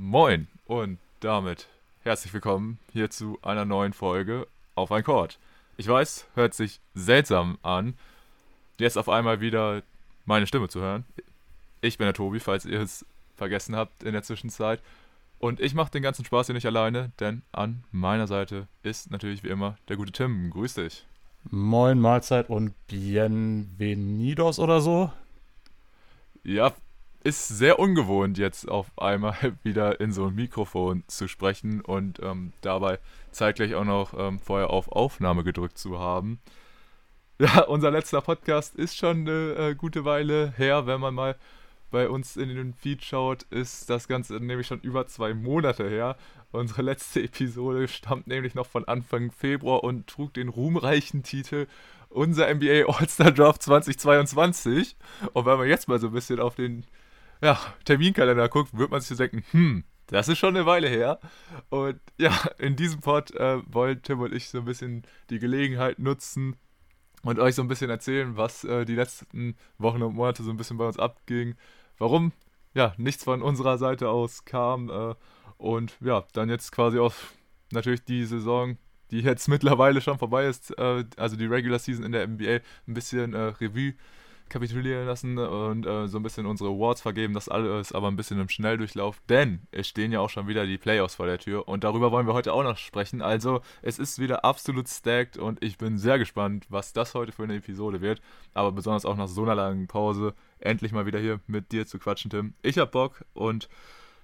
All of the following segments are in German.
Moin und damit herzlich willkommen hier zu einer neuen Folge auf ein Chord. Ich weiß, hört sich seltsam an, jetzt auf einmal wieder meine Stimme zu hören. Ich bin der Tobi, falls ihr es vergessen habt in der Zwischenzeit. Und ich mache den ganzen Spaß hier nicht alleine, denn an meiner Seite ist natürlich wie immer der gute Tim. Grüß dich. Moin, Mahlzeit und Bienvenidos oder so. Ja, ist sehr ungewohnt, jetzt auf einmal wieder in so ein Mikrofon zu sprechen und ähm, dabei zeitgleich auch noch ähm, vorher auf Aufnahme gedrückt zu haben. Ja, unser letzter Podcast ist schon eine äh, gute Weile her, wenn man mal bei uns in den Feed schaut, ist das Ganze nämlich schon über zwei Monate her. Unsere letzte Episode stammt nämlich noch von Anfang Februar und trug den ruhmreichen Titel Unser NBA All-Star Draft 2022. Und wenn man jetzt mal so ein bisschen auf den ja, Terminkalender guckt, wird man sich denken, hm, das ist schon eine Weile her. Und ja, in diesem Pod äh, wollen Tim und ich so ein bisschen die Gelegenheit nutzen und euch so ein bisschen erzählen, was äh, die letzten Wochen und Monate so ein bisschen bei uns abging, warum ja nichts von unserer Seite aus kam äh, und ja, dann jetzt quasi auch natürlich die Saison, die jetzt mittlerweile schon vorbei ist, äh, also die Regular Season in der NBA, ein bisschen äh, Revue kapitulieren lassen und äh, so ein bisschen unsere Awards vergeben. Das alles aber ein bisschen im Schnelldurchlauf, denn es stehen ja auch schon wieder die Playoffs vor der Tür und darüber wollen wir heute auch noch sprechen. Also es ist wieder absolut stacked und ich bin sehr gespannt, was das heute für eine Episode wird. Aber besonders auch nach so einer langen Pause endlich mal wieder hier mit dir zu quatschen, Tim. Ich hab Bock und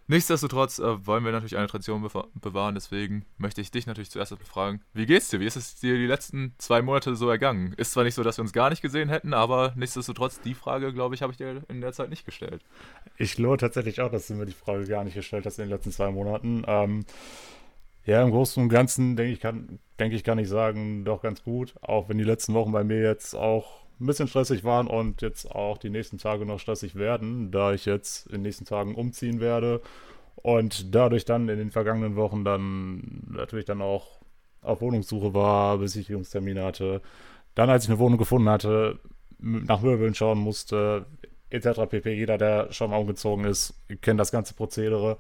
Nichtsdestotrotz äh, wollen wir natürlich eine Tradition bewahren, deswegen möchte ich dich natürlich zuerst befragen. Wie geht's dir? Wie ist es dir die letzten zwei Monate so ergangen? Ist zwar nicht so, dass wir uns gar nicht gesehen hätten, aber nichtsdestotrotz, die Frage, glaube ich, habe ich dir in der Zeit nicht gestellt. Ich glaube tatsächlich auch, dass du mir die Frage gar nicht gestellt hast in den letzten zwei Monaten. Ähm, ja, im Großen und Ganzen denke ich, kann, denke ich, kann ich sagen, doch ganz gut. Auch wenn die letzten Wochen bei mir jetzt auch ein bisschen stressig waren und jetzt auch die nächsten Tage noch stressig werden, da ich jetzt in den nächsten Tagen umziehen werde und dadurch dann in den vergangenen Wochen dann natürlich dann auch auf Wohnungssuche war, Besichtigungstermine hatte. Dann, als ich eine Wohnung gefunden hatte, nach Möbeln schauen musste, etc. pp. Jeder, der schon mal umgezogen ist, kennt das ganze Prozedere.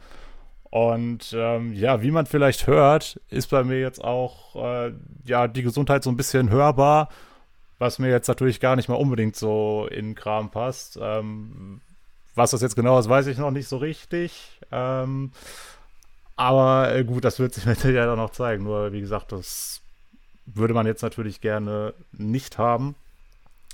Und ähm, ja, wie man vielleicht hört, ist bei mir jetzt auch äh, ja die Gesundheit so ein bisschen hörbar was mir jetzt natürlich gar nicht mal unbedingt so in den Kram passt. Ähm, was das jetzt genau ist, weiß ich noch nicht so richtig. Ähm, aber äh, gut, das wird sich mit Sicherheit auch noch zeigen. Nur, wie gesagt, das würde man jetzt natürlich gerne nicht haben.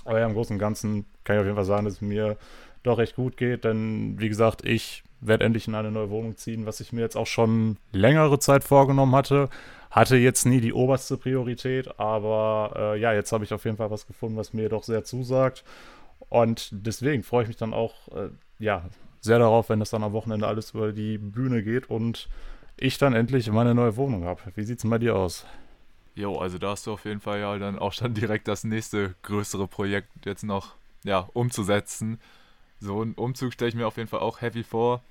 Aber ja, im Großen und Ganzen kann ich auf jeden Fall sagen, dass es mir doch recht gut geht. Denn, wie gesagt, ich werde endlich in eine neue Wohnung ziehen, was ich mir jetzt auch schon längere Zeit vorgenommen hatte. Hatte jetzt nie die oberste Priorität, aber äh, ja, jetzt habe ich auf jeden Fall was gefunden, was mir doch sehr zusagt. Und deswegen freue ich mich dann auch, äh, ja, sehr darauf, wenn das dann am Wochenende alles über die Bühne geht und ich dann endlich meine neue Wohnung habe. Wie sieht es bei dir aus? Jo, also da hast du auf jeden Fall ja dann auch schon direkt das nächste größere Projekt jetzt noch ja, umzusetzen. So ein Umzug stelle ich mir auf jeden Fall auch heavy vor.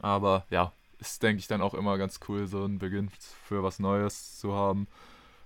Aber ja, ist, denke ich, dann auch immer ganz cool, so einen Beginn für was Neues zu haben.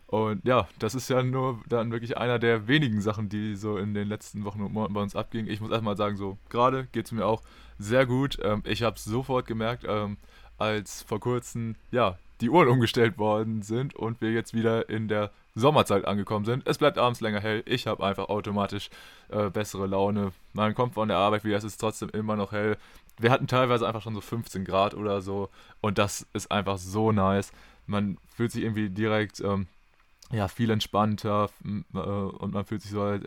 Und ja, das ist ja nur dann wirklich einer der wenigen Sachen, die so in den letzten Wochen und Monaten bei uns abgingen. Ich muss erstmal sagen, so gerade geht es mir auch sehr gut. Ähm, ich habe es sofort gemerkt, ähm, als vor kurzem, ja, die Uhren umgestellt worden sind und wir jetzt wieder in der Sommerzeit angekommen sind. Es bleibt abends länger hell. Ich habe einfach automatisch äh, bessere Laune. Man kommt von der Arbeit wieder, es ist trotzdem immer noch hell wir hatten teilweise einfach schon so 15 Grad oder so und das ist einfach so nice. Man fühlt sich irgendwie direkt ähm, ja, viel entspannter äh, und man fühlt sich so halt,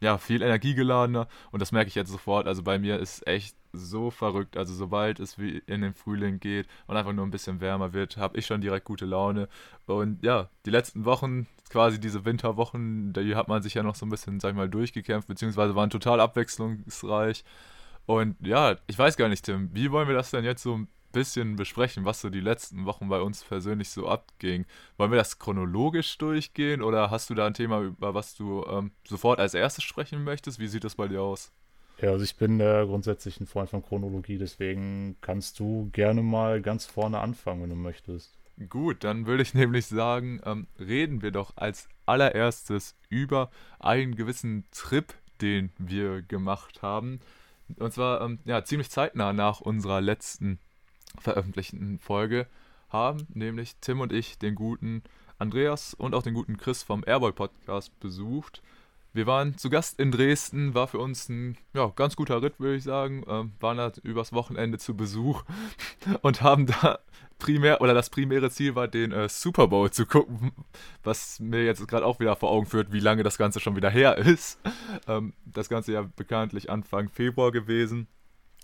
ja, viel energiegeladener und das merke ich jetzt sofort. Also bei mir ist echt so verrückt. Also sobald es wie in den Frühling geht und einfach nur ein bisschen wärmer wird, habe ich schon direkt gute Laune. Und ja, die letzten Wochen, quasi diese Winterwochen, da hat man sich ja noch so ein bisschen, sag ich mal, durchgekämpft, beziehungsweise waren total abwechslungsreich. Und ja, ich weiß gar nicht, Tim, wie wollen wir das denn jetzt so ein bisschen besprechen, was so die letzten Wochen bei uns persönlich so abging? Wollen wir das chronologisch durchgehen oder hast du da ein Thema, über was du ähm, sofort als erstes sprechen möchtest? Wie sieht das bei dir aus? Ja, also ich bin äh, grundsätzlich ein Freund von Chronologie, deswegen kannst du gerne mal ganz vorne anfangen, wenn du möchtest. Gut, dann würde ich nämlich sagen, ähm, reden wir doch als allererstes über einen gewissen Trip, den wir gemacht haben. Und zwar ähm, ja, ziemlich zeitnah nach unserer letzten veröffentlichten Folge haben nämlich Tim und ich den guten Andreas und auch den guten Chris vom Airboy Podcast besucht. Wir waren zu Gast in Dresden, war für uns ein ja, ganz guter Ritt, würde ich sagen. Ähm, waren da übers Wochenende zu Besuch und haben da primär, oder das primäre Ziel war, den äh, Super Bowl zu gucken, was mir jetzt gerade auch wieder vor Augen führt, wie lange das Ganze schon wieder her ist. Ähm, das Ganze ja bekanntlich Anfang Februar gewesen.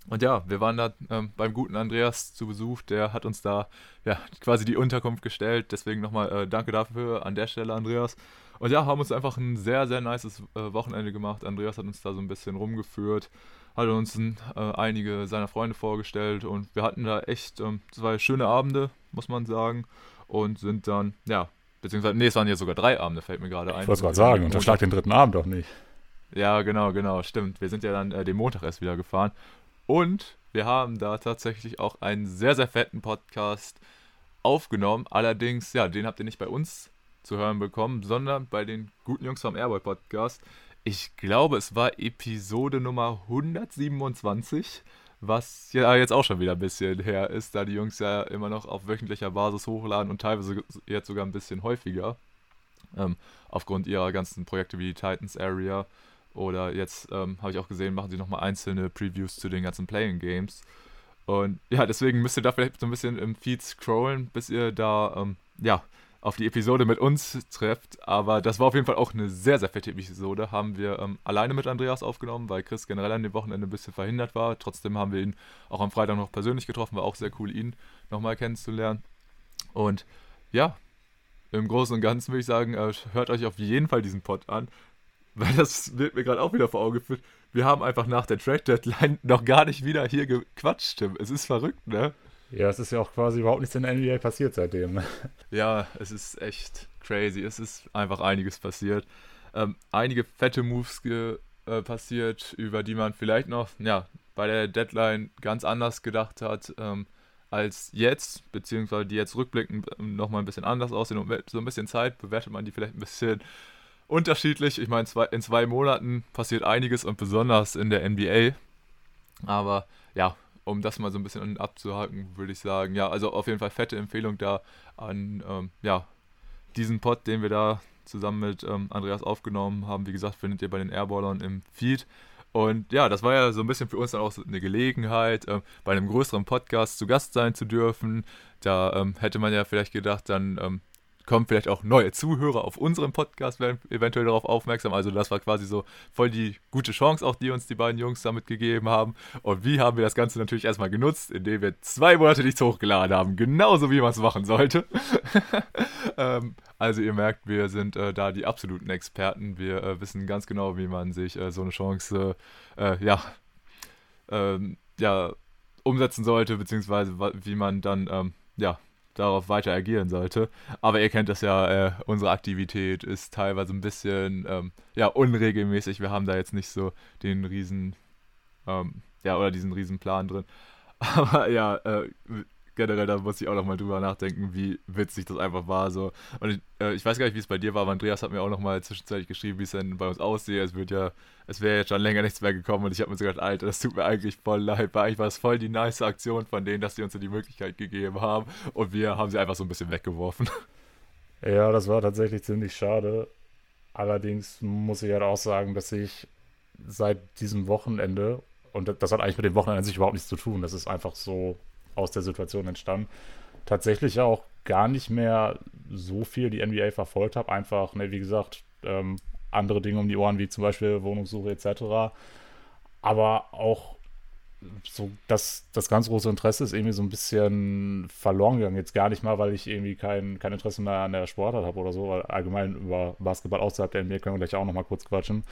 Und ja, wir waren da ähm, beim guten Andreas zu Besuch, der hat uns da ja, quasi die Unterkunft gestellt. Deswegen nochmal äh, danke dafür an der Stelle, Andreas. Und ja, haben uns einfach ein sehr, sehr nices äh, Wochenende gemacht. Andreas hat uns da so ein bisschen rumgeführt, hat uns äh, einige seiner Freunde vorgestellt und wir hatten da echt ähm, zwei schöne Abende, muss man sagen. Und sind dann, ja, beziehungsweise, nee, es waren ja sogar drei Abende, fällt mir gerade ein. Ich wollte gerade sagen, unterschlag den dritten Abend doch nicht. Ja, genau, genau, stimmt. Wir sind ja dann äh, den Montag erst wieder gefahren. Und wir haben da tatsächlich auch einen sehr, sehr fetten Podcast aufgenommen. Allerdings, ja, den habt ihr nicht bei uns zu hören bekommen, sondern bei den guten Jungs vom Airboy Podcast. Ich glaube, es war Episode Nummer 127, was ja jetzt auch schon wieder ein bisschen her ist, da die Jungs ja immer noch auf wöchentlicher Basis hochladen und teilweise jetzt sogar ein bisschen häufiger. Ähm, aufgrund ihrer ganzen Projekte wie die Titans Area oder jetzt ähm, habe ich auch gesehen, machen sie nochmal einzelne Previews zu den ganzen Playing Games. Und ja, deswegen müsst ihr da vielleicht so ein bisschen im Feed scrollen, bis ihr da, ähm, ja, auf die Episode mit uns trefft. Aber das war auf jeden Fall auch eine sehr, sehr fette Episode. Haben wir ähm, alleine mit Andreas aufgenommen, weil Chris generell an dem Wochenende ein bisschen verhindert war. Trotzdem haben wir ihn auch am Freitag noch persönlich getroffen. War auch sehr cool, ihn nochmal kennenzulernen. Und ja, im Großen und Ganzen würde ich sagen, äh, hört euch auf jeden Fall diesen Pod an weil das wird mir gerade auch wieder vor Augen geführt. Wir haben einfach nach der Trade Deadline noch gar nicht wieder hier gequatscht, Tim. Es ist verrückt, ne? Ja, es ist ja auch quasi überhaupt nichts in der NBA passiert seitdem. Ja, es ist echt crazy. Es ist einfach einiges passiert. Ähm, einige fette Moves äh, passiert, über die man vielleicht noch ja, bei der Deadline ganz anders gedacht hat ähm, als jetzt, beziehungsweise die jetzt rückblickend ähm, nochmal ein bisschen anders aussehen und mit so ein bisschen Zeit bewertet man die vielleicht ein bisschen unterschiedlich. Ich meine, in zwei Monaten passiert einiges und besonders in der NBA. Aber ja, um das mal so ein bisschen abzuhaken, würde ich sagen, ja, also auf jeden Fall fette Empfehlung da an ähm, ja, diesen Pod, den wir da zusammen mit ähm, Andreas aufgenommen haben. Wie gesagt, findet ihr bei den Airballern im Feed. Und ja, das war ja so ein bisschen für uns dann auch so eine Gelegenheit, ähm, bei einem größeren Podcast zu Gast sein zu dürfen. Da ähm, hätte man ja vielleicht gedacht, dann ähm, kommen vielleicht auch neue Zuhörer auf unserem Podcast, werden eventuell darauf aufmerksam. Also das war quasi so voll die gute Chance, auch die uns die beiden Jungs damit gegeben haben. Und wie haben wir das Ganze natürlich erstmal genutzt, indem wir zwei Monate nichts hochgeladen haben. Genauso wie man es machen sollte. ähm, also ihr merkt, wir sind äh, da die absoluten Experten. Wir äh, wissen ganz genau, wie man sich äh, so eine Chance, äh, ja, ähm, ja, umsetzen sollte, beziehungsweise wie man dann, ähm, ja, darauf weiter agieren sollte. Aber ihr kennt das ja, äh, unsere Aktivität ist teilweise ein bisschen ähm, ja, unregelmäßig. Wir haben da jetzt nicht so den riesen, ähm, ja, oder diesen riesen Plan drin. Aber ja, äh, generell, da muss ich auch nochmal drüber nachdenken, wie witzig das einfach war. So. Und ich, äh, ich weiß gar nicht, wie es bei dir war, aber Andreas hat mir auch nochmal zwischenzeitlich geschrieben, wie es denn bei uns aussieht. Es wird ja, es wäre jetzt schon länger nichts mehr gekommen und ich habe mir so gedacht, Alter, das tut mir eigentlich voll leid, weil eigentlich war es voll die nice Aktion von denen, dass sie uns so die Möglichkeit gegeben haben und wir haben sie einfach so ein bisschen weggeworfen. Ja, das war tatsächlich ziemlich schade. Allerdings muss ich halt auch sagen, dass ich seit diesem Wochenende, und das hat eigentlich mit dem Wochenende an sich überhaupt nichts zu tun, das ist einfach so aus der Situation entstanden. Tatsächlich auch gar nicht mehr so viel die NBA verfolgt habe. Einfach, ne, wie gesagt, ähm, andere Dinge um die Ohren, wie zum Beispiel Wohnungssuche etc. Aber auch so das, das ganz große Interesse ist irgendwie so ein bisschen verloren gegangen. Jetzt gar nicht mal, weil ich irgendwie kein, kein Interesse mehr an der Sportart habe oder so, weil allgemein über Basketball außerhalb der NBA können wir gleich auch nochmal kurz quatschen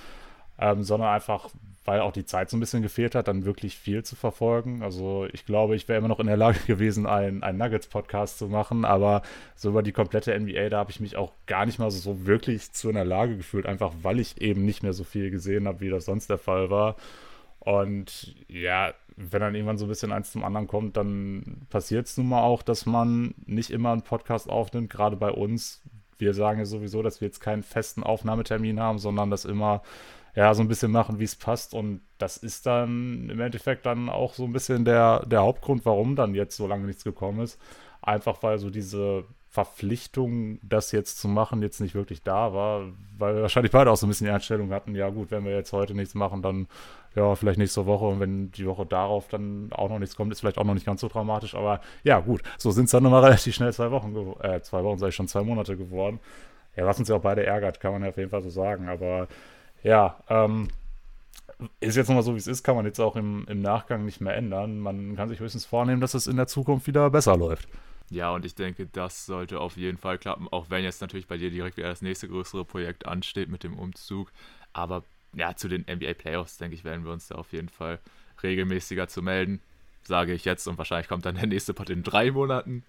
ähm, sondern einfach, weil auch die Zeit so ein bisschen gefehlt hat, dann wirklich viel zu verfolgen. Also ich glaube, ich wäre immer noch in der Lage gewesen, einen, Nuggets-Podcast zu machen, aber so über die komplette NBA, da habe ich mich auch gar nicht mal so, wirklich zu einer Lage gefühlt, einfach weil ich eben nicht mehr so viel gesehen habe, wie das sonst der Fall war. Und ja, wenn dann irgendwann so ein bisschen eins zum anderen kommt, dann passiert es nun mal auch, dass man nicht immer einen Podcast aufnimmt, gerade bei uns. Wir sagen ja sowieso, dass wir jetzt keinen festen Aufnahmetermin haben, sondern dass immer ja, so ein bisschen machen, wie es passt. Und das ist dann im Endeffekt dann auch so ein bisschen der, der Hauptgrund, warum dann jetzt so lange nichts gekommen ist. Einfach weil so diese Verpflichtung, das jetzt zu machen, jetzt nicht wirklich da war, weil wir wahrscheinlich beide auch so ein bisschen die Einstellung hatten, ja gut, wenn wir jetzt heute nichts machen, dann ja, vielleicht nächste Woche und wenn die Woche darauf dann auch noch nichts kommt, ist vielleicht auch noch nicht ganz so dramatisch, aber ja gut, so sind es dann nochmal relativ schnell zwei Wochen, äh, zwei Wochen, sage ich schon, zwei Monate geworden. Ja, was uns ja auch beide ärgert, kann man ja auf jeden Fall so sagen, aber ja, ähm, ist jetzt nochmal so, wie es ist, kann man jetzt auch im, im Nachgang nicht mehr ändern. Man kann sich höchstens vornehmen, dass es in der Zukunft wieder besser läuft. Ja, und ich denke, das sollte auf jeden Fall klappen, auch wenn jetzt natürlich bei dir direkt wieder das nächste größere Projekt ansteht mit dem Umzug. Aber ja, zu den NBA Playoffs, denke ich, werden wir uns da auf jeden Fall regelmäßiger zu melden. Sage ich jetzt und wahrscheinlich kommt dann der nächste Part in drei Monaten.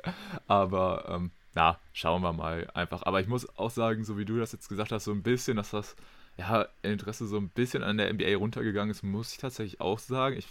Aber ähm, na, schauen wir mal einfach. Aber ich muss auch sagen, so wie du das jetzt gesagt hast, so ein bisschen, dass das ja, Interesse so ein bisschen an der NBA runtergegangen ist, muss ich tatsächlich auch sagen. Ich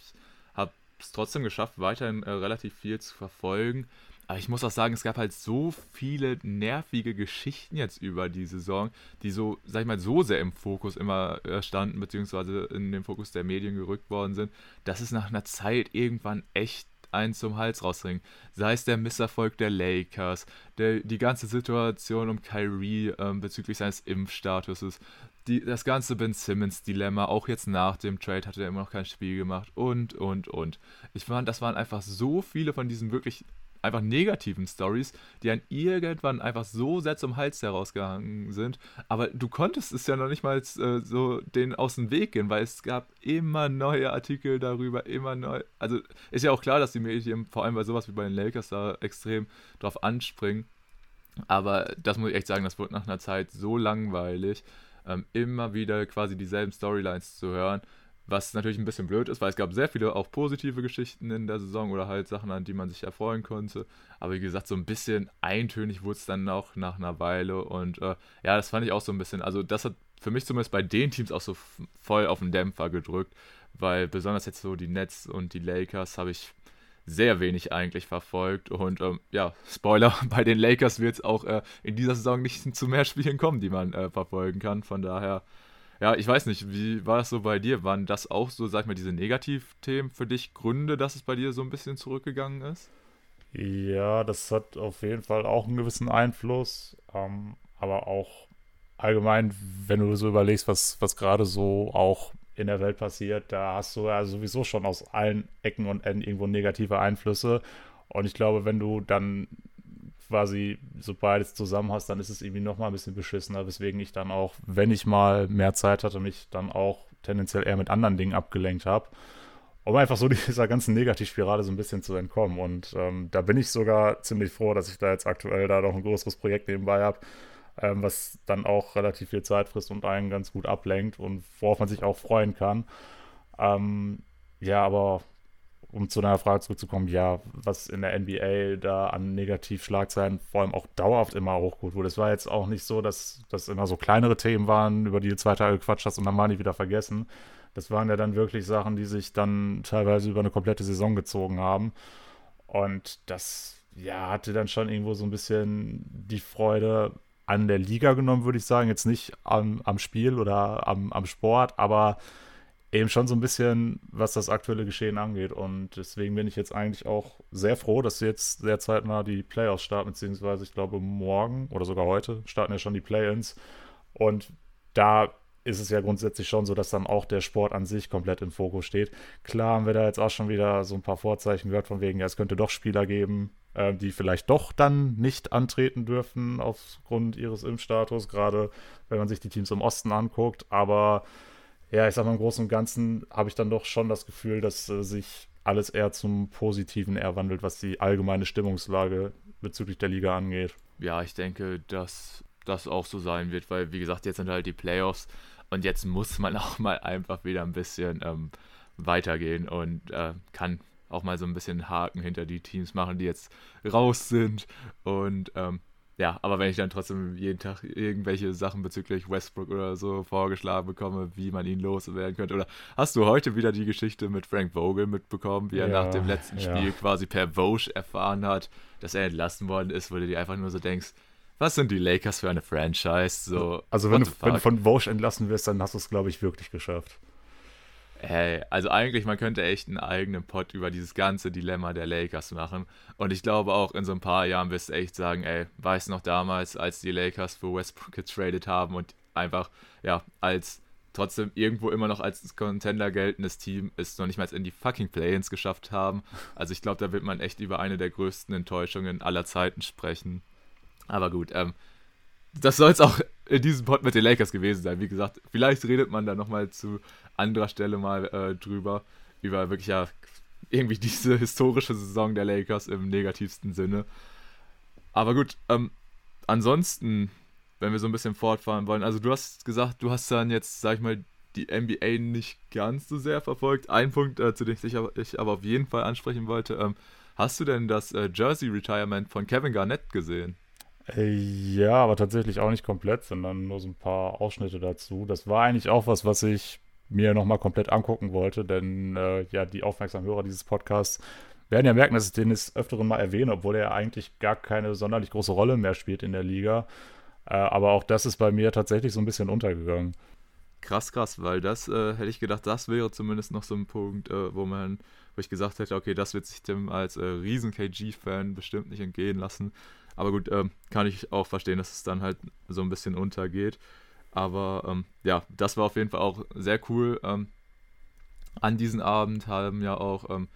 habe es trotzdem geschafft, weiterhin äh, relativ viel zu verfolgen. Aber ich muss auch sagen, es gab halt so viele nervige Geschichten jetzt über die Saison, die so, sag ich mal, so sehr im Fokus immer äh, standen, beziehungsweise in den Fokus der Medien gerückt worden sind, dass es nach einer Zeit irgendwann echt einen zum Hals rausringen. Sei es der Misserfolg der Lakers, der, die ganze Situation um Kyrie ähm, bezüglich seines Impfstatuses, die, das ganze Ben Simmons-Dilemma, auch jetzt nach dem Trade hat er immer noch kein Spiel gemacht und, und, und. Ich fand, das waren einfach so viele von diesen wirklich einfach negativen Stories, die an irgendwann einfach so sehr zum Hals herausgehangen sind. Aber du konntest es ja noch nicht mal äh, so den aus dem Weg gehen, weil es gab immer neue Artikel darüber, immer neu. Also ist ja auch klar, dass die Medien vor allem bei sowas wie bei den Lakers da extrem drauf anspringen. Aber das muss ich echt sagen, das wurde nach einer Zeit so langweilig, ähm, immer wieder quasi dieselben Storylines zu hören. Was natürlich ein bisschen blöd ist, weil es gab sehr viele auch positive Geschichten in der Saison oder halt Sachen, an die man sich erfreuen konnte. Aber wie gesagt, so ein bisschen eintönig wurde es dann auch nach einer Weile. Und äh, ja, das fand ich auch so ein bisschen. Also, das hat für mich zumindest bei den Teams auch so voll auf den Dämpfer gedrückt, weil besonders jetzt so die Nets und die Lakers habe ich sehr wenig eigentlich verfolgt. Und ähm, ja, Spoiler, bei den Lakers wird es auch äh, in dieser Saison nicht zu mehr Spielen kommen, die man äh, verfolgen kann. Von daher ja, ich weiß nicht, wie war das so bei dir? Waren das auch so, sag ich mal, diese Negativthemen für dich Gründe, dass es bei dir so ein bisschen zurückgegangen ist? Ja, das hat auf jeden Fall auch einen gewissen Einfluss. Ähm, aber auch allgemein, wenn du so überlegst, was, was gerade so auch in der Welt passiert, da hast du ja sowieso schon aus allen Ecken und Enden irgendwo negative Einflüsse. Und ich glaube, wenn du dann quasi so beides zusammen hast, dann ist es irgendwie nochmal ein bisschen beschissener, weswegen ich dann auch, wenn ich mal mehr Zeit hatte, mich dann auch tendenziell eher mit anderen Dingen abgelenkt habe, um einfach so dieser ganzen Negativspirale so ein bisschen zu entkommen. Und ähm, da bin ich sogar ziemlich froh, dass ich da jetzt aktuell da noch ein größeres Projekt nebenbei habe, ähm, was dann auch relativ viel Zeit frisst und einen ganz gut ablenkt und worauf man sich auch freuen kann. Ähm, ja, aber um zu deiner Frage zurückzukommen, ja, was in der NBA da an Negativschlagzeilen vor allem auch dauerhaft immer hochgut wurde. Es war jetzt auch nicht so, dass das immer so kleinere Themen waren, über die du zwei Tage gequatscht hast und dann waren die wieder vergessen. Das waren ja dann wirklich Sachen, die sich dann teilweise über eine komplette Saison gezogen haben. Und das, ja, hatte dann schon irgendwo so ein bisschen die Freude an der Liga genommen, würde ich sagen. Jetzt nicht am, am Spiel oder am, am Sport, aber eben schon so ein bisschen, was das aktuelle Geschehen angeht. Und deswegen bin ich jetzt eigentlich auch sehr froh, dass jetzt sehr zeitnah die Playoffs starten, beziehungsweise ich glaube morgen oder sogar heute starten ja schon die Play-ins. Und da ist es ja grundsätzlich schon so, dass dann auch der Sport an sich komplett im Fokus steht. Klar haben wir da jetzt auch schon wieder so ein paar Vorzeichen gehört, von wegen, ja, es könnte doch Spieler geben, äh, die vielleicht doch dann nicht antreten dürfen aufgrund ihres Impfstatus, gerade wenn man sich die Teams im Osten anguckt. Aber ja, ich sag mal, im Großen und Ganzen habe ich dann doch schon das Gefühl, dass äh, sich alles eher zum Positiven eher wandelt, was die allgemeine Stimmungslage bezüglich der Liga angeht. Ja, ich denke, dass das auch so sein wird, weil, wie gesagt, jetzt sind halt die Playoffs und jetzt muss man auch mal einfach wieder ein bisschen ähm, weitergehen und äh, kann auch mal so ein bisschen Haken hinter die Teams machen, die jetzt raus sind und ähm, ja, aber wenn ich dann trotzdem jeden Tag irgendwelche Sachen bezüglich Westbrook oder so vorgeschlagen bekomme, wie man ihn loswerden könnte. Oder hast du heute wieder die Geschichte mit Frank Vogel mitbekommen, wie er ja, nach dem letzten Spiel ja. quasi per Vogue erfahren hat, dass er entlassen worden ist, wo du dir einfach nur so denkst, was sind die Lakers für eine Franchise? So, also wenn du, wenn du, von Vosch entlassen wirst, dann hast du es, glaube ich, wirklich geschafft. Hey, also eigentlich, man könnte echt einen eigenen Pod über dieses ganze Dilemma der Lakers machen. Und ich glaube auch in so ein paar Jahren wirst du echt sagen, ey, weißt du noch damals, als die Lakers für Westbrook getradet haben und einfach, ja, als trotzdem irgendwo immer noch als Contender geltendes Team ist noch nicht mal in die fucking Play-ins geschafft haben. Also ich glaube, da wird man echt über eine der größten Enttäuschungen aller Zeiten sprechen. Aber gut, ähm, das soll es auch in diesem Pod mit den Lakers gewesen sein. Wie gesagt, vielleicht redet man da nochmal zu anderer Stelle mal äh, drüber, über wirklich ja irgendwie diese historische Saison der Lakers im negativsten Sinne. Aber gut, ähm, ansonsten, wenn wir so ein bisschen fortfahren wollen, also du hast gesagt, du hast dann jetzt, sag ich mal, die NBA nicht ganz so sehr verfolgt. Ein Punkt, äh, zu dem ich, aber, ich aber auf jeden Fall ansprechen wollte, ähm, hast du denn das äh, Jersey Retirement von Kevin Garnett gesehen? Äh, ja, aber tatsächlich auch nicht komplett, sondern nur so ein paar Ausschnitte dazu. Das war eigentlich auch was, was ich mir nochmal komplett angucken wollte, denn äh, ja, die aufmerksamen Hörer dieses Podcasts werden ja merken, dass ich den des Öfteren mal erwähne, obwohl er eigentlich gar keine sonderlich große Rolle mehr spielt in der Liga. Äh, aber auch das ist bei mir tatsächlich so ein bisschen untergegangen. Krass, krass, weil das äh, hätte ich gedacht, das wäre zumindest noch so ein Punkt, äh, wo man, wo ich gesagt hätte, okay, das wird sich dem als äh, riesen KG-Fan bestimmt nicht entgehen lassen. Aber gut, ähm, kann ich auch verstehen, dass es dann halt so ein bisschen untergeht. Aber ähm, ja, das war auf jeden Fall auch sehr cool. Ähm, an diesem Abend haben ja auch ähm,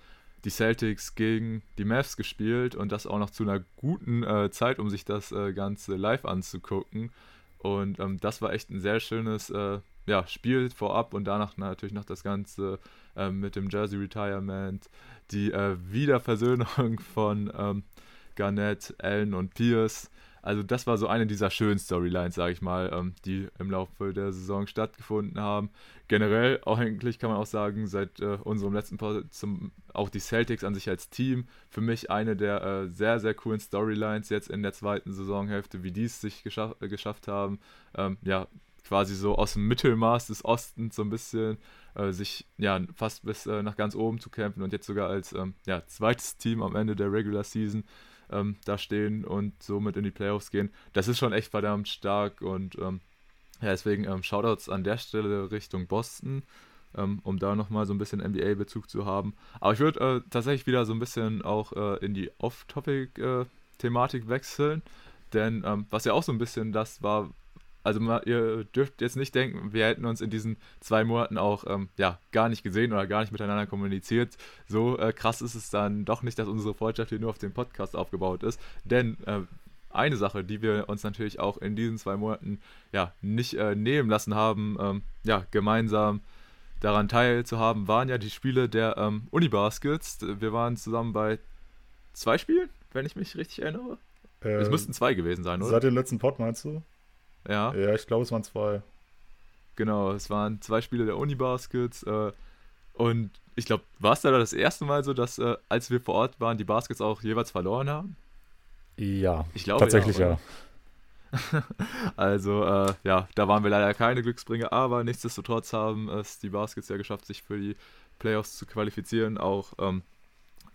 die Celtics gegen die Mavs gespielt und das auch noch zu einer guten äh, Zeit, um sich das äh, Ganze live anzugucken. Und ähm, das war echt ein sehr schönes äh, ja, Spiel vorab und danach natürlich noch das Ganze äh, mit dem Jersey Retirement, die äh, Wiederversöhnung von ähm, Garnett, Allen und Pierce. Also das war so eine dieser schönen Storylines, sage ich mal, ähm, die im Laufe der Saison stattgefunden haben. Generell auch eigentlich kann man auch sagen, seit äh, unserem letzten Pod zum auch die Celtics an sich als Team für mich eine der äh, sehr sehr coolen Storylines jetzt in der zweiten Saisonhälfte, wie die es sich geschaff äh, geschafft haben, ähm, ja quasi so aus dem Mittelmaß des Ostens so ein bisschen äh, sich ja fast bis äh, nach ganz oben zu kämpfen und jetzt sogar als ähm, ja, zweites Team am Ende der Regular Season ähm, da stehen und somit in die Playoffs gehen. Das ist schon echt verdammt stark und ähm, ja, deswegen ähm, Shoutouts an der Stelle Richtung Boston, ähm, um da nochmal so ein bisschen NBA-Bezug zu haben. Aber ich würde äh, tatsächlich wieder so ein bisschen auch äh, in die Off-Topic-Thematik äh, wechseln, denn ähm, was ja auch so ein bisschen das war, also mal, ihr dürft jetzt nicht denken, wir hätten uns in diesen zwei Monaten auch ähm, ja, gar nicht gesehen oder gar nicht miteinander kommuniziert. So äh, krass ist es dann doch nicht, dass unsere Freundschaft hier nur auf dem Podcast aufgebaut ist. Denn äh, eine Sache, die wir uns natürlich auch in diesen zwei Monaten ja nicht äh, nehmen lassen haben, ähm, ja, gemeinsam daran teilzuhaben, waren ja die Spiele der ähm, Unibaskets. Wir waren zusammen bei zwei Spielen, wenn ich mich richtig erinnere. es ähm, müssten zwei gewesen sein, oder? Seit dem letzten Pod meinst du? Ja. Ja, ich glaube, es waren zwei. Genau, es waren zwei Spiele der Uni-Baskets. Äh, und ich glaube, war es da das erste Mal so, dass, äh, als wir vor Ort waren, die Baskets auch jeweils verloren haben? Ja, ich glaube, tatsächlich ja. ja. also, äh, ja, da waren wir leider keine Glücksbringer, aber nichtsdestotrotz haben es die Baskets ja geschafft, sich für die Playoffs zu qualifizieren, auch ähm,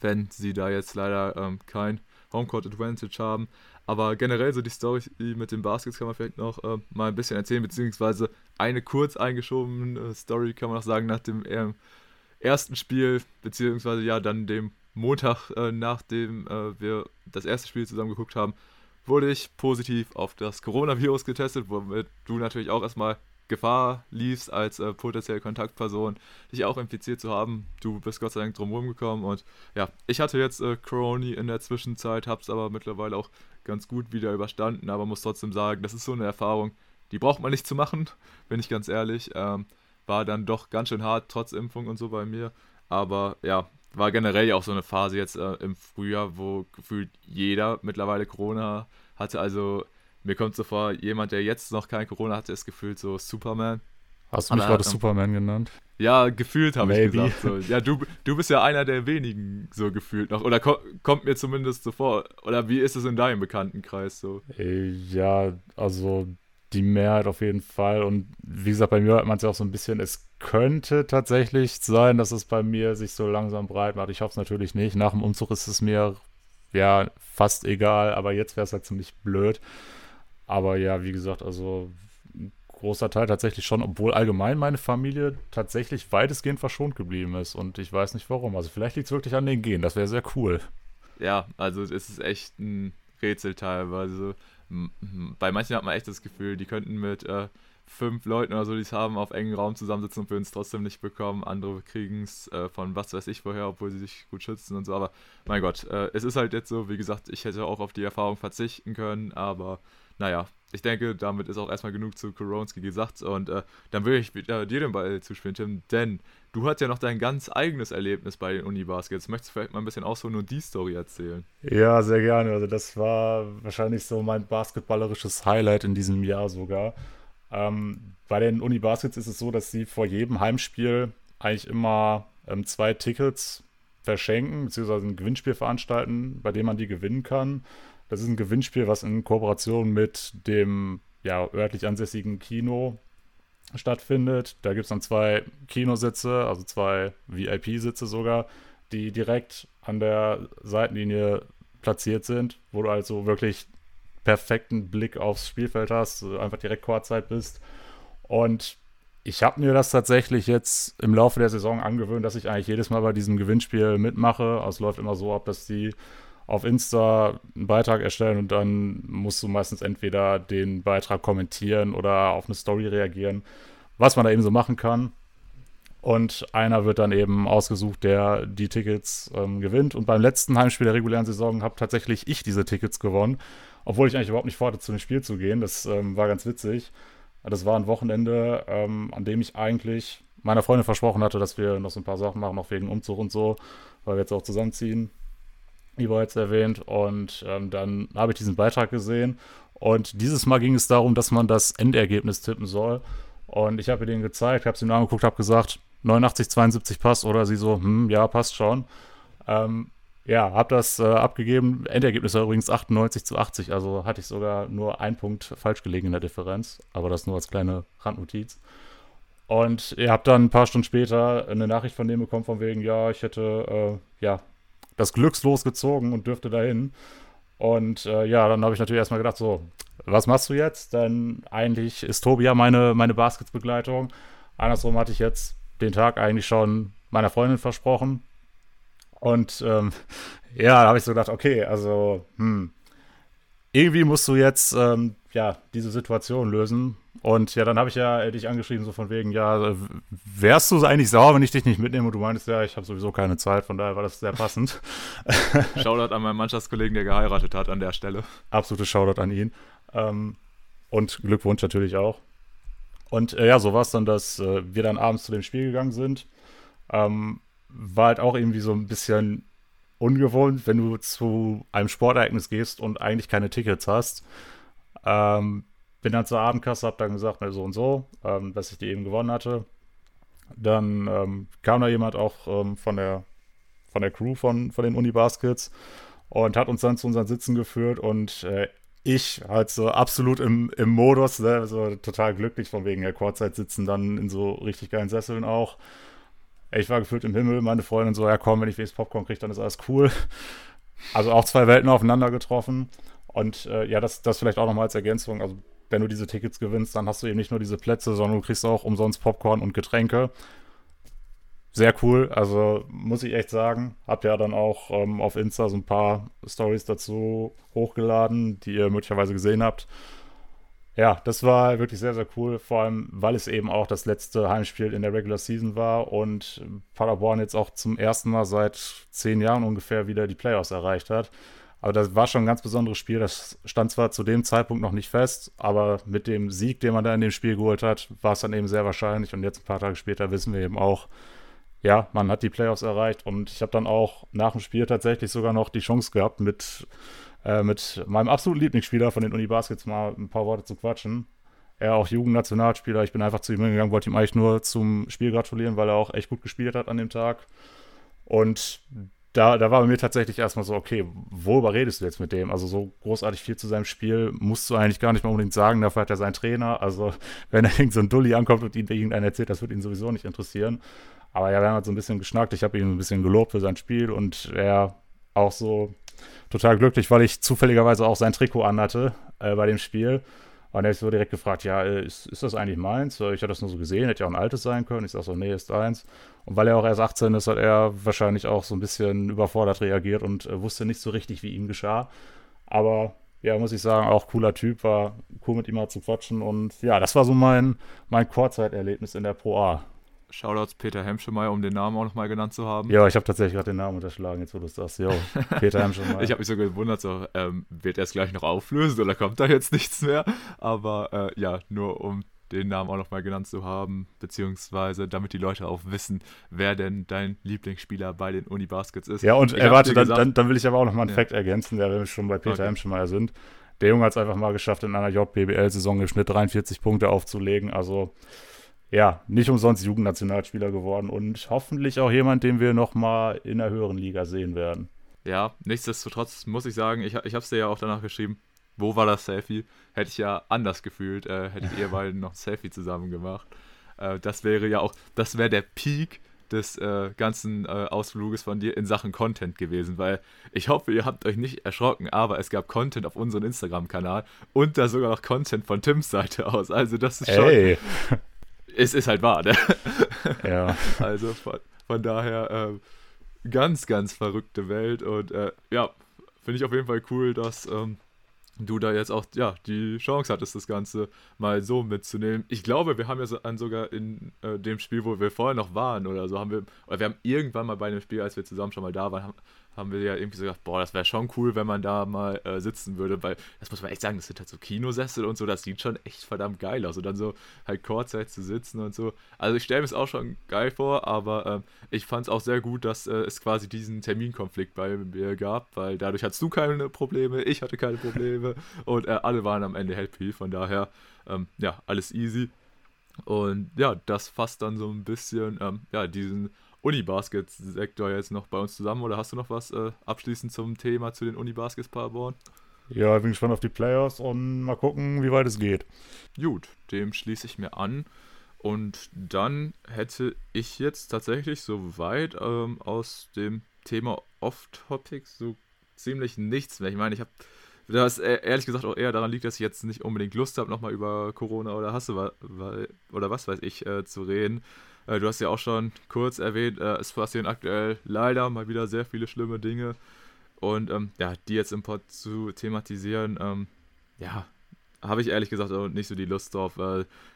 wenn sie da jetzt leider ähm, kein Homecourt Advantage haben. Aber generell so die Story mit den Baskets kann man vielleicht noch äh, mal ein bisschen erzählen, beziehungsweise eine kurz eingeschobene Story kann man auch sagen nach dem äh, ersten Spiel, beziehungsweise ja dann dem Montag, äh, nachdem äh, wir das erste Spiel zusammen geguckt haben, wurde ich positiv auf das Coronavirus getestet, womit du natürlich auch erstmal Gefahr liefst, als äh, potenzielle Kontaktperson dich auch infiziert zu haben. Du bist Gott sei Dank drumherum gekommen und ja, ich hatte jetzt äh, Corona in der Zwischenzeit, hab's aber mittlerweile auch ganz gut wieder überstanden, aber muss trotzdem sagen, das ist so eine Erfahrung, die braucht man nicht zu machen, bin ich ganz ehrlich. Ähm, war dann doch ganz schön hart, trotz Impfung und so bei mir. Aber ja, war generell ja auch so eine Phase jetzt äh, im Frühjahr, wo gefühlt jeder mittlerweile Corona hatte. Also mir kommt so vor, jemand, der jetzt noch kein Corona hatte, ist gefühlt so Superman. Hast du mich gerade Superman genannt? Ja, gefühlt habe ich gesagt. So. Ja, du, du bist ja einer der wenigen so gefühlt noch. Oder ko kommt mir zumindest so vor. Oder wie ist es in deinem Bekanntenkreis so? Äh, ja, also die Mehrheit auf jeden Fall. Und wie gesagt, bei mir hört man es ja auch so ein bisschen. Es könnte tatsächlich sein, dass es bei mir sich so langsam breit macht. Ich hoffe es natürlich nicht. Nach dem Umzug ist es mir ja fast egal, aber jetzt wäre es halt ziemlich blöd. Aber ja, wie gesagt, also ein großer Teil tatsächlich schon, obwohl allgemein meine Familie tatsächlich weitestgehend verschont geblieben ist. Und ich weiß nicht warum. Also vielleicht liegt es wirklich an den Genen. Das wäre sehr cool. Ja, also es ist echt ein Rätsel teilweise. Bei manchen hat man echt das Gefühl, die könnten mit äh, fünf Leuten oder so, die es haben, auf engen Raum zusammensitzen und würden es trotzdem nicht bekommen. Andere kriegen es äh, von was weiß ich woher, obwohl sie sich gut schützen und so. Aber mein Gott, äh, es ist halt jetzt so, wie gesagt, ich hätte auch auf die Erfahrung verzichten können, aber naja, ich denke, damit ist auch erstmal genug zu Koronski gesagt. Und äh, dann würde ich äh, dir den Ball zuspielen, Tim, denn du hast ja noch dein ganz eigenes Erlebnis bei den Uni-Baskets. Möchtest du vielleicht mal ein bisschen ausholen und die Story erzählen? Ja, sehr gerne. Also, das war wahrscheinlich so mein basketballerisches Highlight in diesem Jahr sogar. Ähm, bei den Uni-Baskets ist es so, dass sie vor jedem Heimspiel eigentlich immer ähm, zwei Tickets verschenken, beziehungsweise ein Gewinnspiel veranstalten, bei dem man die gewinnen kann. Das ist ein Gewinnspiel, was in Kooperation mit dem ja, örtlich ansässigen Kino stattfindet. Da gibt es dann zwei Kinositze, also zwei VIP-Sitze sogar, die direkt an der Seitenlinie platziert sind, wo du also wirklich perfekten Blick aufs Spielfeld hast, einfach direkt Chorzeit bist. Und ich habe mir das tatsächlich jetzt im Laufe der Saison angewöhnt, dass ich eigentlich jedes Mal bei diesem Gewinnspiel mitmache. Also es läuft immer so ab, dass die auf Insta einen Beitrag erstellen und dann musst du meistens entweder den Beitrag kommentieren oder auf eine Story reagieren, was man da eben so machen kann. Und einer wird dann eben ausgesucht, der die Tickets ähm, gewinnt. Und beim letzten Heimspiel der regulären Saison habe tatsächlich ich diese Tickets gewonnen, obwohl ich eigentlich überhaupt nicht vorhatte, zu dem Spiel zu gehen. Das ähm, war ganz witzig. Das war ein Wochenende, ähm, an dem ich eigentlich meiner Freundin versprochen hatte, dass wir noch so ein paar Sachen machen, auch wegen Umzug und so, weil wir jetzt auch zusammenziehen wie bereits erwähnt. Und ähm, dann habe ich diesen Beitrag gesehen. Und dieses Mal ging es darum, dass man das Endergebnis tippen soll. Und ich habe ihr den gezeigt, habe sie mir angeguckt, habe gesagt, 89, 72 passt. Oder sie so, hm, ja, passt schon. Ähm, ja, habe das äh, abgegeben. Endergebnis war übrigens 98 zu 80. Also hatte ich sogar nur einen Punkt falsch gelegen in der Differenz. Aber das nur als kleine Randnotiz. Und ihr habt dann ein paar Stunden später eine Nachricht von dem bekommen, von wegen, ja, ich hätte, äh, ja, das Glückslos gezogen und dürfte dahin. Und äh, ja, dann habe ich natürlich erstmal gedacht, so, was machst du jetzt? Denn eigentlich ist Tobi ja meine, meine Basketsbegleitung. Andersrum hatte ich jetzt den Tag eigentlich schon meiner Freundin versprochen. Und ähm, ja, da habe ich so gedacht, okay, also, hm, irgendwie musst du jetzt ähm, ja diese Situation lösen. Und ja, dann habe ich ja äh, dich angeschrieben, so von wegen, ja, äh, wärst du eigentlich sauer, wenn ich dich nicht mitnehme? Und du meintest, ja, ich habe sowieso keine Zeit, von daher war das sehr passend. Shoutout an meinen Mannschaftskollegen, der geheiratet hat an der Stelle. Absolute Shoutout an ihn. Ähm, und Glückwunsch natürlich auch. Und äh, ja, so war es dann, dass äh, wir dann abends zu dem Spiel gegangen sind. Ähm, war halt auch irgendwie so ein bisschen ungewohnt, wenn du zu einem Sportereignis gehst und eigentlich keine Tickets hast. Ähm, bin dann zur Abendkasse, hab dann gesagt, so und so, ähm, dass ich die eben gewonnen hatte. Dann ähm, kam da jemand auch ähm, von der von der Crew von, von den Uni-Baskets und hat uns dann zu unseren Sitzen geführt und äh, ich halt so absolut im, im Modus, ne, so total glücklich von wegen der Kurzzeit sitzen dann in so richtig geilen Sesseln auch. Ich war gefühlt im Himmel, meine Freundin so, ja komm, wenn ich wenigstens Popcorn kriege, dann ist alles cool. Also auch zwei Welten aufeinander getroffen. Und äh, ja, das, das vielleicht auch nochmal als Ergänzung. Also wenn du diese Tickets gewinnst, dann hast du eben nicht nur diese Plätze, sondern du kriegst auch umsonst Popcorn und Getränke. Sehr cool, also muss ich echt sagen. Habt ja dann auch ähm, auf Insta so ein paar Stories dazu hochgeladen, die ihr möglicherweise gesehen habt. Ja, das war wirklich sehr, sehr cool, vor allem, weil es eben auch das letzte Heimspiel in der Regular Season war und Paderborn jetzt auch zum ersten Mal seit zehn Jahren ungefähr wieder die Playoffs erreicht hat. Aber das war schon ein ganz besonderes Spiel. Das stand zwar zu dem Zeitpunkt noch nicht fest, aber mit dem Sieg, den man da in dem Spiel geholt hat, war es dann eben sehr wahrscheinlich. Und jetzt ein paar Tage später wissen wir eben auch, ja, man hat die Playoffs erreicht. Und ich habe dann auch nach dem Spiel tatsächlich sogar noch die Chance gehabt, mit, äh, mit meinem absoluten Lieblingsspieler von den Uni Baskets mal ein paar Worte zu quatschen. Er auch Jugendnationalspieler. Ich bin einfach zu ihm gegangen, wollte ihm eigentlich nur zum Spiel gratulieren, weil er auch echt gut gespielt hat an dem Tag. Und da, da war bei mir tatsächlich erstmal so, okay, worüber redest du jetzt mit dem? Also so großartig viel zu seinem Spiel musst du eigentlich gar nicht mal unbedingt sagen, dafür hat er seinen Trainer. Also wenn er irgend so ein Dulli ankommt und ihm irgendeiner erzählt, das wird ihn sowieso nicht interessieren. Aber ja, wir haben halt so ein bisschen geschnackt. Ich habe ihn ein bisschen gelobt für sein Spiel und er auch so total glücklich, weil ich zufälligerweise auch sein Trikot anhatte. äh, bei dem Spiel. Und er ist so direkt gefragt, ja, äh, ist, ist das eigentlich meins? Ich hatte das nur so gesehen, hätte ja auch ein altes sein können. Ich sage so, nee, ist eins. Und weil er auch erst 18 ist, hat er wahrscheinlich auch so ein bisschen überfordert reagiert und äh, wusste nicht so richtig, wie ihm geschah. Aber ja, muss ich sagen, auch cooler Typ, war cool mit ihm mal zu quatschen. Und ja, das war so mein, mein Kurzzeiterlebnis in der Pro A. Shoutouts Peter Hemschemeyer, um den Namen auch nochmal genannt zu haben. Ja, ich habe tatsächlich gerade den Namen unterschlagen, jetzt wo du es sagst. Jo, Peter Hemschemeyer. ich habe mich so gewundert, so, ähm, wird er es gleich noch auflösen oder kommt da jetzt nichts mehr? Aber äh, ja, nur um den Namen auch nochmal genannt zu haben, beziehungsweise damit die Leute auch wissen, wer denn dein Lieblingsspieler bei den Uni-Baskets ist. Ja, und äh, warte, dann, dann, dann, will ich aber auch nochmal einen ja. Fact ergänzen, der wir schon bei Peter okay. Hemschemeyer sind. Der Junge hat es einfach mal geschafft, in einer JBL-Saison im Schnitt 43 Punkte aufzulegen. Also ja, nicht umsonst Jugendnationalspieler geworden und hoffentlich auch jemand, den wir nochmal in der höheren Liga sehen werden. Ja, nichtsdestotrotz muss ich sagen, ich, ich habe es dir ja auch danach geschrieben, wo war das Selfie? Hätte ich ja anders gefühlt, äh, hättet ihr beiden noch ein Selfie zusammen gemacht. Äh, das wäre ja auch, das wäre der Peak des äh, ganzen äh, Ausfluges von dir in Sachen Content gewesen, weil ich hoffe, ihr habt euch nicht erschrocken, aber es gab Content auf unserem Instagram-Kanal und da sogar noch Content von Tims Seite aus. Also das ist schon. Hey. Es ist halt wahr, ne? Ja. Also von, von daher äh, ganz, ganz verrückte Welt und äh, ja, finde ich auf jeden Fall cool, dass ähm, du da jetzt auch ja die Chance hattest, das Ganze mal so mitzunehmen. Ich glaube, wir haben ja so, sogar in äh, dem Spiel, wo wir vorher noch waren oder so, haben wir, oder wir haben irgendwann mal bei einem Spiel, als wir zusammen schon mal da waren, haben, haben wir ja irgendwie so gedacht, boah, das wäre schon cool, wenn man da mal äh, sitzen würde, weil das muss man echt sagen, das sind halt so Kinosessel und so, das sieht schon echt verdammt geil aus und dann so halt Kurzzeit zu sitzen und so. Also ich stelle mir es auch schon geil vor, aber ähm, ich fand es auch sehr gut, dass äh, es quasi diesen Terminkonflikt bei mir gab, weil dadurch hattest du keine Probleme, ich hatte keine Probleme und äh, alle waren am Ende happy, von daher, ähm, ja, alles easy. Und ja, das fasst dann so ein bisschen, ähm, ja, diesen Uni-Basket-Sektor jetzt noch bei uns zusammen oder hast du noch was äh, abschließend zum Thema zu den Uni-Baskets Paderborn? Ja, ich bin gespannt auf die Playoffs und mal gucken, wie weit es geht. Gut, dem schließe ich mir an. Und dann hätte ich jetzt tatsächlich soweit ähm, aus dem Thema Off-Topics so ziemlich nichts mehr. Ich meine, ich habe das e-, ehrlich gesagt auch eher daran liegt, dass ich jetzt nicht unbedingt Lust habe, nochmal über Corona oder Hasse oder was weiß ich äh, zu reden. Äh, du hast ja auch schon kurz erwähnt, äh, es passieren aktuell leider mal wieder sehr viele schlimme Dinge. Und ähm, ja, die jetzt im Pod zu thematisieren, ähm, ja, habe ich ehrlich gesagt auch nicht so die Lust drauf,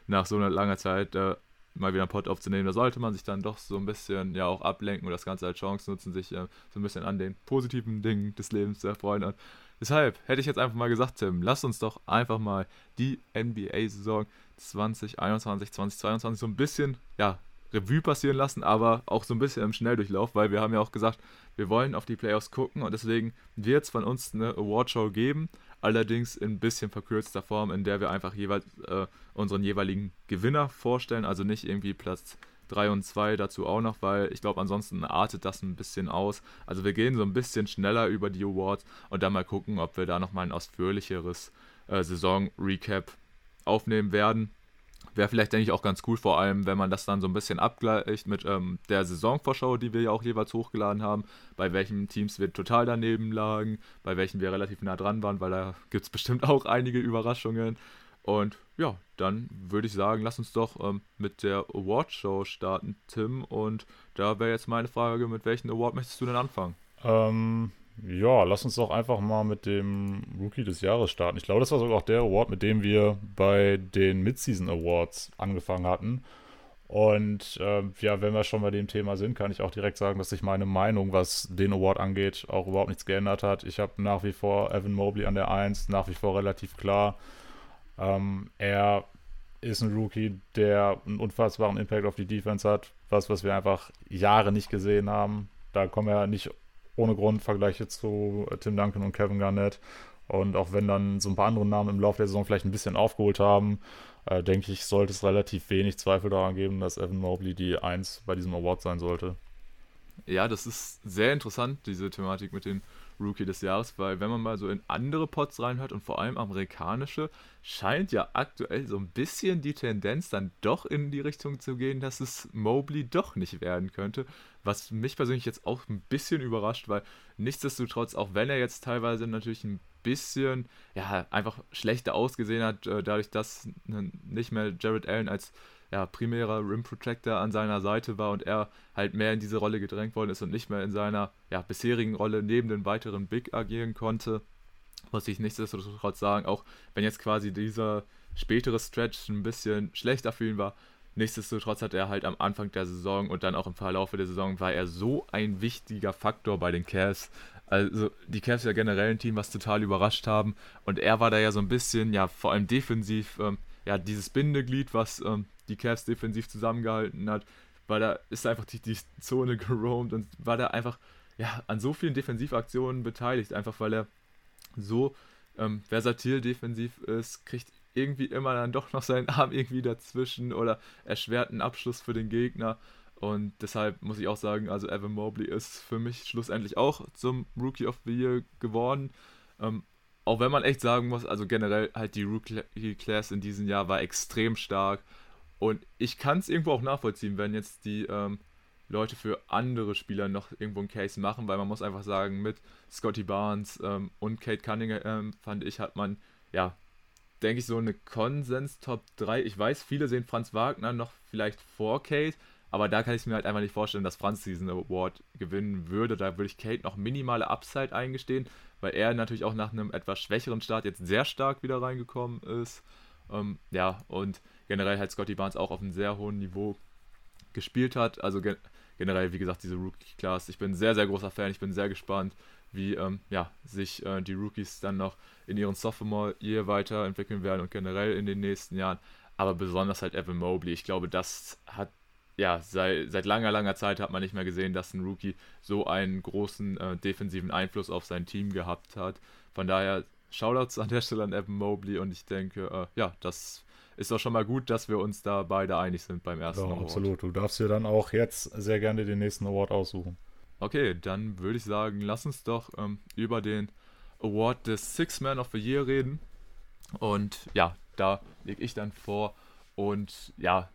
nach so einer langen Zeit äh, mal wieder einen Pod aufzunehmen, da sollte man sich dann doch so ein bisschen ja auch ablenken und das Ganze als Chance nutzen, sich äh, so ein bisschen an den positiven Dingen des Lebens zu erfreuen. Und deshalb hätte ich jetzt einfach mal gesagt, Tim, lass uns doch einfach mal die NBA-Saison 2021, 2022 so ein bisschen ja, Revue passieren lassen, aber auch so ein bisschen im Schnelldurchlauf, weil wir haben ja auch gesagt, wir wollen auf die Playoffs gucken und deswegen wird es von uns eine Awardshow geben, allerdings in ein bisschen verkürzter Form, in der wir einfach jeweils äh, unseren jeweiligen Gewinner vorstellen, also nicht irgendwie Platz 3 und 2 dazu auch noch, weil ich glaube, ansonsten artet das ein bisschen aus. Also wir gehen so ein bisschen schneller über die Awards und dann mal gucken, ob wir da nochmal ein ausführlicheres äh, Saison-Recap aufnehmen werden. Wäre vielleicht, denke ich, auch ganz cool, vor allem, wenn man das dann so ein bisschen abgleicht mit ähm, der Saisonvorschau, die wir ja auch jeweils hochgeladen haben, bei welchen Teams wir total daneben lagen, bei welchen wir relativ nah dran waren, weil da gibt es bestimmt auch einige Überraschungen. Und ja, dann würde ich sagen, lass uns doch ähm, mit der Award-Show starten, Tim. Und da wäre jetzt meine Frage, mit welchem Award möchtest du denn anfangen? Ähm, ja, lass uns doch einfach mal mit dem Rookie des Jahres starten. Ich glaube, das war sogar auch der Award, mit dem wir bei den Midseason Awards angefangen hatten. Und äh, ja, wenn wir schon bei dem Thema sind, kann ich auch direkt sagen, dass sich meine Meinung, was den Award angeht, auch überhaupt nichts geändert hat. Ich habe nach wie vor Evan Mobley an der 1, nach wie vor relativ klar. Ähm, er ist ein Rookie, der einen unfassbaren Impact auf die Defense hat, was, was wir einfach Jahre nicht gesehen haben. Da kommen wir nicht ohne Grund Vergleiche zu Tim Duncan und Kevin Garnett. Und auch wenn dann so ein paar andere Namen im Laufe der Saison vielleicht ein bisschen aufgeholt haben, äh, denke ich, sollte es relativ wenig Zweifel daran geben, dass Evan Mobley die Eins bei diesem Award sein sollte. Ja, das ist sehr interessant, diese Thematik mit den Rookie des Jahres, weil wenn man mal so in andere Pots reinhört und vor allem amerikanische, scheint ja aktuell so ein bisschen die Tendenz dann doch in die Richtung zu gehen, dass es Mobley doch nicht werden könnte. Was mich persönlich jetzt auch ein bisschen überrascht, weil nichtsdestotrotz, auch wenn er jetzt teilweise natürlich ein bisschen, ja, einfach schlechter ausgesehen hat, äh, dadurch, dass nicht mehr Jared Allen als ja, primärer Rim Protector an seiner Seite war und er halt mehr in diese Rolle gedrängt worden ist und nicht mehr in seiner ja, bisherigen Rolle neben den weiteren Big agieren konnte, muss ich nichtsdestotrotz sagen, auch wenn jetzt quasi dieser spätere Stretch ein bisschen schlechter für ihn war, nichtsdestotrotz hat er halt am Anfang der Saison und dann auch im Verlauf der Saison war er so ein wichtiger Faktor bei den Cavs. Also die Cavs ja generell ein Team, was total überrascht haben und er war da ja so ein bisschen, ja vor allem defensiv, ähm, ja dieses Bindeglied, was ähm, die Cavs defensiv zusammengehalten hat, weil da ist einfach die, die Zone geroamt und war da einfach ja, an so vielen Defensivaktionen beteiligt, einfach weil er so ähm, versatil defensiv ist, kriegt irgendwie immer dann doch noch seinen Arm irgendwie dazwischen oder erschwert einen Abschluss für den Gegner. Und deshalb muss ich auch sagen, also Evan Mobley ist für mich schlussendlich auch zum Rookie of the Year geworden. Ähm, auch wenn man echt sagen muss, also generell halt die Rookie Class in diesem Jahr war extrem stark. Und ich kann es irgendwo auch nachvollziehen, wenn jetzt die ähm, Leute für andere Spieler noch irgendwo einen Case machen, weil man muss einfach sagen, mit Scotty Barnes ähm, und Kate Cunningham, ähm, fand ich, hat man, ja, denke ich, so eine Konsens-Top 3. Ich weiß, viele sehen Franz Wagner noch vielleicht vor Kate, aber da kann ich mir halt einfach nicht vorstellen, dass Franz diesen Award gewinnen würde. Da würde ich Kate noch minimale Upside eingestehen, weil er natürlich auch nach einem etwas schwächeren Start jetzt sehr stark wieder reingekommen ist. Ähm, ja, und generell halt Scotty Barnes auch auf einem sehr hohen Niveau gespielt hat. Also ge generell, wie gesagt, diese Rookie-Class. Ich bin sehr, sehr großer Fan. Ich bin sehr gespannt, wie ähm, ja, sich äh, die Rookies dann noch in ihren Sophomore-Year weiterentwickeln werden und generell in den nächsten Jahren. Aber besonders halt Evan Mobley. Ich glaube, das hat ja, seit, seit langer, langer Zeit hat man nicht mehr gesehen, dass ein Rookie so einen großen äh, defensiven Einfluss auf sein Team gehabt hat. Von daher, Shoutouts an der Stelle an Evan Mobley und ich denke, äh, ja, das ist doch schon mal gut, dass wir uns da beide einig sind beim ersten ja, Award. Absolut. Du darfst dir dann auch jetzt sehr gerne den nächsten Award aussuchen. Okay, dann würde ich sagen, lass uns doch ähm, über den Award des Six Man of the Year reden. Und ja, da lege ich dann vor. Und ja,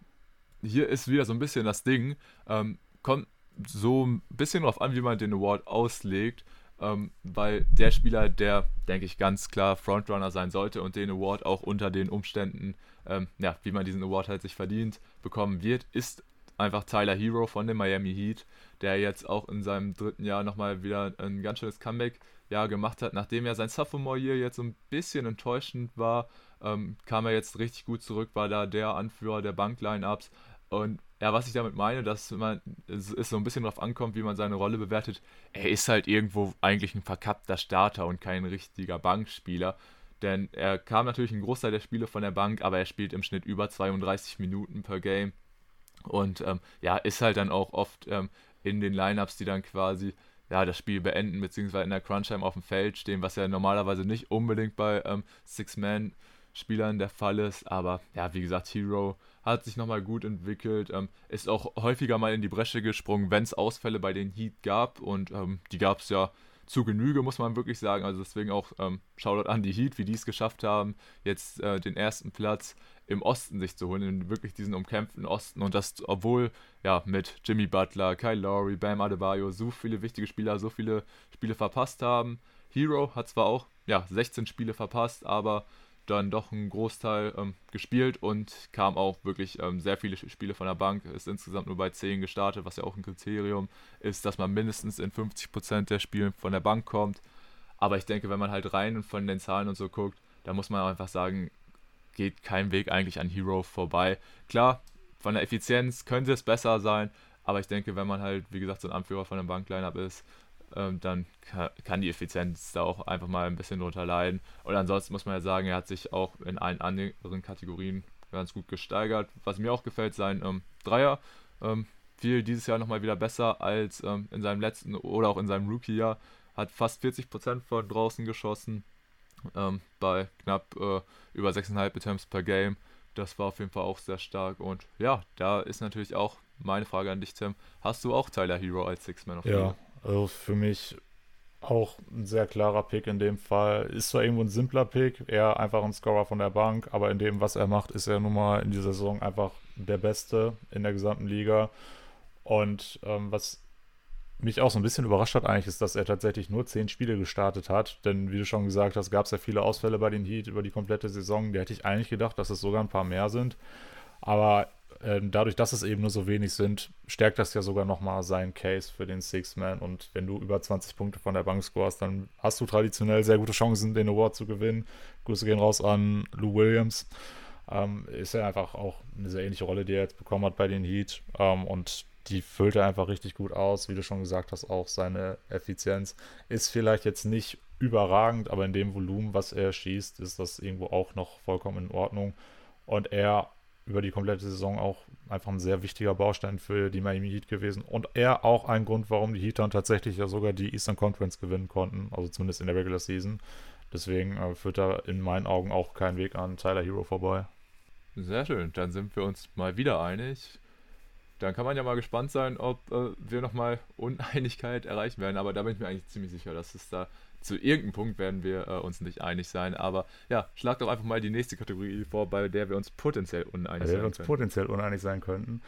hier ist wieder so ein bisschen das Ding. Ähm, kommt so ein bisschen darauf an, wie man den Award auslegt. Ähm, weil der Spieler, der, denke ich, ganz klar Frontrunner sein sollte und den Award auch unter den Umständen ähm, ja, wie man diesen Award halt sich verdient, bekommen wird, ist einfach Tyler Hero von dem Miami Heat, der jetzt auch in seinem dritten Jahr nochmal wieder ein ganz schönes Comeback ja, gemacht hat. Nachdem er sein Sophomore-Year jetzt so ein bisschen enttäuschend war, ähm, kam er jetzt richtig gut zurück, war da der Anführer der Bank-Line-Ups. Und ja, was ich damit meine, dass man es, so ein bisschen darauf ankommt, wie man seine Rolle bewertet. Er ist halt irgendwo eigentlich ein verkappter Starter und kein richtiger Bankspieler. Denn er kam natürlich einen Großteil der Spiele von der Bank, aber er spielt im Schnitt über 32 Minuten per Game. Und ähm, ja, ist halt dann auch oft ähm, in den Lineups, die dann quasi ja, das Spiel beenden, beziehungsweise in der Crunch-Time auf dem Feld stehen, was ja normalerweise nicht unbedingt bei ähm, Six-Man-Spielern der Fall ist. Aber ja, wie gesagt, Hero hat sich nochmal gut entwickelt, ähm, ist auch häufiger mal in die Bresche gesprungen, wenn es Ausfälle bei den Heat gab. Und ähm, die gab es ja zu Genüge, muss man wirklich sagen. Also deswegen auch ähm, Shoutout an die Heat, wie die es geschafft haben, jetzt äh, den ersten Platz im Osten sich zu holen, in wirklich diesen umkämpften Osten. Und das, obwohl ja mit Jimmy Butler, Kyle Lowry, Bam Adebayo so viele wichtige Spieler, so viele Spiele verpasst haben. Hero hat zwar auch ja, 16 Spiele verpasst, aber dann doch einen Großteil ähm, gespielt und kam auch wirklich ähm, sehr viele Spiele von der Bank. Ist insgesamt nur bei 10 gestartet, was ja auch ein Kriterium ist, dass man mindestens in 50% der Spiele von der Bank kommt. Aber ich denke, wenn man halt rein und von den Zahlen und so guckt, da muss man einfach sagen, geht kein Weg eigentlich an Hero vorbei. Klar, von der Effizienz könnte es besser sein, aber ich denke, wenn man halt, wie gesagt, so ein Anführer von einem Banklineup ist, ähm, dann kann die Effizienz da auch einfach mal ein bisschen drunter leiden. Und ansonsten muss man ja sagen, er hat sich auch in allen anderen Kategorien ganz gut gesteigert. Was mir auch gefällt, sein ähm, Dreier ähm, fiel dieses Jahr nochmal wieder besser als ähm, in seinem letzten oder auch in seinem Rookie-Jahr. Hat fast 40% von draußen geschossen ähm, bei knapp äh, über 6,5 Attempts per Game. Das war auf jeden Fall auch sehr stark. Und ja, da ist natürlich auch meine Frage an dich, Tim. Hast du auch Tyler Hero als Six-Man of Ja, also für mich Auch ein sehr klarer Pick in dem Fall. Ist zwar irgendwo ein simpler Pick, eher einfach ein Scorer von der Bank, aber in dem, was er macht, ist er nun mal in dieser Saison einfach der Beste in der gesamten Liga. Und ähm, was mich auch so ein bisschen überrascht hat eigentlich, ist, dass er tatsächlich nur zehn Spiele gestartet hat. Denn wie du schon gesagt hast, gab es ja viele Ausfälle bei den Heat über die komplette Saison. Da hätte ich eigentlich gedacht, dass es sogar ein paar mehr sind. Aber ähm, dadurch, dass es eben nur so wenig sind, stärkt das ja sogar nochmal seinen Case für den Six-Man. Und wenn du über 20 Punkte von der Bank scorest, dann hast du traditionell sehr gute Chancen, den Award zu gewinnen. Grüße gehen raus an Lou Williams. Ähm, ist ja einfach auch eine sehr ähnliche Rolle, die er jetzt bekommen hat bei den Heat. Ähm, und die füllt er einfach richtig gut aus. Wie du schon gesagt hast, auch seine Effizienz ist vielleicht jetzt nicht überragend, aber in dem Volumen, was er schießt, ist das irgendwo auch noch vollkommen in Ordnung. Und er über die komplette Saison auch einfach ein sehr wichtiger Baustein für die Miami Heat gewesen. Und er auch ein Grund, warum die Heat dann tatsächlich ja sogar die Eastern Conference gewinnen konnten, also zumindest in der Regular Season. Deswegen äh, führt da in meinen Augen auch kein Weg an Tyler Hero vorbei. Sehr schön, dann sind wir uns mal wieder einig. Dann kann man ja mal gespannt sein, ob äh, wir nochmal Uneinigkeit erreichen werden. Aber da bin ich mir eigentlich ziemlich sicher, dass es da zu irgendeinem Punkt werden wir äh, uns nicht einig sein. Aber ja, schlag doch einfach mal die nächste Kategorie vor, bei der wir uns potenziell uneinig bei der wir uns können. potenziell uneinig sein könnten.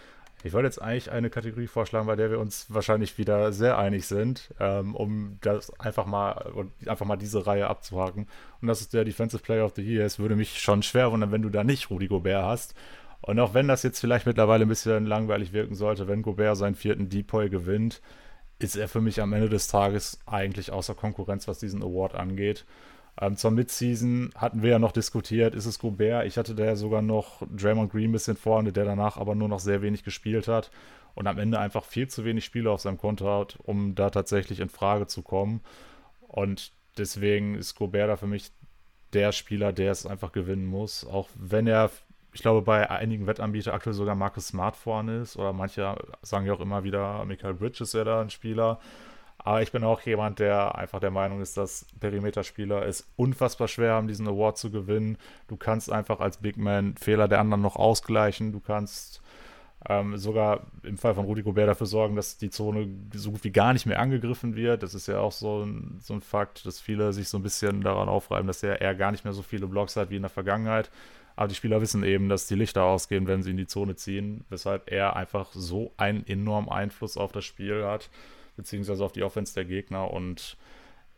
Ich wollte jetzt eigentlich eine Kategorie vorschlagen, bei der wir uns wahrscheinlich wieder sehr einig sind, ähm, um das einfach mal einfach mal diese Reihe abzuhaken. Und das ist der Defensive Player of the Year. Es würde mich schon schwer wundern, wenn du da nicht Rudy Gobert hast. Und auch wenn das jetzt vielleicht mittlerweile ein bisschen langweilig wirken sollte, wenn Gobert seinen vierten Depoy gewinnt, ist er für mich am Ende des Tages eigentlich außer Konkurrenz, was diesen Award angeht. Ähm, zur Midseason hatten wir ja noch diskutiert, ist es Gobert? Ich hatte da ja sogar noch Draymond Green ein bisschen vorne, der danach aber nur noch sehr wenig gespielt hat und am Ende einfach viel zu wenig Spiele auf seinem Konto hat, um da tatsächlich in Frage zu kommen. Und deswegen ist Gobert da für mich der Spieler, der es einfach gewinnen muss, auch wenn er ich glaube, bei einigen Wettanbietern aktuell sogar Marcus Smart vorne ist. Oder manche sagen ja auch immer wieder, Michael Bridges wäre da ein Spieler. Aber ich bin auch jemand, der einfach der Meinung ist, dass Perimeterspieler es unfassbar schwer haben, diesen Award zu gewinnen. Du kannst einfach als Big Man Fehler der anderen noch ausgleichen. Du kannst ähm, sogar im Fall von Rudy Gobert dafür sorgen, dass die Zone so gut wie gar nicht mehr angegriffen wird. Das ist ja auch so ein, so ein Fakt, dass viele sich so ein bisschen daran aufreiben, dass er eher gar nicht mehr so viele Blocks hat wie in der Vergangenheit. Aber die Spieler wissen eben, dass die Lichter ausgehen, wenn sie in die Zone ziehen, weshalb er einfach so einen enormen Einfluss auf das Spiel hat, beziehungsweise auf die Offense der Gegner. Und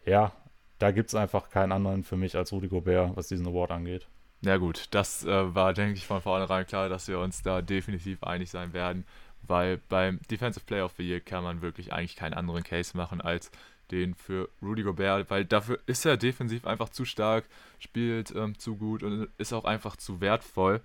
ja, da gibt es einfach keinen anderen für mich als Rudy Gobert, was diesen Award angeht. Ja gut, das äh, war, denke ich, von vornherein klar, dass wir uns da definitiv einig sein werden, weil beim Defensive Player of the Year kann man wirklich eigentlich keinen anderen Case machen als den für Rudy Gobert, weil dafür ist er defensiv einfach zu stark, spielt ähm, zu gut und ist auch einfach zu wertvoll.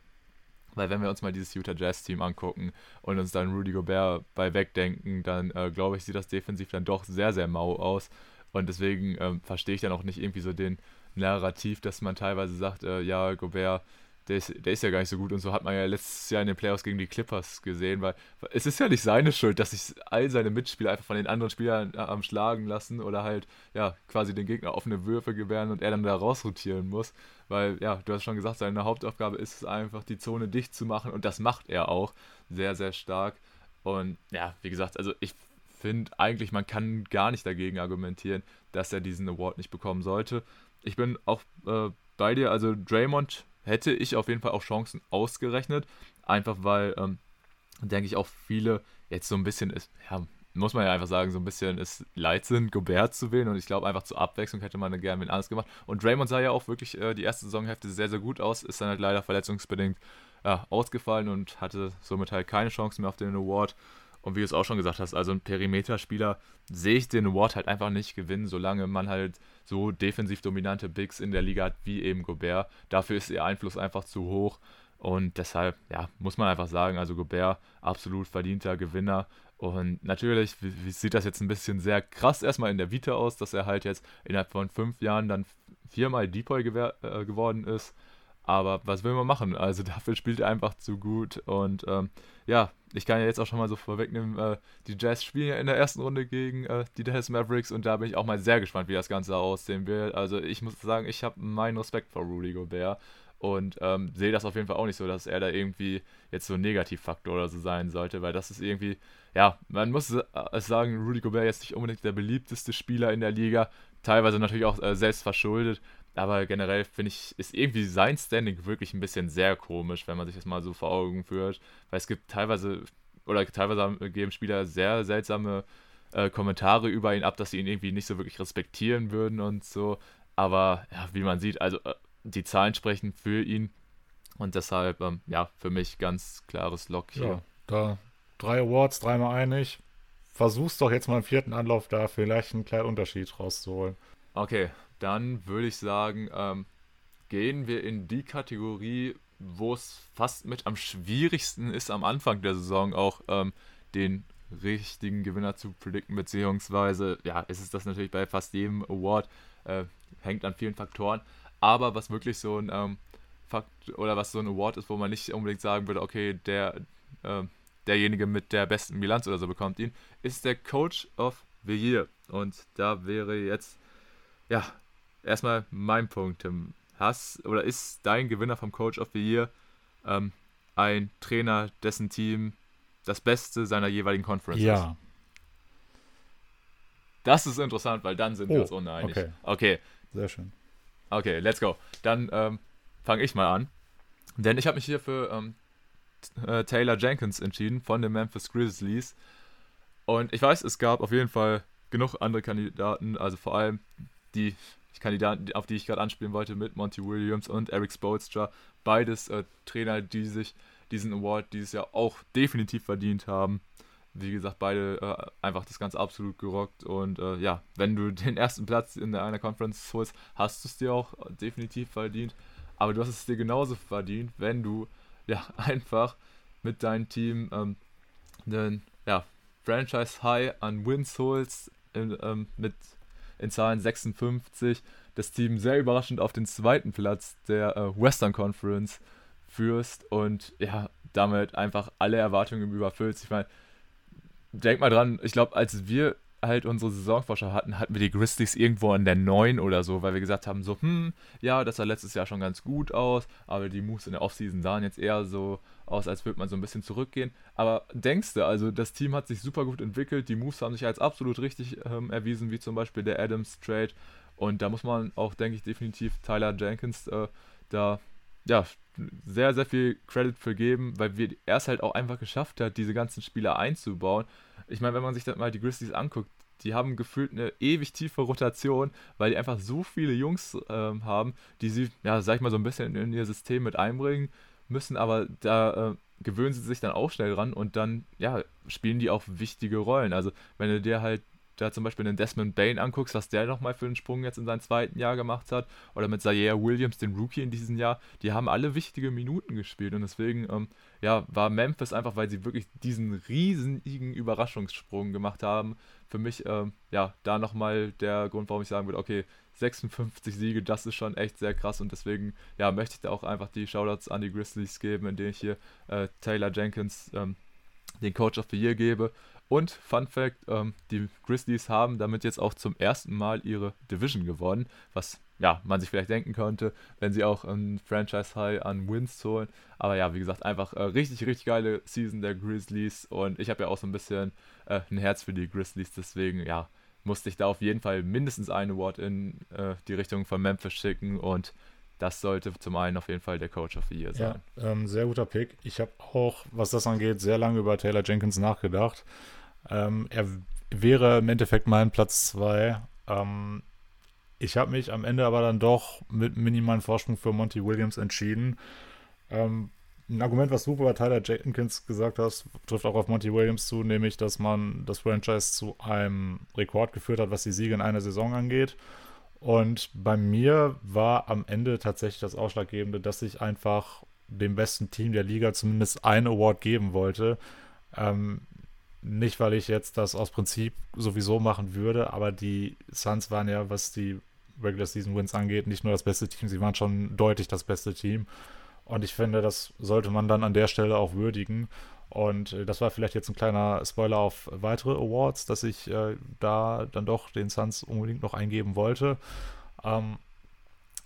Weil wenn wir uns mal dieses Utah Jazz Team angucken und uns dann Rudy Gobert bei wegdenken, dann äh, glaube ich, sieht das defensiv dann doch sehr, sehr mau aus. Und deswegen ähm, verstehe ich dann auch nicht irgendwie so den Narrativ, dass man teilweise sagt, äh, ja, Gobert der ist, der ist ja gar nicht so gut. Und so hat man ja letztes Jahr in den Playoffs gegen die Clippers gesehen, weil es ist ja nicht seine Schuld, dass sich all seine Mitspieler einfach von den anderen Spielern äh, am Schlagen lassen oder halt, ja, quasi den Gegner offene Würfe gewähren und er dann da rausrotieren muss, weil, ja, du hast schon gesagt, seine Hauptaufgabe ist es einfach, die Zone dicht zu machen. Und das macht er auch sehr, sehr stark. Und ja, wie gesagt, also ich finde eigentlich, man kann gar nicht dagegen argumentieren, dass er diesen Award nicht bekommen sollte. Ich bin auch äh, bei dir, also Draymond hätte ich auf jeden Fall auch Chancen ausgerechnet. Einfach weil, ähm, denke ich, auch viele jetzt so ein bisschen ist, ja, muss man ja einfach sagen, so ein bisschen ist leid sind, Gobert zu wählen. Und ich glaube, einfach zur Abwechslung hätte man gerne mit anders gemacht. Und Draymond sah ja auch wirklich äh, die erste Saisonhälfte sehr, sehr gut aus, ist dann halt leider verletzungsbedingt ja, ausgefallen und hatte somit halt keine Chance mehr auf den Award. Und wie du es auch schon gesagt hast, also ein Perimeterspieler sehe ich den Award halt einfach nicht gewinnen, solange man halt so defensiv dominante Bigs in der Liga hat wie eben Gobert. Dafür ist ihr Einfluss einfach zu hoch. Und deshalb, ja, muss man einfach sagen, also Gobert absolut verdienter Gewinner. Und natürlich sieht das jetzt ein bisschen sehr krass erstmal in der Vita aus, dass er halt jetzt innerhalb von fünf Jahren dann viermal Depoy äh, geworden ist. Aber was will man machen? Also dafür spielt er einfach zu gut. Und ähm, ja, ich kann ja jetzt auch schon mal so vorwegnehmen, äh, die Jazz spielen ja in der ersten Runde gegen äh, die Dallas Mavericks und da bin ich auch mal sehr gespannt, wie das Ganze aussehen wird. Also ich muss sagen, ich habe meinen Respekt vor Rudy Gobert. und ähm, sehe das auf jeden Fall auch nicht so, dass er da irgendwie jetzt so ein Negativfaktor oder so sein sollte, weil das ist irgendwie, ja, man muss es sagen, Rudy Gobert jetzt nicht unbedingt der beliebteste Spieler in der Liga, teilweise natürlich auch äh, selbst verschuldet, aber generell finde ich, ist irgendwie sein Standing wirklich ein bisschen sehr komisch, wenn man sich das mal so vor Augen führt, weil es gibt teilweise, oder teilweise geben Spieler sehr seltsame äh, Kommentare über ihn ab, dass sie ihn irgendwie nicht so wirklich respektieren würden und so, aber ja, wie man sieht, also äh, die Zahlen sprechen für ihn. Und deshalb, ähm, ja, für mich ganz klares Lock hier. Ja, da drei Awards, dreimal einig. Versuch's doch jetzt mal im vierten Anlauf da vielleicht einen kleinen Unterschied rauszuholen. Okay, dann würde ich sagen, ähm, gehen wir in die Kategorie, wo es fast mit am schwierigsten ist, am Anfang der Saison auch ähm, den richtigen Gewinner zu predikten, beziehungsweise, ja, ist es das natürlich bei fast jedem Award, äh, hängt an vielen Faktoren aber was wirklich so ein ähm, Fakt oder was so ein Award ist, wo man nicht unbedingt sagen würde, okay, der, äh, derjenige mit der besten Bilanz oder so bekommt ihn, ist der Coach of the Year. Und da wäre jetzt, ja, erstmal mein Punkt, Tim. Hast oder ist dein Gewinner vom Coach of the Year ähm, ein Trainer, dessen Team das Beste seiner jeweiligen Conference ja. ist? Ja. Das ist interessant, weil dann sind oh, wir uns uneinig. Okay. okay. Sehr schön. Okay, let's go. Dann ähm, fange ich mal an. Denn ich habe mich hier für ähm, äh, Taylor Jenkins entschieden von den Memphis Grizzlies. Und ich weiß, es gab auf jeden Fall genug andere Kandidaten, also vor allem die Kandidaten, auf die ich gerade anspielen wollte, mit Monty Williams und Eric Spoelstra. Beides äh, Trainer, die sich diesen Award dieses Jahr auch definitiv verdient haben wie gesagt, beide äh, einfach das Ganze absolut gerockt. Und äh, ja, wenn du den ersten Platz in einer Conference holst, hast du es dir auch definitiv verdient. Aber du hast es dir genauso verdient, wenn du ja einfach mit deinem Team ähm, den ja, Franchise High an Wins holst, ähm, mit in Zahlen 56. Das Team sehr überraschend auf den zweiten Platz der äh, Western Conference führst und ja, damit einfach alle Erwartungen überfüllst. Ich meine, denk mal dran, ich glaube, als wir halt unsere Saisonvorschau hatten, hatten wir die Grizzlies irgendwo an der 9 oder so, weil wir gesagt haben, so, hm, ja, das sah letztes Jahr schon ganz gut aus, aber die Moves in der Offseason sahen jetzt eher so aus, als würde man so ein bisschen zurückgehen. Aber denkst du, also das Team hat sich super gut entwickelt, die Moves haben sich als absolut richtig ähm, erwiesen, wie zum Beispiel der Adams Trade. Und da muss man auch, denke ich, definitiv Tyler Jenkins äh, da ja, sehr, sehr viel Credit für geben, weil er es halt auch einfach geschafft hat, diese ganzen Spieler einzubauen. Ich meine, wenn man sich dann mal die Grizzlies anguckt, die haben gefühlt eine ewig tiefe Rotation, weil die einfach so viele Jungs ähm, haben, die sie, ja, sag ich mal, so ein bisschen in ihr System mit einbringen müssen, aber da äh, gewöhnen sie sich dann auch schnell ran und dann, ja, spielen die auch wichtige Rollen. Also, wenn du dir halt da zum Beispiel den Desmond Bain anguckst, was der nochmal für einen Sprung jetzt in seinem zweiten Jahr gemacht hat, oder mit Zaire Williams, den Rookie in diesem Jahr, die haben alle wichtige Minuten gespielt und deswegen ähm, ja, war Memphis einfach, weil sie wirklich diesen riesigen Überraschungssprung gemacht haben, für mich ähm, ja, da nochmal der Grund, warum ich sagen würde, okay, 56 Siege, das ist schon echt sehr krass und deswegen ja, möchte ich da auch einfach die Shoutouts an die Grizzlies geben, indem ich hier äh, Taylor Jenkins ähm, den Coach of the Year gebe. Und Fun Fact: ähm, Die Grizzlies haben damit jetzt auch zum ersten Mal ihre Division gewonnen, was ja, man sich vielleicht denken könnte, wenn sie auch ein Franchise High an Wins holen. Aber ja, wie gesagt, einfach äh, richtig, richtig geile Season der Grizzlies. Und ich habe ja auch so ein bisschen äh, ein Herz für die Grizzlies, deswegen ja, musste ich da auf jeden Fall mindestens ein Award in äh, die Richtung von Memphis schicken. Und das sollte zum einen auf jeden Fall der Coach of the Year sein. Ja, ähm, sehr guter Pick. Ich habe auch, was das angeht, sehr lange über Taylor Jenkins nachgedacht. Ähm, er wäre im Endeffekt mein Platz 2. Ähm, ich habe mich am Ende aber dann doch mit minimalen Vorsprung für Monty Williams entschieden. Ähm, ein Argument, was du über Tyler Jenkins gesagt hast, trifft auch auf Monty Williams zu, nämlich, dass man das Franchise zu einem Rekord geführt hat, was die Siege in einer Saison angeht. Und bei mir war am Ende tatsächlich das Ausschlaggebende, dass ich einfach dem besten Team der Liga zumindest einen Award geben wollte. Ähm, nicht, weil ich jetzt das aus Prinzip sowieso machen würde, aber die Suns waren ja, was die Regular Season Wins angeht, nicht nur das beste Team, sie waren schon deutlich das beste Team. Und ich finde, das sollte man dann an der Stelle auch würdigen. Und äh, das war vielleicht jetzt ein kleiner Spoiler auf weitere Awards, dass ich äh, da dann doch den Suns unbedingt noch eingeben wollte. Ähm,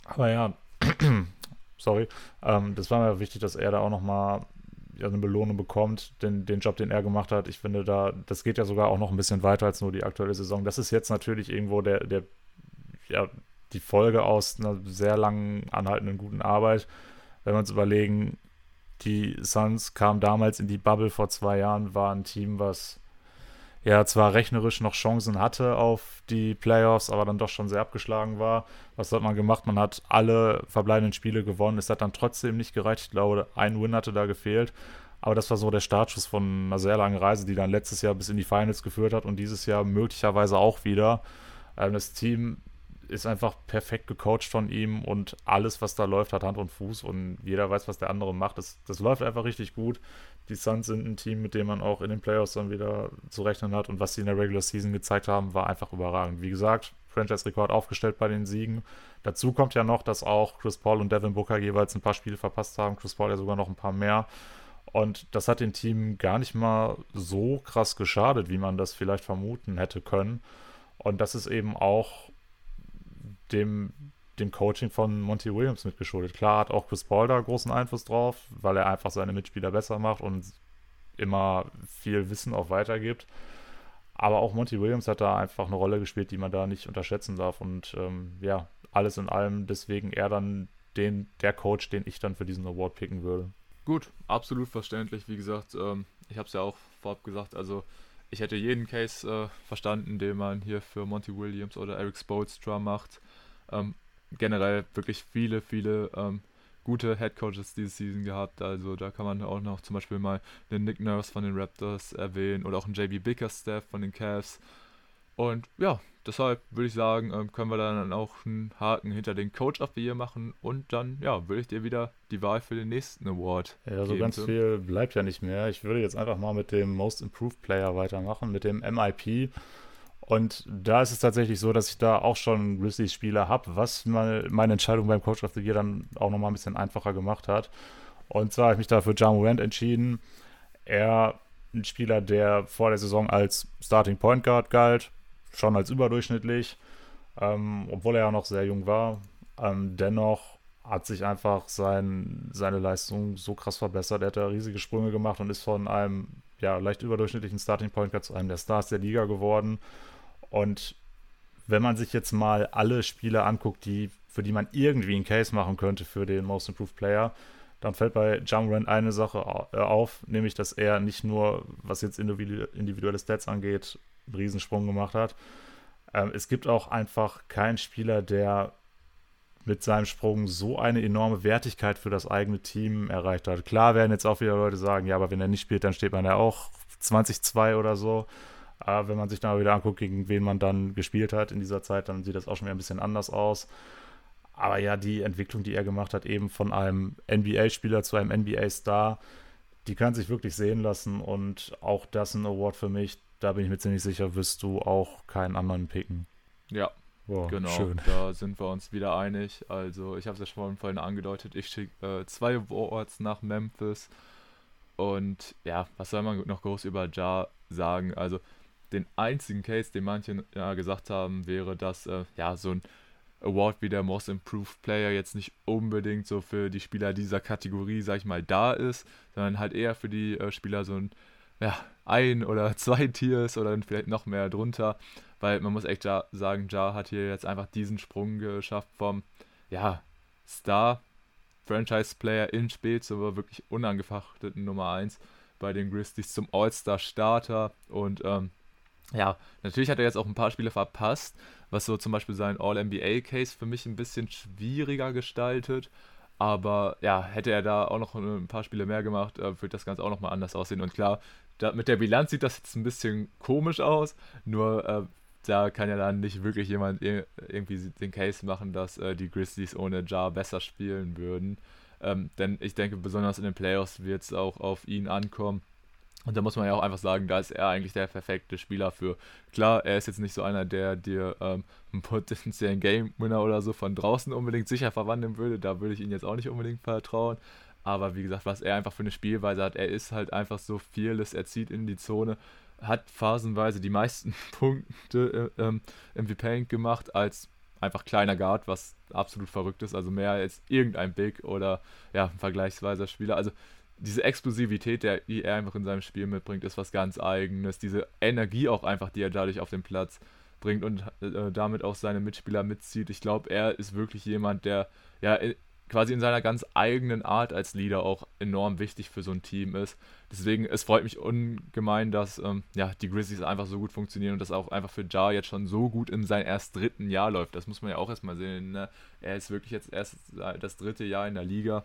aber ja, sorry. Ähm, das war mir wichtig, dass er da auch nochmal ja, eine Belohnung bekommt, den, den Job, den er gemacht hat. Ich finde, da, das geht ja sogar auch noch ein bisschen weiter als nur die aktuelle Saison. Das ist jetzt natürlich irgendwo der, der, ja, die Folge aus einer sehr langen, anhaltenden guten Arbeit. Wenn wir uns überlegen, die Suns kamen damals in die Bubble vor zwei Jahren, war ein Team, was ja zwar rechnerisch noch Chancen hatte auf die Playoffs, aber dann doch schon sehr abgeschlagen war. Was hat man gemacht? Man hat alle verbleibenden Spiele gewonnen. Es hat dann trotzdem nicht gereicht. Ich glaube, ein Win hatte da gefehlt. Aber das war so der Startschuss von einer sehr langen Reise, die dann letztes Jahr bis in die Finals geführt hat und dieses Jahr möglicherweise auch wieder. Ähm, das Team ist einfach perfekt gecoacht von ihm und alles, was da läuft, hat Hand und Fuß und jeder weiß, was der andere macht. Das, das läuft einfach richtig gut. Die Suns sind ein Team, mit dem man auch in den Playoffs dann wieder zu rechnen hat und was sie in der Regular Season gezeigt haben, war einfach überragend. Wie gesagt, Franchise-Rekord aufgestellt bei den Siegen. Dazu kommt ja noch, dass auch Chris Paul und Devin Booker jeweils ein paar Spiele verpasst haben. Chris Paul ja sogar noch ein paar mehr. Und das hat dem Team gar nicht mal so krass geschadet, wie man das vielleicht vermuten hätte können. Und das ist eben auch dem, dem Coaching von Monty Williams mitgeschuldet. Klar hat auch Chris Paul da großen Einfluss drauf, weil er einfach seine Mitspieler besser macht und immer viel Wissen auch weitergibt. Aber auch Monty Williams hat da einfach eine Rolle gespielt, die man da nicht unterschätzen darf. Und ähm, ja, alles in allem deswegen er dann den, der Coach, den ich dann für diesen Award picken würde. Gut, absolut verständlich. Wie gesagt, ähm, ich habe es ja auch vorab gesagt, also ich hätte jeden Case äh, verstanden, den man hier für Monty Williams oder Eric Spoelstra macht. Ähm, generell wirklich viele, viele ähm, gute Head Coaches diese Season gehabt. Also da kann man auch noch zum Beispiel mal den Nick Nurse von den Raptors erwähnen oder auch einen JB Bickerstaff von den Cavs. Und ja, deshalb würde ich sagen, ähm, können wir dann auch einen Haken hinter den Coach of the Year machen und dann, ja, würde ich dir wieder die Wahl für den nächsten Award. Ja, so ganz viel bleibt ja nicht mehr. Ich würde jetzt einfach mal mit dem Most Improved Player weitermachen, mit dem MIP. Und da ist es tatsächlich so, dass ich da auch schon Grizzlies-Spieler habe, was meine, Entscheidung beim Coach of the Year dann auch nochmal ein bisschen einfacher gemacht hat. Und zwar habe ich mich da für John Morant entschieden. Er, ein Spieler, der vor der Saison als Starting Point Guard galt, schon als überdurchschnittlich, ähm, obwohl er ja noch sehr jung war. Ähm, dennoch hat sich einfach sein, seine Leistung so krass verbessert. Er hat da riesige Sprünge gemacht und ist von einem ja, leicht überdurchschnittlichen Starting Point Guard zu einem der Stars der Liga geworden. Und wenn man sich jetzt mal alle Spiele anguckt, die, für die man irgendwie einen Case machen könnte für den Most Improved Player, dann fällt bei Jamrand eine Sache auf, nämlich dass er nicht nur, was jetzt individuelle Stats angeht, einen Riesensprung gemacht hat. Ähm, es gibt auch einfach keinen Spieler, der mit seinem Sprung so eine enorme Wertigkeit für das eigene Team erreicht hat. Klar werden jetzt auch wieder Leute sagen, ja, aber wenn er nicht spielt, dann steht man ja auch 20-2 oder so. Aber wenn man sich dann wieder anguckt, gegen wen man dann gespielt hat in dieser Zeit, dann sieht das auch schon wieder ein bisschen anders aus. Aber ja, die Entwicklung, die er gemacht hat, eben von einem NBA-Spieler zu einem NBA-Star, die kann sich wirklich sehen lassen. Und auch das ein Award für mich. Da bin ich mir ziemlich sicher, wirst du auch keinen anderen picken. Ja, Wow, genau, schön. da sind wir uns wieder einig. Also ich habe es ja schon vorhin angedeutet, ich schicke äh, zwei Awards nach Memphis. Und ja, was soll man noch groß über Ja sagen? Also den einzigen Case, den manche ja gesagt haben, wäre, dass äh, ja so ein Award wie der Most Improved Player jetzt nicht unbedingt so für die Spieler dieser Kategorie, sag ich mal, da ist, sondern halt eher für die äh, Spieler so ein, ja, ein oder zwei Tiers oder dann vielleicht noch mehr drunter, weil man muss echt ja sagen, Ja hat hier jetzt einfach diesen Sprung geschafft vom, ja, Star, Franchise-Player in Spät zur wirklich unangefachteten Nummer 1 bei den Grizzlies zum All-Star-Starter und ähm, ja, natürlich hat er jetzt auch ein paar Spiele verpasst, was so zum Beispiel seinen All-NBA-Case für mich ein bisschen schwieriger gestaltet. Aber ja, hätte er da auch noch ein paar Spiele mehr gemacht, äh, würde das Ganze auch nochmal anders aussehen. Und klar, da, mit der Bilanz sieht das jetzt ein bisschen komisch aus, nur äh, da kann ja dann nicht wirklich jemand irgendwie den Case machen, dass äh, die Grizzlies ohne Jar besser spielen würden. Ähm, denn ich denke, besonders in den Playoffs wird es auch auf ihn ankommen. Und da muss man ja auch einfach sagen, da ist er eigentlich der perfekte Spieler für. Klar, er ist jetzt nicht so einer, der dir ähm, einen potenziellen Game-Winner oder so von draußen unbedingt sicher verwandeln würde. Da würde ich ihn jetzt auch nicht unbedingt vertrauen. Aber wie gesagt, was er einfach für eine Spielweise hat, er ist halt einfach so vieles, er zieht in die Zone, hat phasenweise die meisten Punkte äh, ähm, im V-Paint gemacht als einfach kleiner Guard, was absolut verrückt ist, also mehr als irgendein Big oder ja, vergleichsweiser Spieler. Also diese Explosivität, die er einfach in seinem Spiel mitbringt, ist was ganz eigenes. Diese Energie auch einfach, die er dadurch auf den Platz bringt und äh, damit auch seine Mitspieler mitzieht. Ich glaube, er ist wirklich jemand, der ja quasi in seiner ganz eigenen Art als Leader auch enorm wichtig für so ein Team ist. Deswegen, es freut mich ungemein, dass ähm, ja, die Grizzlies einfach so gut funktionieren und das auch einfach für Jar jetzt schon so gut in sein erst dritten Jahr läuft. Das muss man ja auch erstmal sehen. Ne? Er ist wirklich jetzt erst das dritte Jahr in der Liga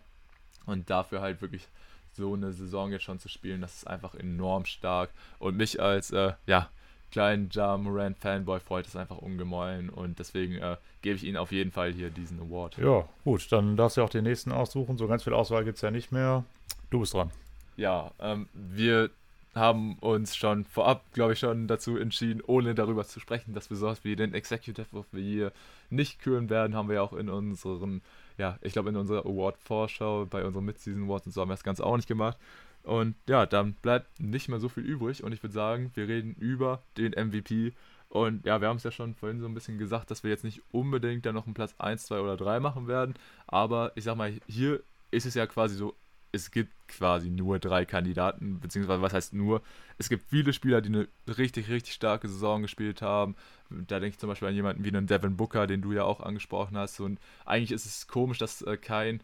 und dafür halt wirklich so eine Saison jetzt schon zu spielen, das ist einfach enorm stark. Und mich als, äh, ja, kleinen Ja Moran Fanboy freut es einfach ungemein und deswegen äh, gebe ich Ihnen auf jeden Fall hier diesen Award. Ja, gut, dann darfst du auch den nächsten aussuchen. So ganz viel Auswahl gibt es ja nicht mehr. Du bist dran. Ja, ähm, wir haben uns schon vorab, glaube ich, schon dazu entschieden, ohne darüber zu sprechen, dass wir sowas wie den Executive of the Year nicht küren werden, haben wir ja auch in unseren, ja, ich glaube in unserer Award-Vorschau, bei unseren Mid-Season Awards und so haben wir das Ganze auch nicht gemacht. Und ja, dann bleibt nicht mehr so viel übrig und ich würde sagen, wir reden über den MVP. Und ja, wir haben es ja schon vorhin so ein bisschen gesagt, dass wir jetzt nicht unbedingt dann noch einen Platz 1, 2 oder 3 machen werden. Aber ich sag mal, hier ist es ja quasi so, es gibt quasi nur drei Kandidaten, beziehungsweise was heißt nur, es gibt viele Spieler, die eine richtig, richtig starke Saison gespielt haben. Da denke ich zum Beispiel an jemanden wie einen Devin Booker, den du ja auch angesprochen hast. Und eigentlich ist es komisch, dass äh, kein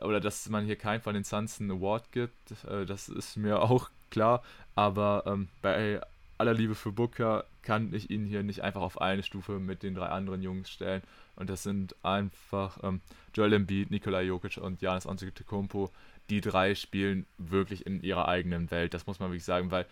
oder dass man hier keinen von den Suns einen Award gibt, äh, das ist mir auch klar. Aber ähm, bei aller Liebe für Booker kann ich ihn hier nicht einfach auf eine Stufe mit den drei anderen Jungs stellen. Und das sind einfach ähm, Joel Embiid, Nikola Jokic und Janis Antetokounmpo. Die drei spielen wirklich in ihrer eigenen Welt. Das muss man wirklich sagen, weil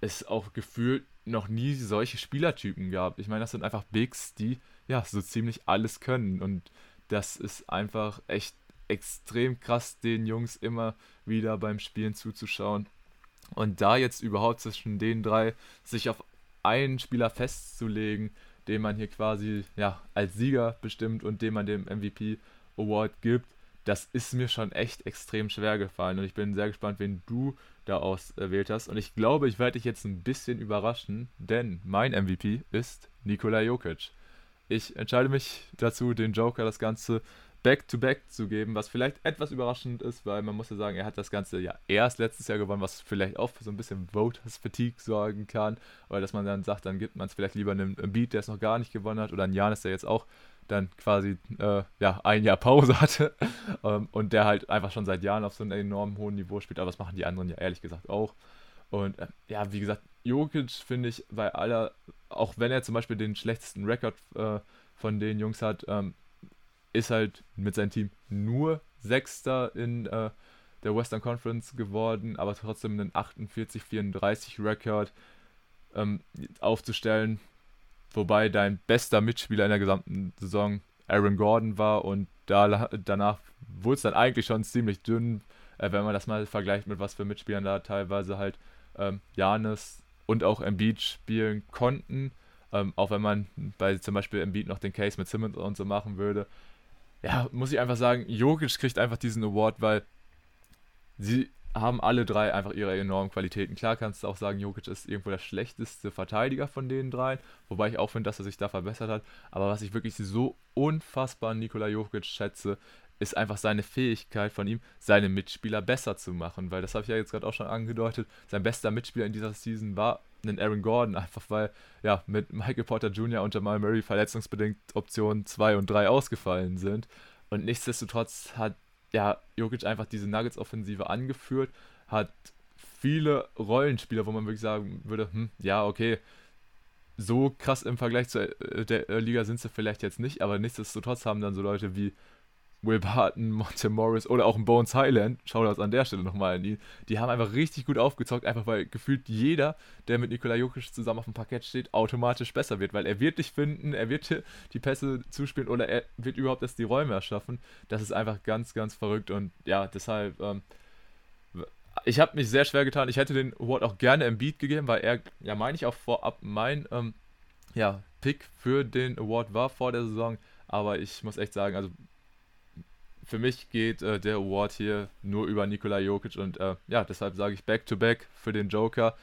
es auch gefühlt noch nie solche Spielertypen gab. Ich meine, das sind einfach Bigs, die ja so ziemlich alles können. Und das ist einfach echt extrem krass, den Jungs immer wieder beim Spielen zuzuschauen. Und da jetzt überhaupt zwischen den drei sich auf einen Spieler festzulegen, den man hier quasi ja, als Sieger bestimmt und dem man dem MVP Award gibt, das ist mir schon echt extrem schwer gefallen. Und ich bin sehr gespannt, wen du da auswählt hast. Und ich glaube, ich werde dich jetzt ein bisschen überraschen, denn mein MVP ist Nikola Jokic. Ich entscheide mich dazu, den Joker das Ganze Back-to-Back -back zu geben, was vielleicht etwas überraschend ist, weil man muss ja sagen, er hat das Ganze ja erst letztes Jahr gewonnen, was vielleicht auch für so ein bisschen Voters-Fatigue sorgen kann. Oder dass man dann sagt, dann gibt man es vielleicht lieber einem Beat, der es noch gar nicht gewonnen hat, oder einen Janis, der jetzt auch dann quasi äh, ja, ein Jahr Pause hatte. Ähm, und der halt einfach schon seit Jahren auf so einem enorm hohen Niveau spielt, aber das machen die anderen ja ehrlich gesagt auch. Und äh, ja, wie gesagt, Jokic finde ich bei aller, auch wenn er zum Beispiel den schlechtesten Rekord äh, von den Jungs hat, ähm, ist halt mit seinem Team nur Sechster in äh, der Western Conference geworden, aber trotzdem einen 48-34 Rekord ähm, aufzustellen, wobei dein bester Mitspieler in der gesamten Saison Aaron Gordon war und da, danach wurde es dann eigentlich schon ziemlich dünn, äh, wenn man das mal vergleicht mit was für Mitspielern da teilweise halt ähm, Janis und auch Embiid spielen konnten. Ähm, auch wenn man bei zum Beispiel Embiid noch den Case mit Simmons und so machen würde ja, muss ich einfach sagen, Jokic kriegt einfach diesen Award, weil sie haben alle drei einfach ihre enormen Qualitäten. Klar kannst du auch sagen, Jokic ist irgendwo der schlechteste Verteidiger von den dreien, wobei ich auch finde, dass er sich da verbessert hat. Aber was ich wirklich so unfassbar an Nikola Jokic schätze, ist einfach seine Fähigkeit von ihm, seine Mitspieler besser zu machen. Weil das habe ich ja jetzt gerade auch schon angedeutet. Sein bester Mitspieler in dieser Season war einen Aaron Gordon, einfach weil ja mit Michael Porter Jr. und Jamal Murray verletzungsbedingt Optionen 2 und 3 ausgefallen sind. Und nichtsdestotrotz hat ja Jokic einfach diese Nuggets-Offensive angeführt, hat viele Rollenspieler, wo man wirklich sagen würde, hm, ja, okay, so krass im Vergleich zur äh, der Liga sind sie vielleicht jetzt nicht, aber nichtsdestotrotz haben dann so Leute wie Will Barton, Monte Morris oder auch ein Bones Highland, schau das an der Stelle nochmal an ihn, die haben einfach richtig gut aufgezockt, einfach weil gefühlt jeder, der mit Nikola Jokic zusammen auf dem Parkett steht, automatisch besser wird, weil er wird dich finden, er wird die Pässe zuspielen oder er wird überhaupt erst die Räume erschaffen. Das ist einfach ganz, ganz verrückt und ja, deshalb, ähm, ich habe mich sehr schwer getan. Ich hätte den Award auch gerne im Beat gegeben, weil er, ja, meine ich auch vorab mein, ähm, ja, Pick für den Award war vor der Saison. Aber ich muss echt sagen, also für mich geht äh, der Award hier nur über Nikola Jokic und äh, ja, deshalb sage ich Back-to-Back für den Joker.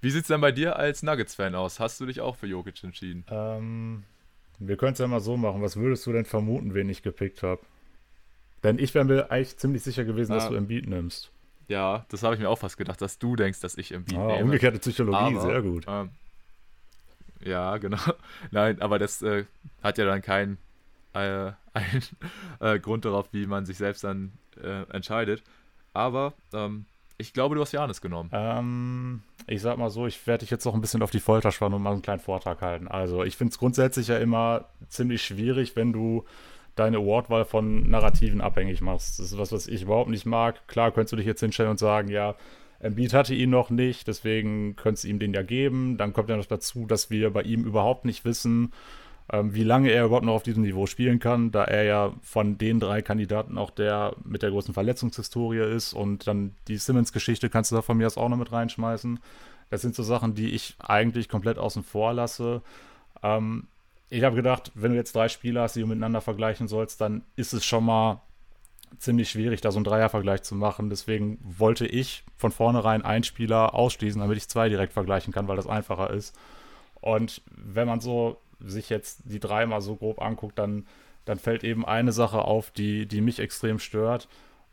Wie sieht es denn bei dir als Nuggets-Fan aus? Hast du dich auch für Jokic entschieden? Ähm, Wir können es ja mal so machen. Was würdest du denn vermuten, wen ich gepickt habe? Denn ich wäre mir eigentlich ziemlich sicher gewesen, ah. dass du Embiid nimmst. Ja, das habe ich mir auch fast gedacht, dass du denkst, dass ich Embiid ah, nehme. Umgekehrte Psychologie, aber, sehr gut. Ähm, ja, genau. Nein, aber das äh, hat ja dann keinen äh, äh, Grund darauf, wie man sich selbst dann äh, entscheidet. Aber ähm, ich glaube, du hast Janis genommen. Ähm, ich sag mal so, ich werde dich jetzt noch ein bisschen auf die Folter spannen und mal einen kleinen Vortrag halten. Also, ich finde es grundsätzlich ja immer ziemlich schwierig, wenn du deine Awardwahl von Narrativen abhängig machst. Das ist was, was ich überhaupt nicht mag. Klar, könntest du dich jetzt hinstellen und sagen, ja, Embiid hatte ihn noch nicht, deswegen könntest du ihm den ja geben. Dann kommt ja noch dazu, dass wir bei ihm überhaupt nicht wissen, ähm, wie lange er überhaupt noch auf diesem Niveau spielen kann, da er ja von den drei Kandidaten auch der mit der großen Verletzungshistorie ist und dann die Simmons-Geschichte kannst du da von mir aus auch noch mit reinschmeißen. Das sind so Sachen, die ich eigentlich komplett außen vor lasse. Ähm, ich habe gedacht, wenn du jetzt drei Spieler hast, die du miteinander vergleichen sollst, dann ist es schon mal ziemlich schwierig, da so einen Dreiervergleich zu machen. Deswegen wollte ich von vornherein einen Spieler ausschließen, damit ich zwei direkt vergleichen kann, weil das einfacher ist. Und wenn man so sich jetzt die drei mal so grob anguckt, dann, dann fällt eben eine Sache auf, die, die mich extrem stört.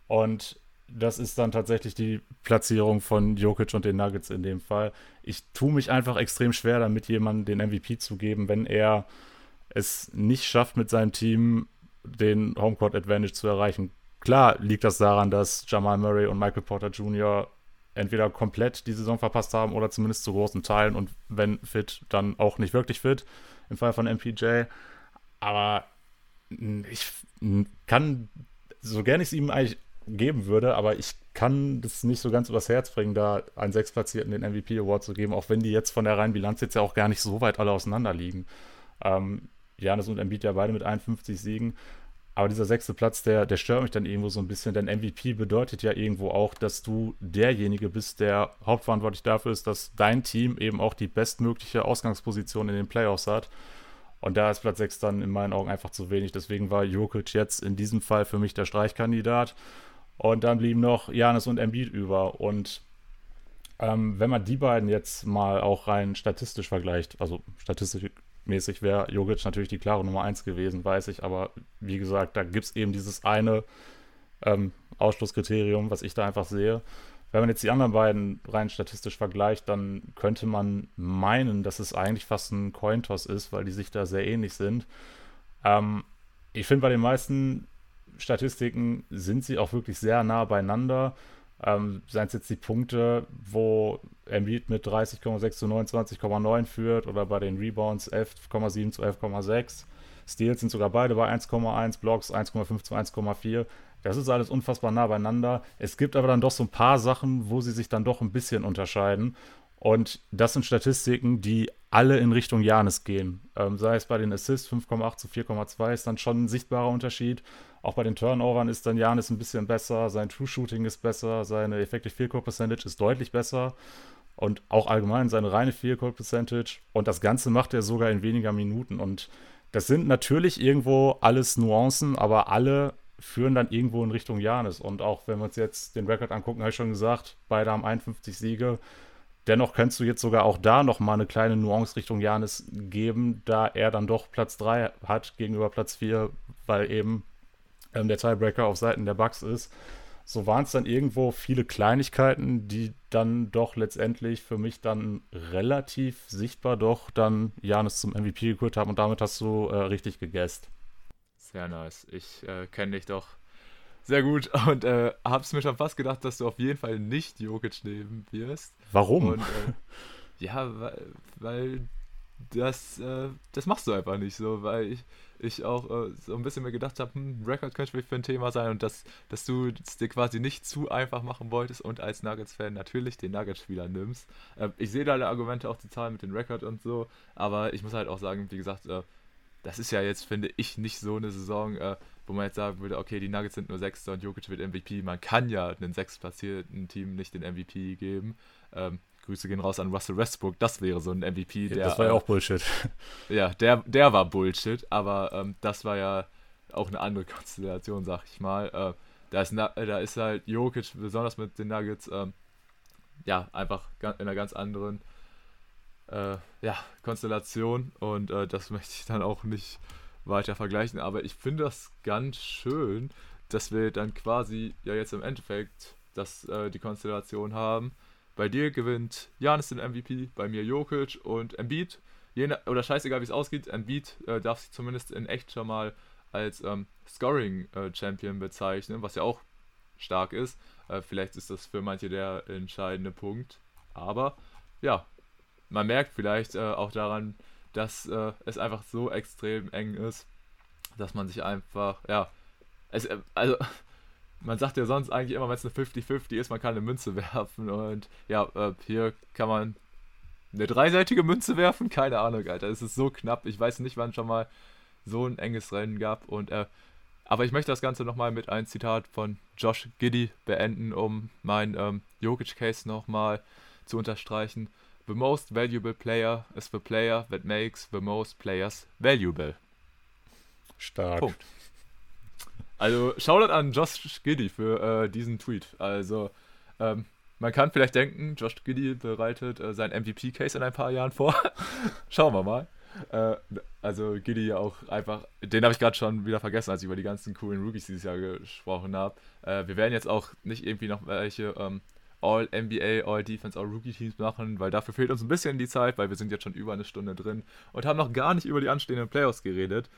Und das ist dann tatsächlich die Platzierung von Jokic und den Nuggets in dem Fall. Ich tue mich einfach extrem schwer damit, jemandem den MVP zu geben, wenn er es nicht schafft, mit seinem Team den Homecourt Advantage zu erreichen. Klar liegt das daran, dass Jamal Murray und Michael Porter Jr. entweder komplett die Saison verpasst haben oder zumindest zu großen Teilen und wenn fit, dann auch nicht wirklich fit im Fall von MPJ. Aber ich kann, so gerne ich es ihm eigentlich geben würde, aber ich kann das nicht so ganz übers Herz bringen, da einen Sechsplatzierten den MVP Award zu geben, auch wenn die jetzt von der reinen Bilanz jetzt ja auch gar nicht so weit alle auseinander liegen. Ähm, Janis und Embiid ja beide mit 51 Siegen. Aber dieser sechste Platz, der, der stört mich dann irgendwo so ein bisschen, denn MVP bedeutet ja irgendwo auch, dass du derjenige bist, der hauptverantwortlich dafür ist, dass dein Team eben auch die bestmögliche Ausgangsposition in den Playoffs hat. Und da ist Platz 6 dann in meinen Augen einfach zu wenig. Deswegen war Jokic jetzt in diesem Fall für mich der Streichkandidat. Und dann blieben noch Janis und Embiid über. Und ähm, wenn man die beiden jetzt mal auch rein statistisch vergleicht, also statistisch mäßig wäre Jogic natürlich die klare Nummer 1 gewesen, weiß ich. Aber wie gesagt, da gibt es eben dieses eine ähm, Ausschlusskriterium, was ich da einfach sehe. Wenn man jetzt die anderen beiden rein statistisch vergleicht, dann könnte man meinen, dass es eigentlich fast ein Cointoss ist, weil die sich da sehr ähnlich sind. Ähm, ich finde, bei den meisten Statistiken sind sie auch wirklich sehr nah beieinander. Ähm, seien es jetzt die Punkte, wo Embiid mit 30,6 zu 29,9 führt oder bei den Rebounds 11,7 zu 11,6. Steals sind sogar beide bei 1,1, Blocks 1,5 zu 1,4. Das ist alles unfassbar nah beieinander. Es gibt aber dann doch so ein paar Sachen, wo sie sich dann doch ein bisschen unterscheiden. Und das sind Statistiken, die alle in Richtung Janis gehen. Ähm, sei es bei den Assists 5,8 zu 4,2 ist dann schon ein sichtbarer Unterschied. Auch bei den Turnovern ist dann Janis ein bisschen besser, sein True Shooting ist besser, seine Effective Field Goal Percentage ist deutlich besser und auch allgemein seine reine Field Goal Percentage. Und das Ganze macht er sogar in weniger Minuten. Und das sind natürlich irgendwo alles Nuancen, aber alle führen dann irgendwo in Richtung Janis. Und auch wenn wir uns jetzt den Rekord angucken, habe ich schon gesagt, beide haben 51 Siege. Dennoch kannst du jetzt sogar auch da nochmal eine kleine Nuance Richtung Janis geben, da er dann doch Platz 3 hat gegenüber Platz 4, weil eben ähm, der Tiebreaker auf Seiten der Bugs ist. So waren es dann irgendwo viele Kleinigkeiten, die dann doch letztendlich für mich dann relativ sichtbar doch dann Janis zum MVP gekürt haben und damit hast du äh, richtig gegessen. Sehr nice. Ich äh, kenne dich doch sehr gut und äh, hab's mir schon fast gedacht, dass du auf jeden Fall nicht Jokic nehmen wirst. Warum? Und, äh, ja, weil, weil das, äh, das machst du einfach nicht so, weil ich, ich auch äh, so ein bisschen mir gedacht habe, hm, Record könnte vielleicht für ein Thema sein und dass, dass du es dir quasi nicht zu einfach machen wolltest und als Nuggets-Fan natürlich den Nuggets-Spieler nimmst. Äh, ich sehe deine Argumente auch zu zahlen mit dem Record und so, aber ich muss halt auch sagen, wie gesagt, äh, das ist ja jetzt, finde ich, nicht so eine Saison, äh, wo man jetzt sagen würde, okay, die Nuggets sind nur Sechster und Jokic wird MVP. Man kann ja einen sechstplatzierten Team nicht den MVP geben. Ähm, Grüße gehen raus an Russell Westbrook, das wäre so ein MVP. Der, das war ja auch Bullshit. Ja, der, der war Bullshit, aber ähm, das war ja auch eine andere Konstellation, sag ich mal. Äh, da, ist, da ist halt Jokic, besonders mit den Nuggets, ähm, ja, einfach in einer ganz anderen äh, ja, Konstellation und äh, das möchte ich dann auch nicht weiter vergleichen. Aber ich finde das ganz schön, dass wir dann quasi ja jetzt im Endeffekt das, äh, die Konstellation haben. Bei dir gewinnt Janis den MVP, bei mir Jokic und Embiid. Je, oder scheißegal, wie es ausgeht, Embiid äh, darf sich zumindest in echt schon mal als ähm, Scoring-Champion äh, bezeichnen, was ja auch stark ist. Äh, vielleicht ist das für manche der entscheidende Punkt. Aber ja, man merkt vielleicht äh, auch daran, dass äh, es einfach so extrem eng ist, dass man sich einfach, ja, es, äh, also man sagt ja sonst eigentlich immer, wenn es eine 50-50 ist, man kann eine Münze werfen und ja, äh, hier kann man eine dreiseitige Münze werfen, keine Ahnung, Alter, es ist so knapp, ich weiß nicht, wann schon mal so ein enges Rennen gab und äh, aber ich möchte das Ganze nochmal mit einem Zitat von Josh Giddy beenden, um mein ähm, Jokic-Case nochmal zu unterstreichen. The most valuable player is the player that makes the most players valuable. Stark. Punkt. Also, Shoutout an Josh Giddy für äh, diesen Tweet. Also, ähm, man kann vielleicht denken, Josh Giddy bereitet äh, seinen MVP-Case in ein paar Jahren vor. Schauen wir mal. Äh, also Giddy auch einfach, den habe ich gerade schon wieder vergessen, als ich über die ganzen coolen Rookies dieses Jahr gesprochen habe. Äh, wir werden jetzt auch nicht irgendwie noch welche ähm, All-NBA, All-Defense, All-Rookie-Teams machen, weil dafür fehlt uns ein bisschen die Zeit, weil wir sind jetzt schon über eine Stunde drin und haben noch gar nicht über die anstehenden Playoffs geredet.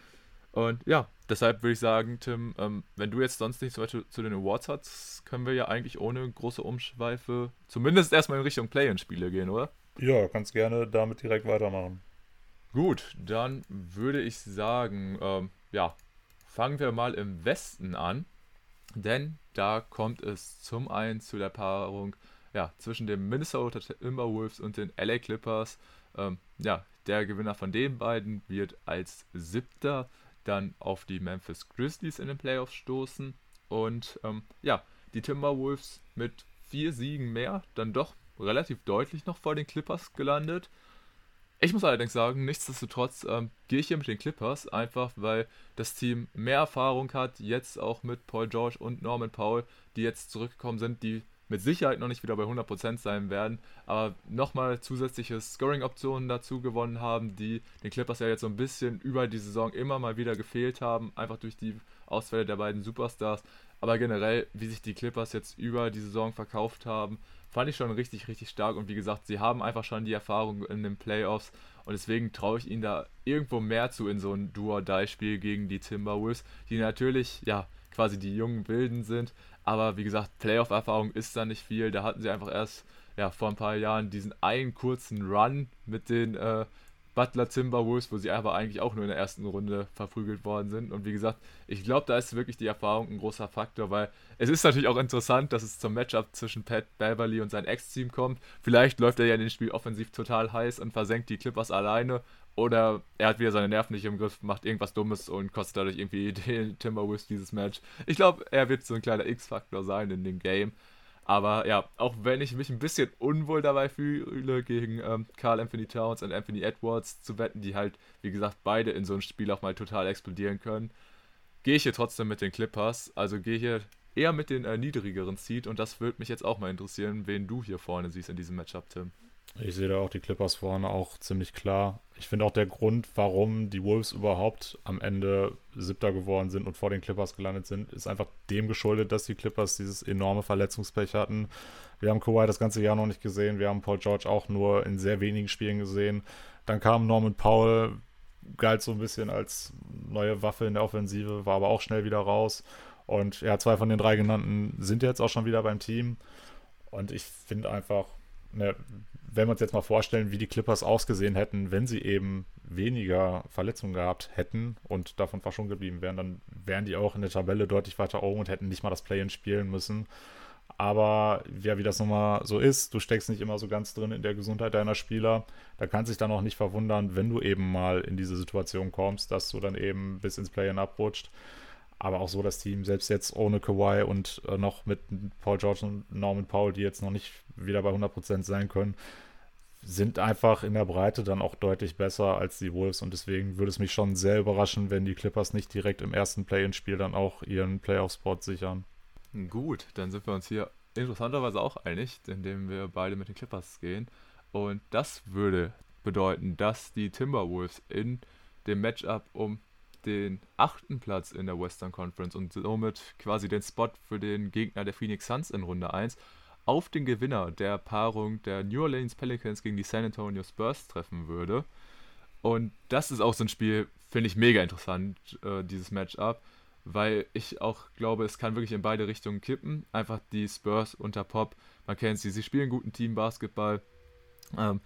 Und ja, deshalb würde ich sagen, Tim, ähm, wenn du jetzt sonst nichts weiter zu den Awards hast, können wir ja eigentlich ohne große Umschweife zumindest erstmal in Richtung Play-In-Spiele gehen, oder? Ja, kannst gerne damit direkt weitermachen. Gut, dann würde ich sagen, ähm, ja, fangen wir mal im Westen an, denn da kommt es zum einen zu der Paarung ja, zwischen den Minnesota Timberwolves und den LA Clippers. Ähm, ja, der Gewinner von den beiden wird als siebter dann auf die Memphis Grizzlies in den Playoffs stoßen. Und ähm, ja, die Timberwolves mit vier Siegen mehr, dann doch relativ deutlich noch vor den Clippers gelandet. Ich muss allerdings sagen, nichtsdestotrotz ähm, gehe ich hier mit den Clippers, einfach weil das Team mehr Erfahrung hat, jetzt auch mit Paul George und Norman Powell, die jetzt zurückgekommen sind, die mit Sicherheit noch nicht wieder bei 100% sein werden, aber nochmal zusätzliche Scoring-Optionen dazu gewonnen haben, die den Clippers ja jetzt so ein bisschen über die Saison immer mal wieder gefehlt haben, einfach durch die Ausfälle der beiden Superstars. Aber generell, wie sich die Clippers jetzt über die Saison verkauft haben, fand ich schon richtig, richtig stark. Und wie gesagt, sie haben einfach schon die Erfahrung in den Playoffs. Und deswegen traue ich ihnen da irgendwo mehr zu in so ein Do-or-Die-Spiel gegen die Timberwolves, die natürlich, ja, quasi die jungen Wilden sind, aber wie gesagt, Playoff-Erfahrung ist da nicht viel. Da hatten sie einfach erst ja, vor ein paar Jahren diesen einen kurzen Run mit den äh, Butler Timberwolves, wo sie aber eigentlich auch nur in der ersten Runde verprügelt worden sind. Und wie gesagt, ich glaube, da ist wirklich die Erfahrung ein großer Faktor, weil es ist natürlich auch interessant, dass es zum Matchup zwischen Pat Beverly und sein Ex-Team kommt. Vielleicht läuft er ja in dem Spiel offensiv total heiß und versenkt die Clippers alleine oder er hat wieder seine Nerven nicht im Griff, macht irgendwas Dummes und kostet dadurch irgendwie den Timberwolves dieses Match. Ich glaube, er wird so ein kleiner X-Faktor sein in dem Game. Aber ja, auch wenn ich mich ein bisschen unwohl dabei fühle, gegen ähm, Carl Anthony Towns und Anthony Edwards zu wetten, die halt, wie gesagt, beide in so einem Spiel auch mal total explodieren können, gehe ich hier trotzdem mit den Clippers. Also gehe hier eher mit den äh, niedrigeren Seed und das würde mich jetzt auch mal interessieren, wen du hier vorne siehst in diesem Matchup, Tim. Ich sehe da auch die Clippers vorne auch ziemlich klar. Ich finde auch der Grund, warum die Wolves überhaupt am Ende Siebter geworden sind und vor den Clippers gelandet sind, ist einfach dem geschuldet, dass die Clippers dieses enorme Verletzungspech hatten. Wir haben Kawhi das ganze Jahr noch nicht gesehen. Wir haben Paul George auch nur in sehr wenigen Spielen gesehen. Dann kam Norman Powell, galt so ein bisschen als neue Waffe in der Offensive, war aber auch schnell wieder raus. Und ja, zwei von den drei genannten sind jetzt auch schon wieder beim Team. Und ich finde einfach, ne, wenn wir uns jetzt mal vorstellen, wie die Clippers ausgesehen hätten, wenn sie eben weniger Verletzungen gehabt hätten und davon verschont geblieben wären, dann wären die auch in der Tabelle deutlich weiter oben und hätten nicht mal das Play-In spielen müssen. Aber ja, wie das nun mal so ist, du steckst nicht immer so ganz drin in der Gesundheit deiner Spieler. Da kannst dich dann auch nicht verwundern, wenn du eben mal in diese Situation kommst, dass du dann eben bis ins Play-In abrutscht aber auch so das Team, selbst jetzt ohne Kawhi und äh, noch mit Paul George und Norman Powell, die jetzt noch nicht wieder bei 100% sein können, sind einfach in der Breite dann auch deutlich besser als die Wolves und deswegen würde es mich schon sehr überraschen, wenn die Clippers nicht direkt im ersten Play-in-Spiel dann auch ihren Playoff-Spot sichern. Gut, dann sind wir uns hier interessanterweise auch einig, indem wir beide mit den Clippers gehen. Und das würde bedeuten, dass die Timberwolves in dem Matchup um den achten Platz in der Western Conference und somit quasi den Spot für den Gegner der Phoenix Suns in Runde 1 auf den Gewinner der Paarung der New Orleans Pelicans gegen die San Antonio Spurs treffen würde. Und das ist auch so ein Spiel, finde ich mega interessant, äh, dieses Matchup, weil ich auch glaube, es kann wirklich in beide Richtungen kippen. Einfach die Spurs unter Pop, man kennt sie, sie spielen guten Team-Basketball. Ähm,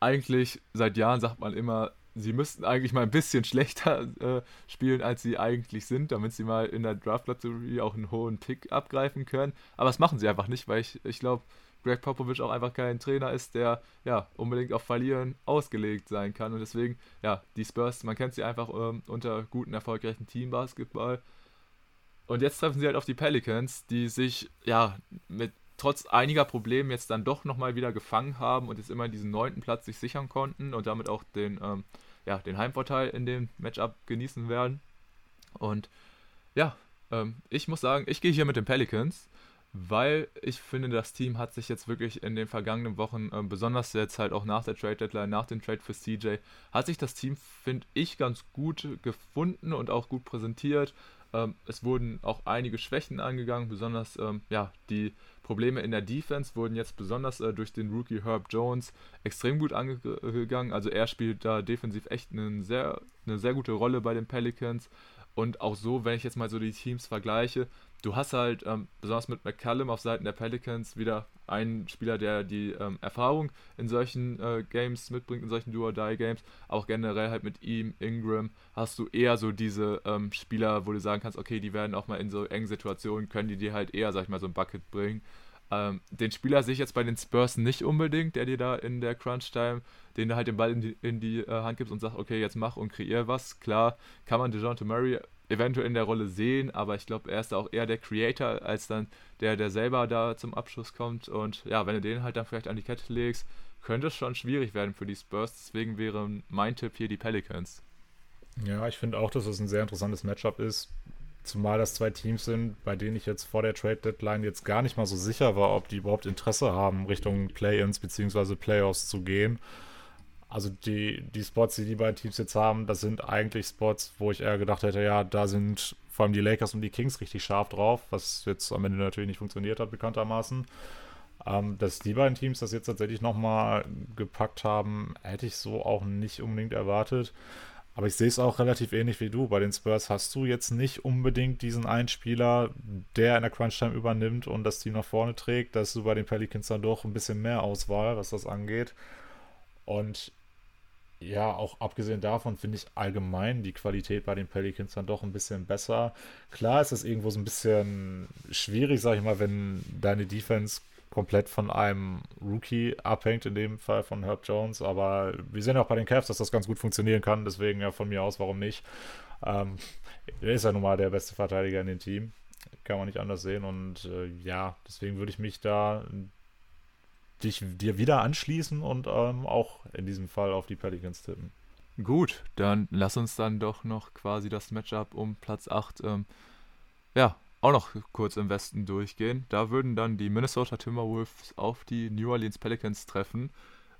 eigentlich seit Jahren sagt man immer, sie müssten eigentlich mal ein bisschen schlechter äh, spielen, als sie eigentlich sind, damit sie mal in der Draft-Lottery auch einen hohen Pick abgreifen können. Aber das machen sie einfach nicht, weil ich, ich glaube, Greg Popovich auch einfach kein Trainer ist, der ja unbedingt auf Verlieren ausgelegt sein kann. Und deswegen, ja, die Spurs, man kennt sie einfach ähm, unter guten, erfolgreichen Team-Basketball. Und jetzt treffen sie halt auf die Pelicans, die sich ja mit trotz einiger Probleme jetzt dann doch nochmal wieder gefangen haben und jetzt immer diesen neunten Platz sich sichern konnten und damit auch den, ähm, ja, den Heimvorteil in dem Matchup genießen werden. Und ja, ähm, ich muss sagen, ich gehe hier mit den Pelicans weil ich finde, das Team hat sich jetzt wirklich in den vergangenen Wochen, äh, besonders jetzt halt auch nach der Trade Deadline, nach dem Trade für CJ, hat sich das Team, finde ich, ganz gut gefunden und auch gut präsentiert. Ähm, es wurden auch einige Schwächen angegangen, besonders ähm, ja, die Probleme in der Defense wurden jetzt besonders äh, durch den Rookie Herb Jones extrem gut angegangen. Also er spielt da defensiv echt eine sehr, eine sehr gute Rolle bei den Pelicans. Und auch so, wenn ich jetzt mal so die Teams vergleiche, du hast halt ähm, besonders mit McCallum auf Seiten der Pelicans wieder einen Spieler, der die ähm, Erfahrung in solchen äh, Games mitbringt, in solchen Do-or-Die-Games. Auch generell halt mit ihm, Ingram, hast du eher so diese ähm, Spieler, wo du sagen kannst, okay, die werden auch mal in so engen Situationen, können die dir halt eher, sag ich mal, so ein Bucket bringen. Ähm, den Spieler sehe ich jetzt bei den Spurs nicht unbedingt, der dir da in der Crunch-Time, den du halt den Ball in die, in die äh, Hand gibst und sagst, okay, jetzt mach und kreier was. Klar, kann man DeJounte Murray eventuell in der Rolle sehen, aber ich glaube, er ist auch eher der Creator als dann der, der selber da zum Abschluss kommt. Und ja, wenn du den halt dann vielleicht an die Kette legst, könnte es schon schwierig werden für die Spurs. Deswegen wäre mein Tipp hier die Pelicans. Ja, ich finde auch, dass es ein sehr interessantes Matchup ist. Zumal das zwei Teams sind, bei denen ich jetzt vor der Trade Deadline jetzt gar nicht mal so sicher war, ob die überhaupt Interesse haben, Richtung Play-ins bzw. Playoffs zu gehen. Also die, die Spots, die die beiden Teams jetzt haben, das sind eigentlich Spots, wo ich eher gedacht hätte, ja, da sind vor allem die Lakers und die Kings richtig scharf drauf, was jetzt am Ende natürlich nicht funktioniert hat, bekanntermaßen. Ähm, dass die beiden Teams das jetzt tatsächlich nochmal gepackt haben, hätte ich so auch nicht unbedingt erwartet. Aber ich sehe es auch relativ ähnlich wie du. Bei den Spurs hast du jetzt nicht unbedingt diesen einen Spieler, der in der Crunch-Time übernimmt und das Team nach vorne trägt. Da hast du bei den Pelicans dann doch ein bisschen mehr Auswahl, was das angeht. Und ja, auch abgesehen davon finde ich allgemein die Qualität bei den Pelicans dann doch ein bisschen besser. Klar ist es irgendwo so ein bisschen schwierig, sag ich mal, wenn deine Defense komplett von einem Rookie abhängt, in dem Fall von Herb Jones. Aber wir sehen auch bei den Cavs, dass das ganz gut funktionieren kann. Deswegen ja von mir aus, warum nicht? Ähm, er ist ja nun mal der beste Verteidiger in dem Team. Kann man nicht anders sehen. Und äh, ja, deswegen würde ich mich da dich dir wieder anschließen und ähm, auch in diesem Fall auf die Pelicans tippen. Gut, dann lass uns dann doch noch quasi das Matchup um Platz 8 ähm, ja, auch noch kurz im Westen durchgehen. Da würden dann die Minnesota Timberwolves auf die New Orleans Pelicans treffen.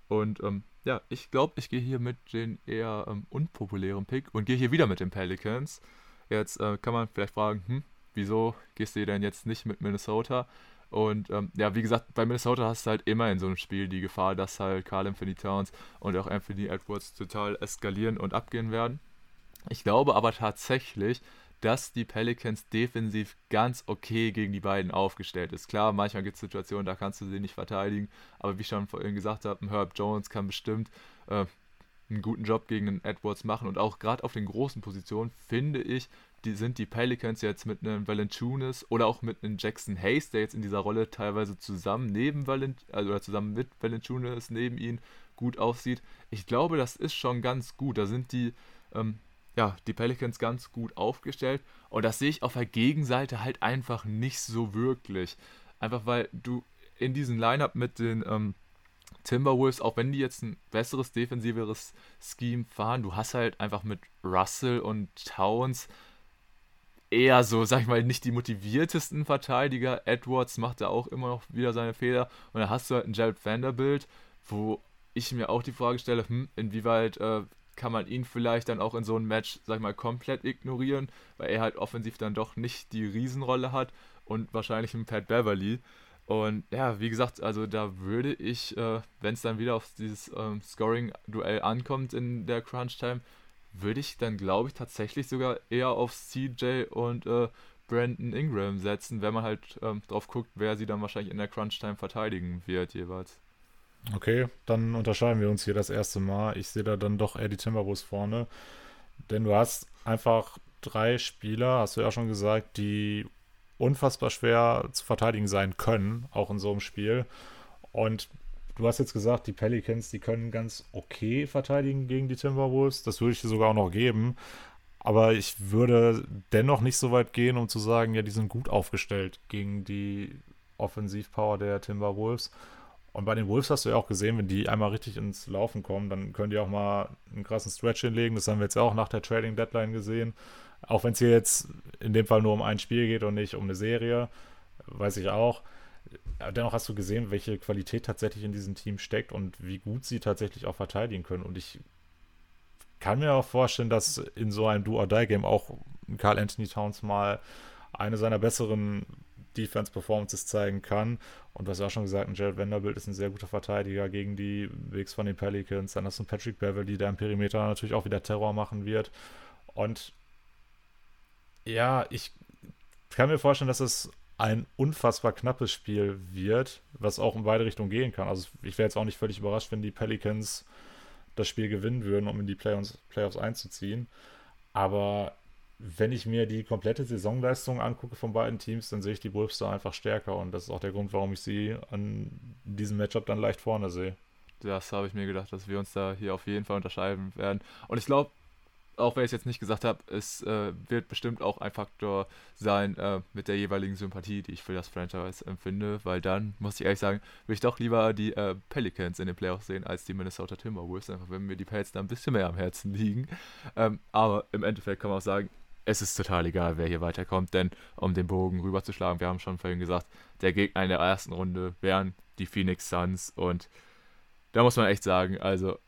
Und ähm, ja, ich glaube, ich gehe hier mit den eher ähm, unpopulären Pick und gehe hier wieder mit den Pelicans. Jetzt äh, kann man vielleicht fragen, hm, wieso gehst du denn jetzt nicht mit Minnesota? Und ähm, ja, wie gesagt, bei Minnesota hast du halt immer in so einem Spiel die Gefahr, dass halt Carl Anthony Towns und auch Anthony Edwards total eskalieren und abgehen werden. Ich glaube aber tatsächlich, dass die Pelicans defensiv ganz okay gegen die beiden aufgestellt ist. Klar, manchmal gibt es Situationen, da kannst du sie nicht verteidigen, aber wie ich schon vorhin gesagt habe, Herb Jones kann bestimmt äh, einen guten Job gegen den Edwards machen und auch gerade auf den großen Positionen finde ich, die sind die Pelicans jetzt mit einem Valentunis oder auch mit einem Jackson Hayes, der jetzt in dieser Rolle teilweise zusammen neben Valent also oder zusammen mit Valentunis neben ihn gut aussieht. Ich glaube, das ist schon ganz gut. Da sind die ähm, ja, die Pelicans ganz gut aufgestellt. Und das sehe ich auf der Gegenseite halt einfach nicht so wirklich. Einfach weil du in diesem Lineup mit den ähm, Timberwolves, auch wenn die jetzt ein besseres, defensiveres Scheme fahren, du hast halt einfach mit Russell und Towns eher so, sag ich mal, nicht die motiviertesten Verteidiger. Edwards macht da auch immer noch wieder seine Fehler. Und dann hast du halt einen Jared Vanderbilt, wo ich mir auch die Frage stelle, hm, inwieweit äh, kann man ihn vielleicht dann auch in so einem Match, sag ich mal, komplett ignorieren, weil er halt offensiv dann doch nicht die Riesenrolle hat und wahrscheinlich ein Pat Beverly. Und ja, wie gesagt, also da würde ich, äh, wenn es dann wieder auf dieses ähm, Scoring-Duell ankommt in der Crunch-Time, würde ich dann, glaube ich, tatsächlich sogar eher auf CJ und äh, Brandon Ingram setzen, wenn man halt ähm, drauf guckt, wer sie dann wahrscheinlich in der Crunch-Time verteidigen wird jeweils. Okay, dann unterscheiden wir uns hier das erste Mal. Ich sehe da dann doch eher die Timberwolves vorne. Denn du hast einfach drei Spieler, hast du ja schon gesagt, die unfassbar schwer zu verteidigen sein können, auch in so einem Spiel. Und du hast jetzt gesagt, die Pelicans, die können ganz okay verteidigen gegen die Timberwolves. Das würde ich dir sogar auch noch geben. Aber ich würde dennoch nicht so weit gehen, um zu sagen, ja, die sind gut aufgestellt gegen die Offensivpower der Timberwolves. Und bei den Wolves hast du ja auch gesehen, wenn die einmal richtig ins Laufen kommen, dann können die auch mal einen krassen Stretch hinlegen. Das haben wir jetzt auch nach der Trading Deadline gesehen. Auch wenn es hier jetzt in dem Fall nur um ein Spiel geht und nicht um eine Serie, weiß ich auch. Dennoch hast du gesehen, welche Qualität tatsächlich in diesem Team steckt und wie gut sie tatsächlich auch verteidigen können. Und ich kann mir auch vorstellen, dass in so einem Do-or-Die-Game auch Carl Anthony Towns mal eine seiner besseren Defense-Performances zeigen kann. Und du hast ja auch schon gesagt, Jared Vanderbilt ist ein sehr guter Verteidiger gegen die Bigs von den Pelicans. Dann hast du Patrick Beverly, der im Perimeter natürlich auch wieder Terror machen wird. Und ja, ich kann mir vorstellen, dass es ein unfassbar knappes Spiel wird, was auch in beide Richtungen gehen kann. Also ich wäre jetzt auch nicht völlig überrascht, wenn die Pelicans das Spiel gewinnen würden, um in die Playoffs, Playoffs einzuziehen. Aber wenn ich mir die komplette Saisonleistung angucke von beiden Teams, dann sehe ich die Wolves da einfach stärker und das ist auch der Grund, warum ich sie an diesem Matchup dann leicht vorne sehe. Das habe ich mir gedacht, dass wir uns da hier auf jeden Fall unterscheiden werden. Und ich glaube, auch wenn ich es jetzt nicht gesagt habe, es äh, wird bestimmt auch ein Faktor sein äh, mit der jeweiligen Sympathie, die ich für das Franchise empfinde, weil dann, muss ich ehrlich sagen, würde ich doch lieber die äh, Pelicans in den Playoffs sehen als die Minnesota Timberwolves, einfach wenn mir die Pelts da ein bisschen mehr am Herzen liegen. Ähm, aber im Endeffekt kann man auch sagen, es ist total egal, wer hier weiterkommt, denn um den Bogen rüberzuschlagen, wir haben schon vorhin gesagt, der Gegner in der ersten Runde wären die Phoenix Suns und da muss man echt sagen, also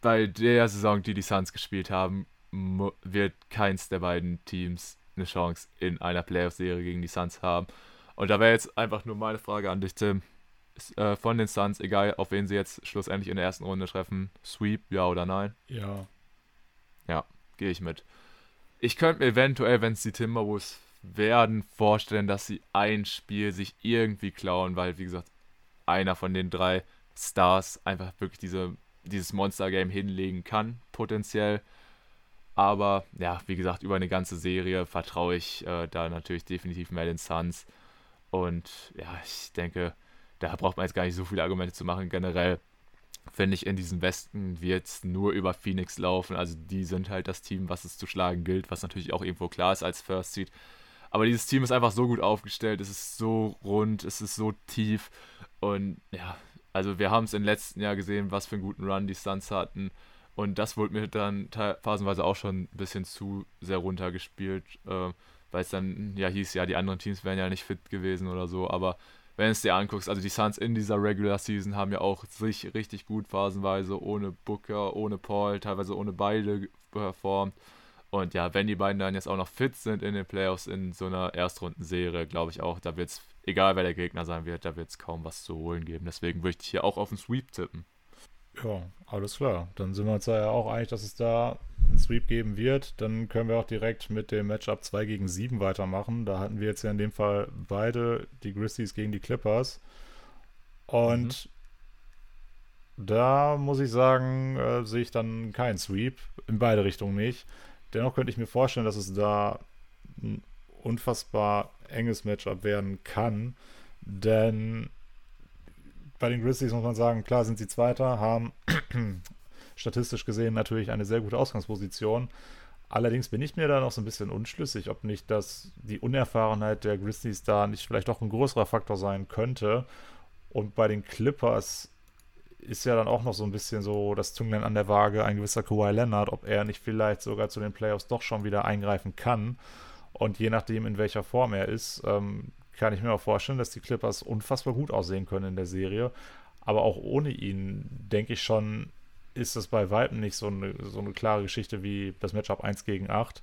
bei der Saison, die die Suns gespielt haben, wird keins der beiden Teams eine Chance in einer Playoff-Serie gegen die Suns haben. Und da wäre jetzt einfach nur meine Frage an dich, Tim. Äh, von den Suns, egal auf wen sie jetzt schlussendlich in der ersten Runde treffen, Sweep, ja oder nein? Ja. Ja, gehe ich mit. Ich könnte mir eventuell, wenn es die Timberwolves werden, vorstellen, dass sie ein Spiel sich irgendwie klauen, weil, wie gesagt, einer von den drei Stars einfach wirklich diese, dieses Monster-Game hinlegen kann, potenziell. Aber ja, wie gesagt, über eine ganze Serie vertraue ich äh, da natürlich definitiv mehr den Suns. Und ja, ich denke, da braucht man jetzt gar nicht so viele Argumente zu machen. Generell finde ich, in diesem Westen wird es nur über Phoenix laufen. Also die sind halt das Team, was es zu schlagen gilt, was natürlich auch irgendwo klar ist als First Seed. Aber dieses Team ist einfach so gut aufgestellt, es ist so rund, es ist so tief. Und ja, also wir haben es im letzten Jahr gesehen, was für einen guten Run die Suns hatten. Und das wurde mir dann phasenweise auch schon ein bisschen zu sehr runtergespielt, äh, weil es dann ja hieß, ja, die anderen Teams wären ja nicht fit gewesen oder so. Aber wenn es dir anguckst, also die Suns in dieser Regular Season haben ja auch sich richtig gut phasenweise ohne Booker, ohne Paul, teilweise ohne beide performt. Und ja, wenn die beiden dann jetzt auch noch fit sind in den Playoffs in so einer Erstrundenserie, glaube ich auch, da wird es, egal wer der Gegner sein wird, da wird es kaum was zu holen geben. Deswegen würde ich hier auch auf den Sweep tippen. Ja, alles klar. Dann sind wir uns ja auch einig, dass es da einen Sweep geben wird. Dann können wir auch direkt mit dem Matchup 2 gegen 7 weitermachen. Da hatten wir jetzt ja in dem Fall beide die Grizzlies gegen die Clippers. Und mhm. da muss ich sagen, äh, sehe ich dann keinen Sweep. In beide Richtungen nicht. Dennoch könnte ich mir vorstellen, dass es da ein unfassbar enges Matchup werden kann. Denn bei den Grizzlies muss man sagen, klar sind sie Zweiter, haben statistisch gesehen natürlich eine sehr gute Ausgangsposition. Allerdings bin ich mir da noch so ein bisschen unschlüssig, ob nicht das, die Unerfahrenheit der Grizzlies da nicht vielleicht auch ein größerer Faktor sein könnte. Und bei den Clippers ist ja dann auch noch so ein bisschen so das Zünglein an der Waage ein gewisser Kawhi Leonard, ob er nicht vielleicht sogar zu den Playoffs doch schon wieder eingreifen kann. Und je nachdem, in welcher Form er ist, ähm, kann ich mir auch vorstellen, dass die Clippers unfassbar gut aussehen können in der Serie. Aber auch ohne ihn, denke ich schon, ist das bei Weitem nicht so eine, so eine klare Geschichte wie das Matchup 1 gegen 8.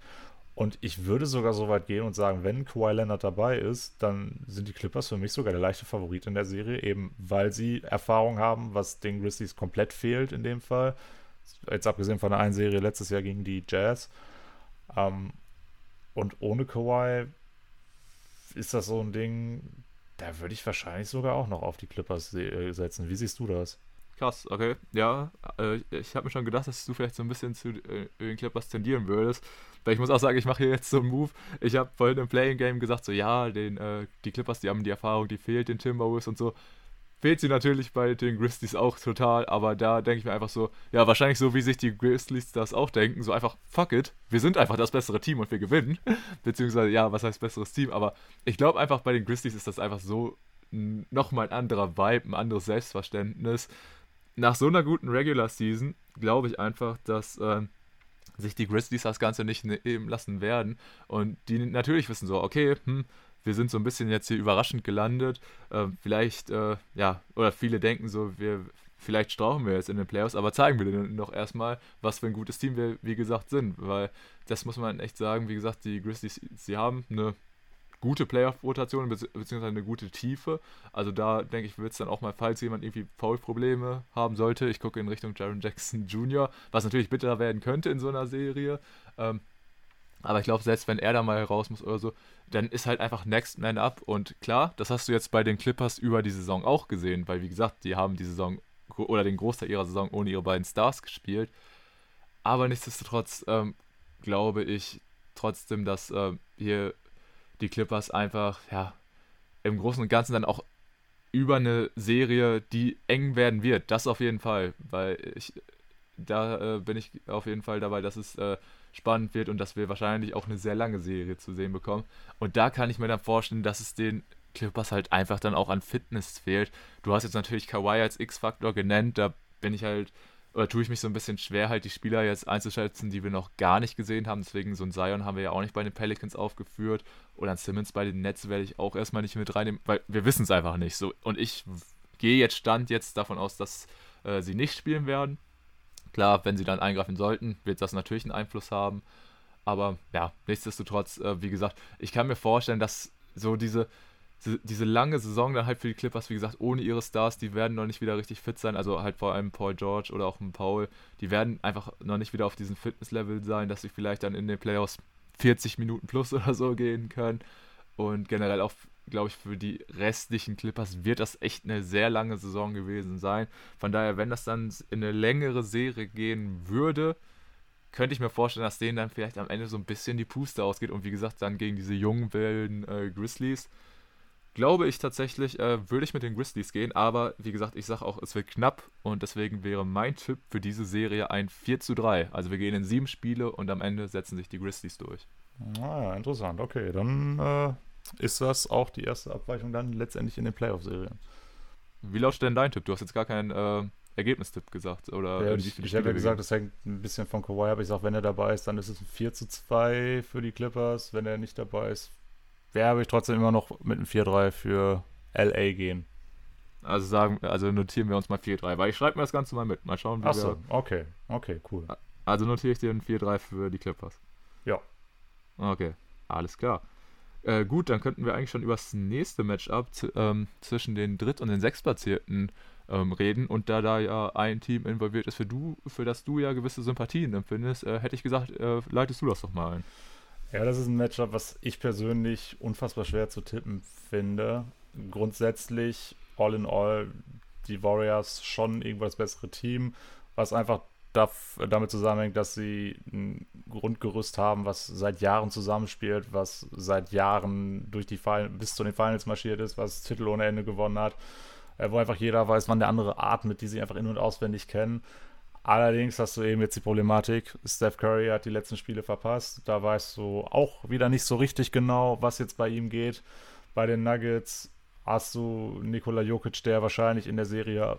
Und ich würde sogar so weit gehen und sagen, wenn Kawhi Leonard dabei ist, dann sind die Clippers für mich sogar der leichte Favorit in der Serie, eben weil sie Erfahrung haben, was den Grizzlies komplett fehlt in dem Fall. Jetzt abgesehen von der einen Serie letztes Jahr gegen die Jazz. Ähm, und ohne Kawhi ist das so ein Ding, da würde ich wahrscheinlich sogar auch noch auf die Clippers setzen. Wie siehst du das? Krass, okay. Ja, äh, ich habe mir schon gedacht, dass du vielleicht so ein bisschen zu äh, den Clippers tendieren würdest. Weil ich muss auch sagen, ich mache hier jetzt so einen Move. Ich habe vorhin im Playing Game gesagt, so ja, den, äh, die Clippers, die haben die Erfahrung, die fehlt den Timberwolves und so. Fehlt sie natürlich bei den Grizzlies auch total, aber da denke ich mir einfach so, ja, wahrscheinlich so, wie sich die Grizzlies das auch denken, so einfach, fuck it, wir sind einfach das bessere Team und wir gewinnen. Beziehungsweise, ja, was heißt besseres Team, aber ich glaube einfach, bei den Grizzlies ist das einfach so nochmal ein anderer Vibe, ein anderes Selbstverständnis nach so einer guten Regular Season glaube ich einfach, dass äh, sich die Grizzlies das Ganze nicht nehmen lassen werden. Und die natürlich wissen so, okay, hm, wir sind so ein bisschen jetzt hier überraschend gelandet. Äh, vielleicht, äh, ja, oder viele denken so, wir, vielleicht strauchen wir jetzt in den Playoffs, aber zeigen wir denen noch erstmal, was für ein gutes Team wir, wie gesagt, sind. Weil das muss man echt sagen, wie gesagt, die Grizzlies, sie haben eine gute Playoff-Rotation beziehungsweise eine gute Tiefe. Also da denke ich, wird es dann auch mal, falls jemand irgendwie Foul-Probleme haben sollte, ich gucke in Richtung Jaron Jackson Jr., was natürlich bitterer werden könnte in so einer Serie. Ähm, aber ich glaube, selbst wenn er da mal raus muss oder so, dann ist halt einfach Next Man Up. Und klar, das hast du jetzt bei den Clippers über die Saison auch gesehen, weil wie gesagt, die haben die Saison oder den Großteil ihrer Saison ohne ihre beiden Stars gespielt. Aber nichtsdestotrotz ähm, glaube ich trotzdem, dass äh, hier die Clippers einfach, ja, im Großen und Ganzen dann auch über eine Serie, die eng werden wird. Das auf jeden Fall, weil ich, da äh, bin ich auf jeden Fall dabei, dass es äh, spannend wird und dass wir wahrscheinlich auch eine sehr lange Serie zu sehen bekommen. Und da kann ich mir dann vorstellen, dass es den Clippers halt einfach dann auch an Fitness fehlt. Du hast jetzt natürlich Kawhi als X-Faktor genannt, da bin ich halt oder tue ich mich so ein bisschen schwer, halt die Spieler jetzt einzuschätzen, die wir noch gar nicht gesehen haben. Deswegen so ein Zion haben wir ja auch nicht bei den Pelicans aufgeführt. Oder ein Simmons bei den Nets werde ich auch erstmal nicht mit reinnehmen, weil wir wissen es einfach nicht. So, und ich gehe jetzt Stand jetzt davon aus, dass äh, sie nicht spielen werden. Klar, wenn sie dann eingreifen sollten, wird das natürlich einen Einfluss haben. Aber ja, nichtsdestotrotz, äh, wie gesagt, ich kann mir vorstellen, dass so diese, diese lange Saison dann halt für die Clippers, wie gesagt, ohne ihre Stars, die werden noch nicht wieder richtig fit sein. Also halt vor allem Paul George oder auch ein Paul, die werden einfach noch nicht wieder auf diesem Fitnesslevel sein, dass sie vielleicht dann in den Playoffs 40 Minuten plus oder so gehen können. Und generell auch, glaube ich, für die restlichen Clippers wird das echt eine sehr lange Saison gewesen sein. Von daher, wenn das dann in eine längere Serie gehen würde, könnte ich mir vorstellen, dass denen dann vielleicht am Ende so ein bisschen die Puste ausgeht. Und wie gesagt, dann gegen diese jungen, wilden äh, Grizzlies glaube ich tatsächlich, äh, würde ich mit den Grizzlies gehen. Aber wie gesagt, ich sage auch, es wird knapp und deswegen wäre mein Tipp für diese Serie ein 4 zu 3. Also wir gehen in sieben Spiele und am Ende setzen sich die Grizzlies durch. Ah, interessant. Okay, dann äh, ist das auch die erste Abweichung dann letztendlich in den Playoff-Serien. Wie lautet denn dein Tipp? Du hast jetzt gar keinen äh, Ergebnistipp gesagt. Oder ja, ich, ich habe ja gesagt, das hängt ein bisschen von Kawhi ab. Ich sage, wenn er dabei ist, dann ist es ein 4 zu 2 für die Clippers. Wenn er nicht dabei ist, werde ich trotzdem immer noch mit einem 4-3 für LA gehen. Also sagen, also notieren wir uns mal 4-3, weil ich schreibe mir das Ganze mal mit. Mal schauen, wie Achso, okay, okay, cool. Also notiere ich dir ein 4-3 für die Clippers. Ja. Okay, alles klar. Äh, gut, dann könnten wir eigentlich schon über das nächste Matchup ähm, zwischen den Dritt- und den Sechstplatzierten ähm, reden. Und da da ja ein Team involviert ist, für, du, für das du ja gewisse Sympathien empfindest, äh, hätte ich gesagt, äh, leitest du das doch mal ein. Ja, das ist ein Matchup, was ich persönlich unfassbar schwer zu tippen finde. Grundsätzlich, all in all, die Warriors schon irgendwo das bessere Team, was einfach damit zusammenhängt, dass sie ein Grundgerüst haben, was seit Jahren zusammenspielt, was seit Jahren durch die Final, bis zu den Finals marschiert ist, was Titel ohne Ende gewonnen hat, äh, wo einfach jeder weiß, wann der andere atmet, die sie einfach in- und auswendig kennen. Allerdings hast du eben jetzt die Problematik, Steph Curry hat die letzten Spiele verpasst. Da weißt du auch wieder nicht so richtig genau, was jetzt bei ihm geht. Bei den Nuggets hast du Nikola Jokic, der wahrscheinlich in der Serie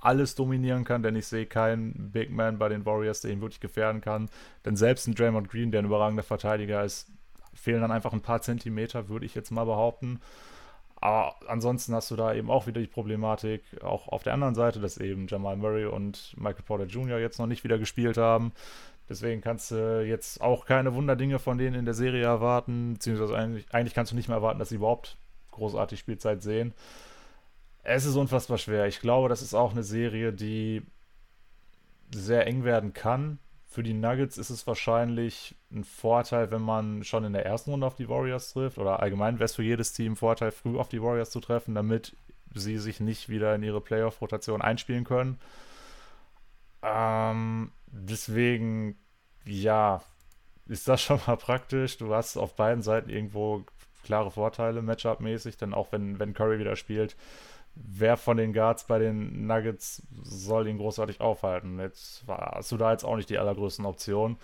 alles dominieren kann, denn ich sehe keinen Big Man bei den Warriors, der ihn wirklich gefährden kann. Denn selbst ein Draymond Green, der ein überragender Verteidiger ist, fehlen dann einfach ein paar Zentimeter, würde ich jetzt mal behaupten. Aber ansonsten hast du da eben auch wieder die Problematik, auch auf der anderen Seite, dass eben Jamal Murray und Michael Porter Jr. jetzt noch nicht wieder gespielt haben. Deswegen kannst du jetzt auch keine Wunderdinge von denen in der Serie erwarten, beziehungsweise eigentlich, eigentlich kannst du nicht mehr erwarten, dass sie überhaupt großartig Spielzeit sehen. Es ist unfassbar schwer. Ich glaube, das ist auch eine Serie, die sehr eng werden kann. Für die Nuggets ist es wahrscheinlich ein Vorteil, wenn man schon in der ersten Runde auf die Warriors trifft. Oder allgemein wäre es für jedes Team ein Vorteil, früh auf die Warriors zu treffen, damit sie sich nicht wieder in ihre Playoff-Rotation einspielen können. Ähm, deswegen, ja, ist das schon mal praktisch. Du hast auf beiden Seiten irgendwo klare Vorteile, Matchup-mäßig, denn auch wenn, wenn Curry wieder spielt, wer von den Guards bei den Nuggets soll ihn großartig aufhalten? Jetzt hast du da jetzt auch nicht die allergrößten Optionen.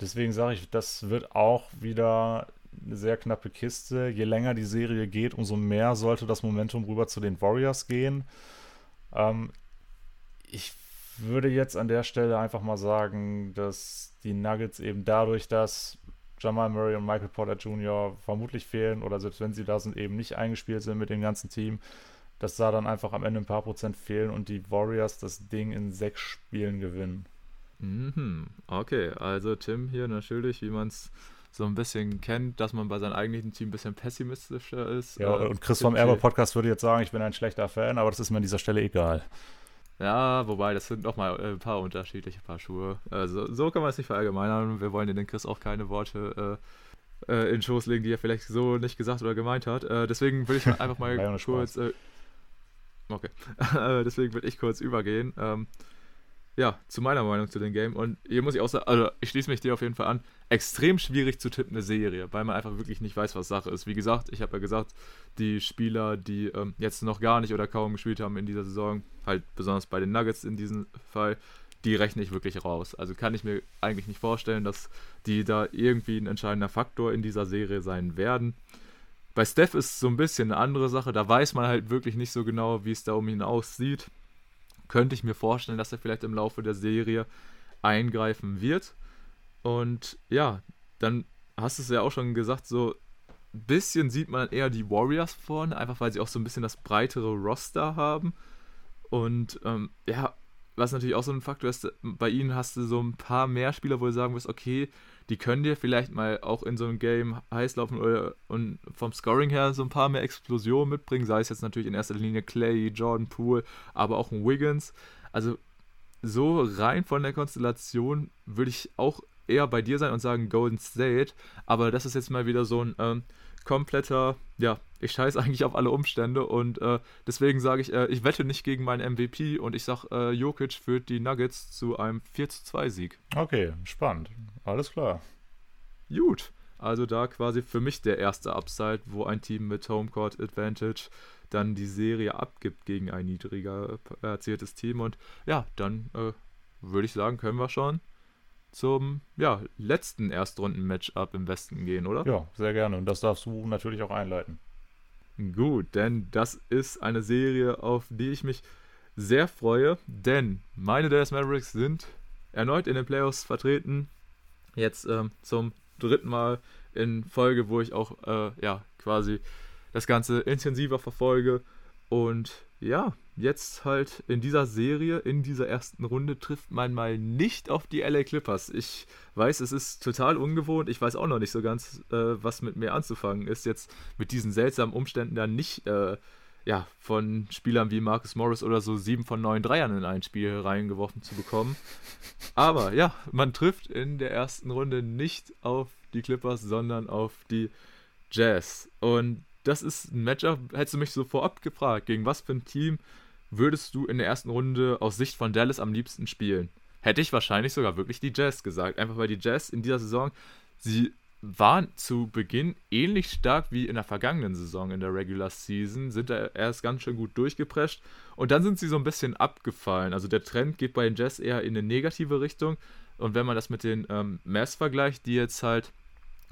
Deswegen sage ich, das wird auch wieder eine sehr knappe Kiste. Je länger die Serie geht, umso mehr sollte das Momentum rüber zu den Warriors gehen. Ähm, ich würde jetzt an der Stelle einfach mal sagen, dass die Nuggets eben dadurch, dass Jamal Murray und Michael Porter Jr. vermutlich fehlen oder selbst wenn sie da sind, eben nicht eingespielt sind mit dem ganzen Team, dass da dann einfach am Ende ein paar Prozent fehlen und die Warriors das Ding in sechs Spielen gewinnen. Mhm. Okay, also Tim hier natürlich, wie man es so ein bisschen kennt, dass man bei seinem eigentlichen Team ein bisschen pessimistischer ist. Ja, äh, und Chris vom Erbe Podcast würde jetzt sagen, ich bin ein schlechter Fan, aber das ist mir an dieser Stelle egal. Ja, wobei, das sind nochmal äh, ein paar unterschiedliche Paar Schuhe. Also, so kann man es nicht verallgemeinern. Wir wollen den Chris auch keine Worte äh, äh, in Schoß legen, die er vielleicht so nicht gesagt oder gemeint hat. Äh, deswegen will ich einfach mal kurz. Äh, okay. deswegen will ich kurz übergehen. Ähm, ja, zu meiner Meinung zu dem Game. Und hier muss ich auch sagen, also ich schließe mich dir auf jeden Fall an. Extrem schwierig zu tippen, eine Serie, weil man einfach wirklich nicht weiß, was Sache ist. Wie gesagt, ich habe ja gesagt, die Spieler, die ähm, jetzt noch gar nicht oder kaum gespielt haben in dieser Saison, halt besonders bei den Nuggets in diesem Fall, die rechne ich wirklich raus. Also kann ich mir eigentlich nicht vorstellen, dass die da irgendwie ein entscheidender Faktor in dieser Serie sein werden. Bei Steph ist so ein bisschen eine andere Sache. Da weiß man halt wirklich nicht so genau, wie es da um ihn aussieht könnte ich mir vorstellen, dass er vielleicht im Laufe der Serie eingreifen wird. Und ja, dann hast du es ja auch schon gesagt, so ein bisschen sieht man eher die Warriors vorne, einfach weil sie auch so ein bisschen das breitere Roster haben. Und ähm, ja, was natürlich auch so ein Faktor ist, bei ihnen hast du so ein paar mehr Spieler, wo du sagen wirst, okay, die können dir vielleicht mal auch in so einem Game heiß laufen oder, und vom Scoring her so ein paar mehr Explosionen mitbringen, sei es jetzt natürlich in erster Linie Clay, Jordan Poole, aber auch ein Wiggins. Also so rein von der Konstellation würde ich auch eher bei dir sein und sagen Golden State, aber das ist jetzt mal wieder so ein ähm, kompletter, ja, ich scheiße eigentlich auf alle Umstände und äh, deswegen sage ich, äh, ich wette nicht gegen meinen MVP und ich sage, äh, Jokic führt die Nuggets zu einem 4 zu 2 Sieg. Okay, spannend. Alles klar. Gut. Also da quasi für mich der erste Upside, wo ein Team mit Homecourt Advantage dann die Serie abgibt gegen ein niedriger erzieltes Team. Und ja, dann äh, würde ich sagen, können wir schon zum ja, letzten Erstrunden-Matchup im Westen gehen, oder? Ja, sehr gerne. Und das darfst du natürlich auch einleiten. Gut, denn das ist eine Serie, auf die ich mich sehr freue, denn meine Dallas Mavericks sind erneut in den Playoffs vertreten. Jetzt ähm, zum dritten Mal in Folge, wo ich auch äh, ja quasi das Ganze intensiver verfolge. Und ja, jetzt halt in dieser Serie, in dieser ersten Runde, trifft man mal nicht auf die LA Clippers. Ich weiß, es ist total ungewohnt. Ich weiß auch noch nicht so ganz, äh, was mit mir anzufangen ist, jetzt mit diesen seltsamen Umständen dann nicht äh, ja, von Spielern wie Marcus Morris oder so sieben von neun Dreiern in ein Spiel reingeworfen zu bekommen. Aber ja, man trifft in der ersten Runde nicht auf die Clippers, sondern auf die Jazz. Und das ist ein Matchup, hättest du mich so vorab gefragt, gegen was für ein Team würdest du in der ersten Runde aus Sicht von Dallas am liebsten spielen? Hätte ich wahrscheinlich sogar wirklich die Jazz gesagt. Einfach weil die Jazz in dieser Saison, sie waren zu Beginn ähnlich stark wie in der vergangenen Saison in der Regular Season, sind da erst ganz schön gut durchgeprescht und dann sind sie so ein bisschen abgefallen. Also der Trend geht bei den Jazz eher in eine negative Richtung und wenn man das mit den ähm, Mavs vergleicht, die jetzt halt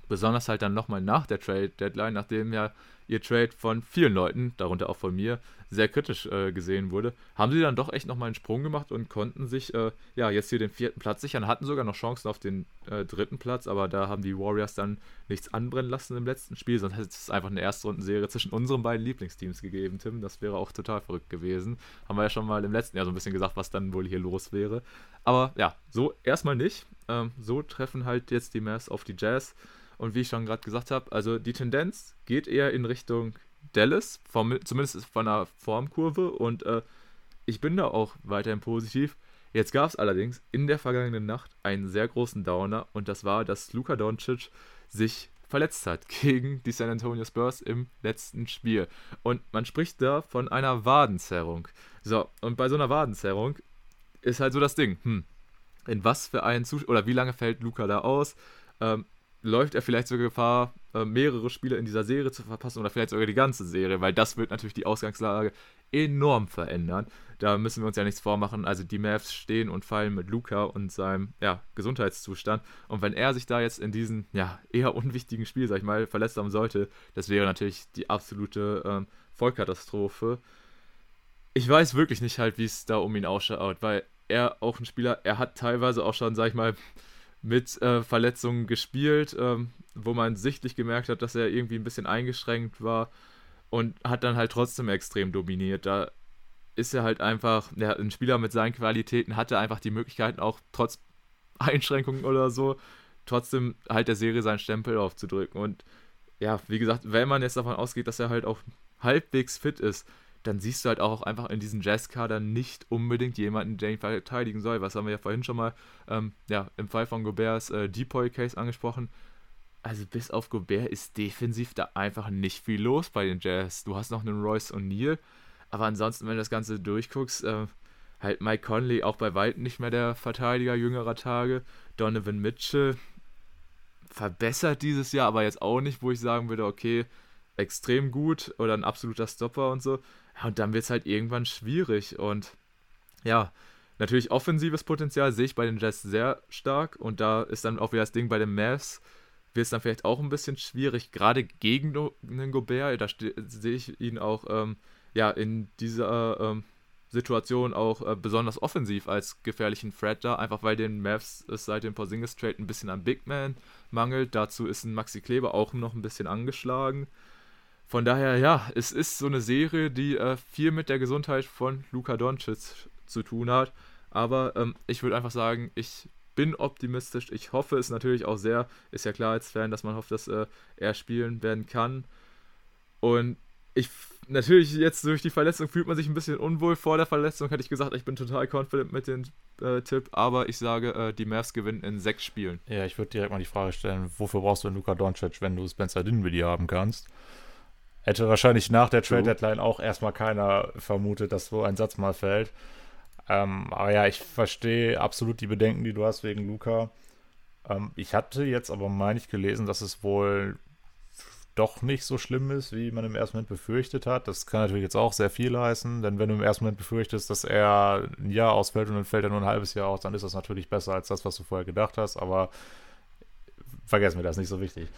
Besonders halt dann nochmal nach der Trade-Deadline, nachdem ja ihr Trade von vielen Leuten, darunter auch von mir, sehr kritisch äh, gesehen wurde, haben sie dann doch echt nochmal einen Sprung gemacht und konnten sich äh, ja jetzt hier den vierten Platz sichern, hatten sogar noch Chancen auf den äh, dritten Platz, aber da haben die Warriors dann nichts anbrennen lassen im letzten Spiel, sonst hätte es einfach eine Erstrundenserie zwischen unseren beiden Lieblingsteams gegeben, Tim. Das wäre auch total verrückt gewesen. Haben wir ja schon mal im letzten Jahr so ein bisschen gesagt, was dann wohl hier los wäre. Aber ja, so erstmal nicht. Ähm, so treffen halt jetzt die Mavs auf die Jazz. Und wie ich schon gerade gesagt habe, also die Tendenz geht eher in Richtung Dallas, vom, zumindest von der Formkurve. Und äh, ich bin da auch weiterhin positiv. Jetzt gab es allerdings in der vergangenen Nacht einen sehr großen Downer und das war, dass Luka Doncic sich verletzt hat gegen die San Antonio Spurs im letzten Spiel. Und man spricht da von einer Wadenzerrung. So, und bei so einer Wadenzerrung ist halt so das Ding, hm, in was für einen Zustand, oder wie lange fällt Luca da aus? Ähm, läuft er vielleicht sogar Gefahr, äh, mehrere Spiele in dieser Serie zu verpassen oder vielleicht sogar die ganze Serie, weil das wird natürlich die Ausgangslage enorm verändern. Da müssen wir uns ja nichts vormachen. Also die Mavs stehen und fallen mit Luca und seinem ja, Gesundheitszustand. Und wenn er sich da jetzt in diesem ja, eher unwichtigen Spiel, sag ich mal, verletzt haben sollte, das wäre natürlich die absolute ähm, Vollkatastrophe. Ich weiß wirklich nicht halt, wie es da um ihn ausschaut, weil er auch ein Spieler, er hat teilweise auch schon, sag ich mal, mit äh, Verletzungen gespielt, ähm, wo man sichtlich gemerkt hat, dass er irgendwie ein bisschen eingeschränkt war und hat dann halt trotzdem extrem dominiert. Da ist er halt einfach, ja, ein Spieler mit seinen Qualitäten hatte einfach die Möglichkeiten, auch trotz Einschränkungen oder so, trotzdem halt der Serie seinen Stempel aufzudrücken. Und ja, wie gesagt, wenn man jetzt davon ausgeht, dass er halt auch halbwegs fit ist, dann siehst du halt auch einfach in diesen Jazzkader nicht unbedingt jemanden, der ihn verteidigen soll. Was haben wir ja vorhin schon mal ähm, ja, im Fall von Goberts äh, Depoy-Case angesprochen. Also bis auf Gobert ist defensiv da einfach nicht viel los bei den Jazz. Du hast noch einen Royce O'Neal, aber ansonsten, wenn du das Ganze durchguckst, äh, halt Mike Conley auch bei weitem nicht mehr der Verteidiger jüngerer Tage. Donovan Mitchell verbessert dieses Jahr, aber jetzt auch nicht, wo ich sagen würde, okay, extrem gut oder ein absoluter Stopper und so. Ja, und dann wird es halt irgendwann schwierig. Und ja, natürlich offensives Potenzial sehe ich bei den Jets sehr stark. Und da ist dann auch wieder das Ding bei den Mavs, wird es dann vielleicht auch ein bisschen schwierig, gerade gegen einen Gobert. Da sehe ich ihn auch ähm, ja, in dieser ähm, Situation auch äh, besonders offensiv als gefährlichen Threat da, einfach weil den Mavs es seit dem Porzingis Trade ein bisschen an Big Man mangelt. Dazu ist ein Maxi Kleber auch noch ein bisschen angeschlagen. Von daher, ja, es ist so eine Serie, die äh, viel mit der Gesundheit von Luka Doncic zu tun hat. Aber ähm, ich würde einfach sagen, ich bin optimistisch. Ich hoffe es natürlich auch sehr. Ist ja klar als Fan, dass man hofft, dass äh, er spielen werden kann. Und ich natürlich jetzt durch die Verletzung fühlt man sich ein bisschen unwohl. Vor der Verletzung hätte ich gesagt, ich bin total confident mit dem äh, Tipp, aber ich sage, äh, die Mavs gewinnen in sechs Spielen. Ja, ich würde direkt mal die Frage stellen, wofür brauchst du Luka Doncic, wenn du Spencer Dinwiddie haben kannst? Hätte wahrscheinlich nach der Trade Deadline auch erstmal keiner vermutet, dass so ein Satz mal fällt. Ähm, aber ja, ich verstehe absolut die Bedenken, die du hast wegen Luca. Ähm, ich hatte jetzt aber, meine ich, gelesen, dass es wohl doch nicht so schlimm ist, wie man im ersten Moment befürchtet hat. Das kann natürlich jetzt auch sehr viel heißen, denn wenn du im ersten Moment befürchtest, dass er ein Jahr ausfällt und dann fällt er nur ein halbes Jahr aus, dann ist das natürlich besser als das, was du vorher gedacht hast. Aber vergessen wir das, nicht so wichtig.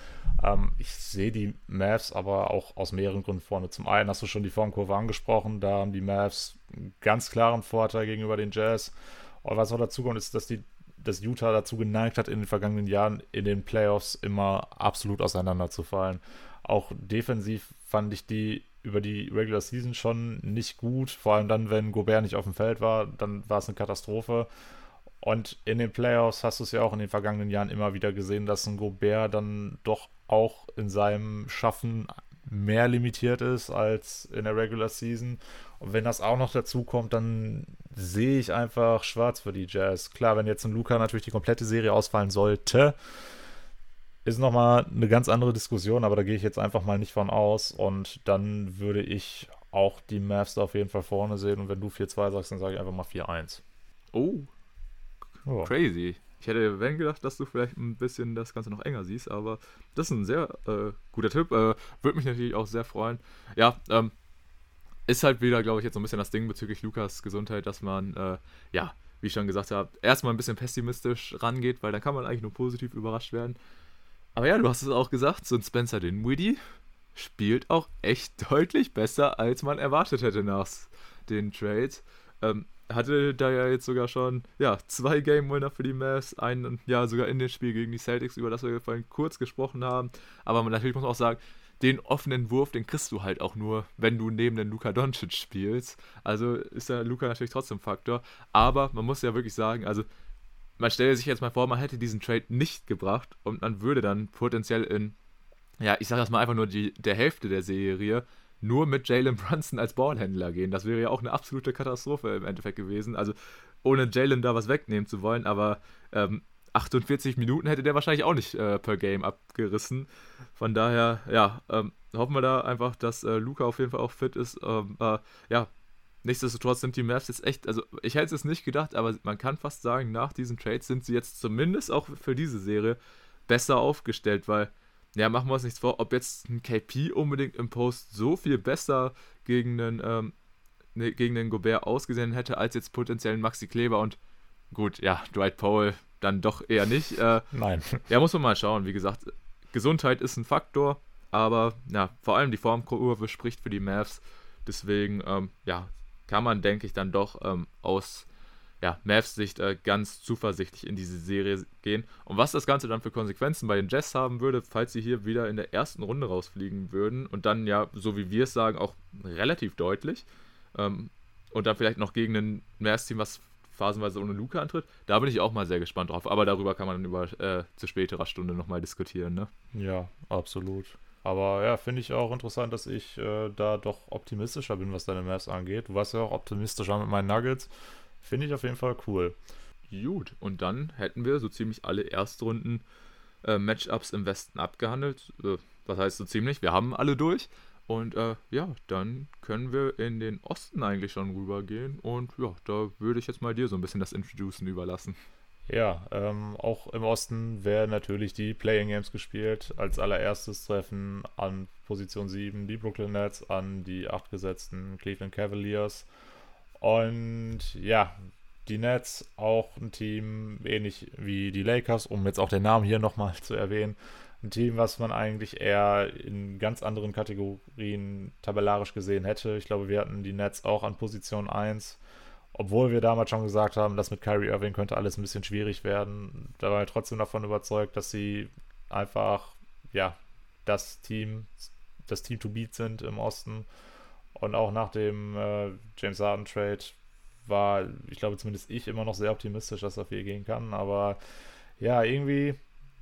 Ähm, ich sehe die Mavs aber auch aus mehreren Gründen vorne. Zum einen hast du schon die Formkurve angesprochen, da haben die Mavs einen ganz klaren Vorteil gegenüber den Jazz. Und was auch dazu kommt, ist, dass die dass Utah dazu geneigt hat, in den vergangenen Jahren in den Playoffs immer absolut auseinanderzufallen. Auch defensiv fand ich die über die Regular Season schon nicht gut. Vor allem dann, wenn Gobert nicht auf dem Feld war, dann war es eine Katastrophe. Und in den Playoffs hast du es ja auch in den vergangenen Jahren immer wieder gesehen, dass ein Gobert dann doch auch in seinem Schaffen mehr limitiert ist als in der Regular Season. Und wenn das auch noch dazu kommt, dann sehe ich einfach schwarz für die Jazz. Klar, wenn jetzt ein Luca natürlich die komplette Serie ausfallen sollte, ist nochmal eine ganz andere Diskussion, aber da gehe ich jetzt einfach mal nicht von aus. Und dann würde ich auch die Mavs auf jeden Fall vorne sehen. Und wenn du 4-2 sagst, dann sage ich einfach mal 4-1. Oh, Oh. Crazy. Ich hätte, wenn gedacht, dass du vielleicht ein bisschen das Ganze noch enger siehst, aber das ist ein sehr äh, guter Tipp. Äh, Würde mich natürlich auch sehr freuen. Ja, ähm, ist halt wieder, glaube ich, jetzt so ein bisschen das Ding bezüglich Lukas Gesundheit, dass man, äh, ja, wie ich schon gesagt habe, erstmal ein bisschen pessimistisch rangeht, weil dann kann man eigentlich nur positiv überrascht werden. Aber ja, du hast es auch gesagt, so ein Spencer Dinwiddie spielt auch echt deutlich besser, als man erwartet hätte nach den Trades. Ähm, hatte da ja jetzt sogar schon ja, zwei Game Winner für die Mavs, einen ja sogar in dem Spiel gegen die Celtics, über das wir vorhin kurz gesprochen haben. Aber man, natürlich muss man auch sagen, den offenen Wurf, den kriegst du halt auch nur, wenn du neben den Luka Doncic spielst. Also ist der Luka natürlich trotzdem Faktor. Aber man muss ja wirklich sagen, also man stelle sich jetzt mal vor, man hätte diesen Trade nicht gebracht und man würde dann potenziell in, ja, ich sage das mal einfach nur die, der Hälfte der Serie nur mit Jalen Brunson als Ballhändler gehen. Das wäre ja auch eine absolute Katastrophe im Endeffekt gewesen. Also ohne Jalen da was wegnehmen zu wollen, aber ähm, 48 Minuten hätte der wahrscheinlich auch nicht äh, per Game abgerissen. Von daher, ja, ähm, hoffen wir da einfach, dass äh, Luca auf jeden Fall auch fit ist. Ähm, äh, ja, nichtsdestotrotz sind die Mavs jetzt echt, also ich hätte es nicht gedacht, aber man kann fast sagen, nach diesen Trades sind sie jetzt zumindest auch für diese Serie besser aufgestellt, weil ja, machen wir uns nichts vor, ob jetzt ein KP unbedingt im Post so viel besser gegen einen, ähm, ne, gegen den Gobert ausgesehen hätte, als jetzt potenziell Maxi Kleber und gut, ja, Dwight Powell dann doch eher nicht. Äh, Nein. Ja, muss man mal schauen. Wie gesagt, Gesundheit ist ein Faktor, aber ja, vor allem die Formkurve spricht für die Mavs. Deswegen, ähm, ja, kann man, denke ich, dann doch ähm, aus ja, Mavs Sicht äh, ganz zuversichtlich in diese Serie gehen. Und was das Ganze dann für Konsequenzen bei den Jazz haben würde, falls sie hier wieder in der ersten Runde rausfliegen würden und dann ja, so wie wir es sagen, auch relativ deutlich ähm, und dann vielleicht noch gegen ein Mavs-Team, was phasenweise ohne Luca antritt, da bin ich auch mal sehr gespannt drauf. Aber darüber kann man dann über äh, zu späterer Stunde nochmal diskutieren, ne? Ja, absolut. Aber ja, finde ich auch interessant, dass ich äh, da doch optimistischer bin, was deine Mavs angeht. Du warst ja auch optimistischer mit meinen Nuggets. Finde ich auf jeden Fall cool. Gut, und dann hätten wir so ziemlich alle Erstrunden äh, Matchups im Westen abgehandelt. Äh, was heißt so ziemlich? Wir haben alle durch. Und äh, ja, dann können wir in den Osten eigentlich schon rübergehen. Und ja, da würde ich jetzt mal dir so ein bisschen das Introducen überlassen. Ja, ähm, auch im Osten werden natürlich die Playing Games gespielt. Als allererstes treffen an Position 7 die Brooklyn Nets an die acht gesetzten Cleveland Cavaliers. Und ja, die Nets auch ein Team, ähnlich wie die Lakers, um jetzt auch den Namen hier nochmal zu erwähnen. Ein Team, was man eigentlich eher in ganz anderen Kategorien tabellarisch gesehen hätte. Ich glaube, wir hatten die Nets auch an Position 1. Obwohl wir damals schon gesagt haben, dass mit Kyrie Irving könnte alles ein bisschen schwierig werden. Da war ich trotzdem davon überzeugt, dass sie einfach, ja, das Team, das Team to beat sind im Osten und auch nach dem äh, James Harden Trade war, ich glaube zumindest ich, immer noch sehr optimistisch, dass er viel gehen kann. Aber ja, irgendwie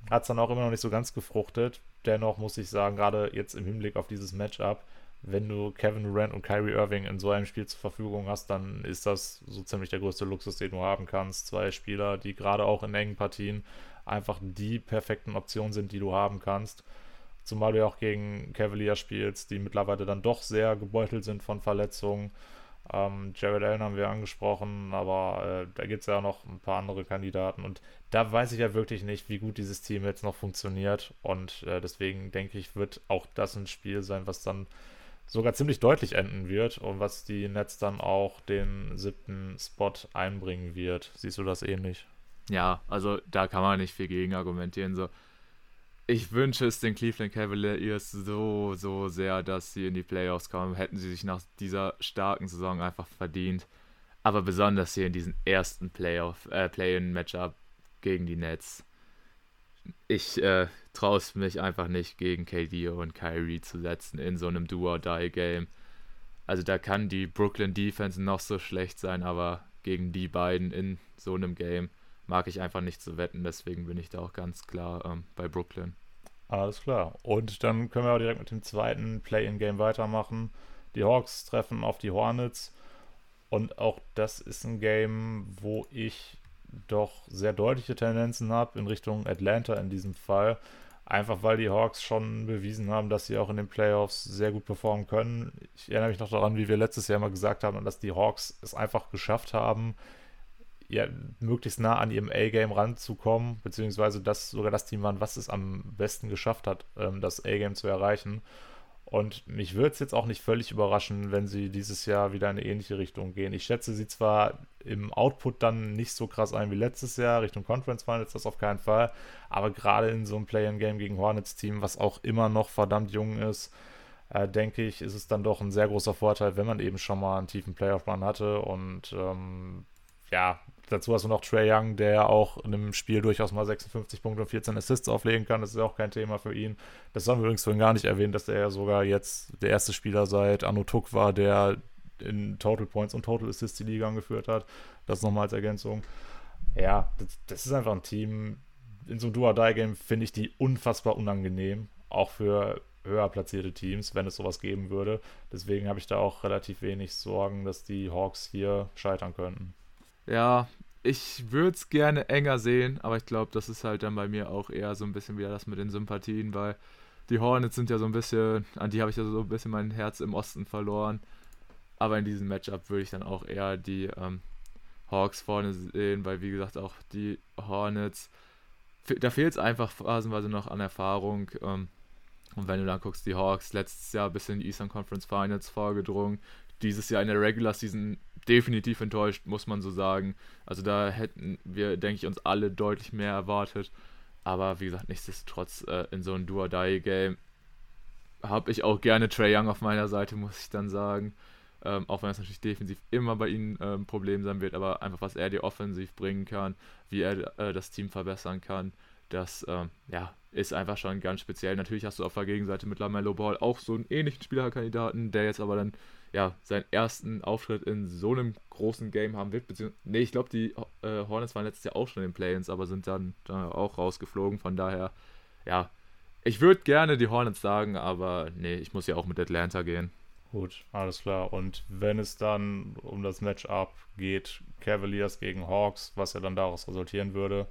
hat es dann auch immer noch nicht so ganz gefruchtet. Dennoch muss ich sagen, gerade jetzt im Hinblick auf dieses Matchup, wenn du Kevin Durant und Kyrie Irving in so einem Spiel zur Verfügung hast, dann ist das so ziemlich der größte Luxus, den du haben kannst. Zwei Spieler, die gerade auch in engen Partien einfach die perfekten Optionen sind, die du haben kannst. Zumal du ja auch gegen Cavalier spielst, die mittlerweile dann doch sehr gebeutelt sind von Verletzungen. Ähm, Jared Allen haben wir angesprochen, aber äh, da gibt es ja noch ein paar andere Kandidaten. Und da weiß ich ja wirklich nicht, wie gut dieses Team jetzt noch funktioniert. Und äh, deswegen denke ich, wird auch das ein Spiel sein, was dann sogar ziemlich deutlich enden wird und was die Nets dann auch den siebten Spot einbringen wird. Siehst du das ähnlich? Ja, also da kann man nicht viel gegen argumentieren. So, ich wünsche es den Cleveland Cavaliers so, so sehr, dass sie in die Playoffs kommen. Hätten sie sich nach dieser starken Saison einfach verdient. Aber besonders hier in diesem ersten Playoff, äh, Play-in-Matchup gegen die Nets. Ich äh, traue es mich einfach nicht, gegen KD und Kyrie zu setzen in so einem Do-or-Die-Game. Also da kann die Brooklyn Defense noch so schlecht sein, aber gegen die beiden in so einem Game mag ich einfach nicht zu wetten, deswegen bin ich da auch ganz klar ähm, bei Brooklyn. Alles klar. Und dann können wir auch direkt mit dem zweiten Play-in-Game weitermachen. Die Hawks treffen auf die Hornets. Und auch das ist ein Game, wo ich doch sehr deutliche Tendenzen habe in Richtung Atlanta in diesem Fall. Einfach weil die Hawks schon bewiesen haben, dass sie auch in den Playoffs sehr gut performen können. Ich erinnere mich noch daran, wie wir letztes Jahr mal gesagt haben, dass die Hawks es einfach geschafft haben, ja, möglichst nah an ihrem A-Game ranzukommen, beziehungsweise das sogar das Team waren, was es am besten geschafft hat, ähm, das A-Game zu erreichen. Und mich würde es jetzt auch nicht völlig überraschen, wenn sie dieses Jahr wieder in eine ähnliche Richtung gehen. Ich schätze sie zwar im Output dann nicht so krass ein wie letztes Jahr, Richtung Conference Finals, das auf keinen Fall. Aber gerade in so einem Play-in-Game gegen Hornets-Team, was auch immer noch verdammt jung ist, äh, denke ich, ist es dann doch ein sehr großer Vorteil, wenn man eben schon mal einen tiefen Playoff-Run hatte. Und ähm, ja, dazu hast du noch Trey Young, der auch in einem Spiel durchaus mal 56 Punkte und 14 Assists auflegen kann. Das ist ja auch kein Thema für ihn. Das haben wir übrigens vorhin gar nicht erwähnt, dass er ja sogar jetzt der erste Spieler seit Anno Tuck war, der in Total Points und Total Assists die Liga angeführt hat. Das nochmal als Ergänzung. Ja, das, das ist einfach ein Team. In so einem Do-or-Die-Game finde ich die unfassbar unangenehm. Auch für höher platzierte Teams, wenn es sowas geben würde. Deswegen habe ich da auch relativ wenig Sorgen, dass die Hawks hier scheitern könnten. Ja, ich würde es gerne enger sehen, aber ich glaube, das ist halt dann bei mir auch eher so ein bisschen wieder das mit den Sympathien, weil die Hornets sind ja so ein bisschen, an die habe ich ja so ein bisschen mein Herz im Osten verloren. Aber in diesem Matchup würde ich dann auch eher die ähm, Hawks vorne sehen, weil wie gesagt auch die Hornets, da fehlt es einfach phasenweise noch an Erfahrung. Ähm, und wenn du dann guckst, die Hawks letztes Jahr bis in die Eastern Conference Finals vorgedrungen, dieses Jahr in der Regular Season definitiv enttäuscht, muss man so sagen. Also da hätten wir, denke ich, uns alle deutlich mehr erwartet. Aber wie gesagt, nichtsdestotrotz äh, in so einem Do-or-Die-Game habe ich auch gerne Trey Young auf meiner Seite, muss ich dann sagen. Ähm, auch wenn es natürlich defensiv immer bei ihnen äh, ein Problem sein wird, aber einfach was er dir offensiv bringen kann, wie er äh, das Team verbessern kann, das ähm, ja, ist einfach schon ganz speziell. Natürlich hast du auf der Gegenseite mit LaMelo Ball auch so einen ähnlichen Spielerkandidaten, der jetzt aber dann ja, seinen ersten Auftritt in so einem großen Game haben wird. Beziehungsweise, nee, ich glaube, die äh, Hornets waren letztes Jahr auch schon in den Play-Ins, aber sind dann, dann auch rausgeflogen. Von daher, ja, ich würde gerne die Hornets sagen, aber nee, ich muss ja auch mit Atlanta gehen. Gut, alles klar. Und wenn es dann um das Matchup geht, Cavaliers gegen Hawks, was ja dann daraus resultieren würde,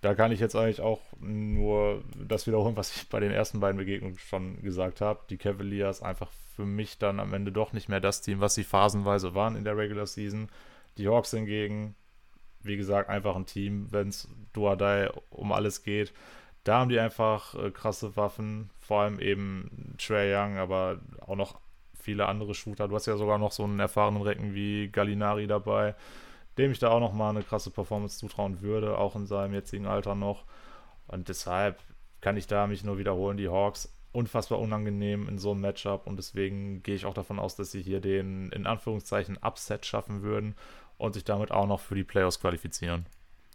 da kann ich jetzt eigentlich auch nur das wiederholen, was ich bei den ersten beiden Begegnungen schon gesagt habe. Die Cavaliers einfach für mich dann am Ende doch nicht mehr das Team, was sie phasenweise waren in der Regular Season. Die Hawks hingegen, wie gesagt, einfach ein Team, wenn es Duadai um alles geht. Da haben die einfach äh, krasse Waffen, vor allem eben Trey Young, aber auch noch viele andere Shooter. Du hast ja sogar noch so einen erfahrenen Recken wie Gallinari dabei dem ich da auch nochmal eine krasse Performance zutrauen würde, auch in seinem jetzigen Alter noch. Und deshalb kann ich da mich nur wiederholen, die Hawks unfassbar unangenehm in so einem Matchup und deswegen gehe ich auch davon aus, dass sie hier den in Anführungszeichen Upset schaffen würden und sich damit auch noch für die Playoffs qualifizieren.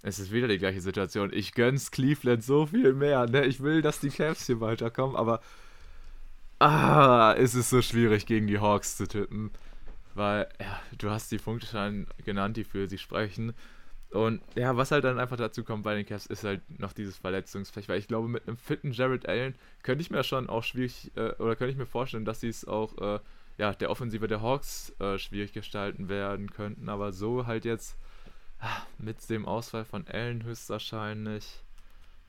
Es ist wieder die gleiche Situation. Ich gönn's Cleveland so viel mehr. Ne? Ich will, dass die Cavs hier weiterkommen, aber ah, ist es so schwierig gegen die Hawks zu tippen weil ja, du hast die Punkte schon genannt, die für sie sprechen. Und ja, was halt dann einfach dazu kommt bei den Cavs, ist halt noch dieses Verletzungspech, weil ich glaube, mit einem fitten Jared Allen könnte ich mir schon auch schwierig, äh, oder könnte ich mir vorstellen, dass sie es auch, äh, ja, der Offensive der Hawks äh, schwierig gestalten werden könnten, aber so halt jetzt ah, mit dem Ausfall von Allen höchstwahrscheinlich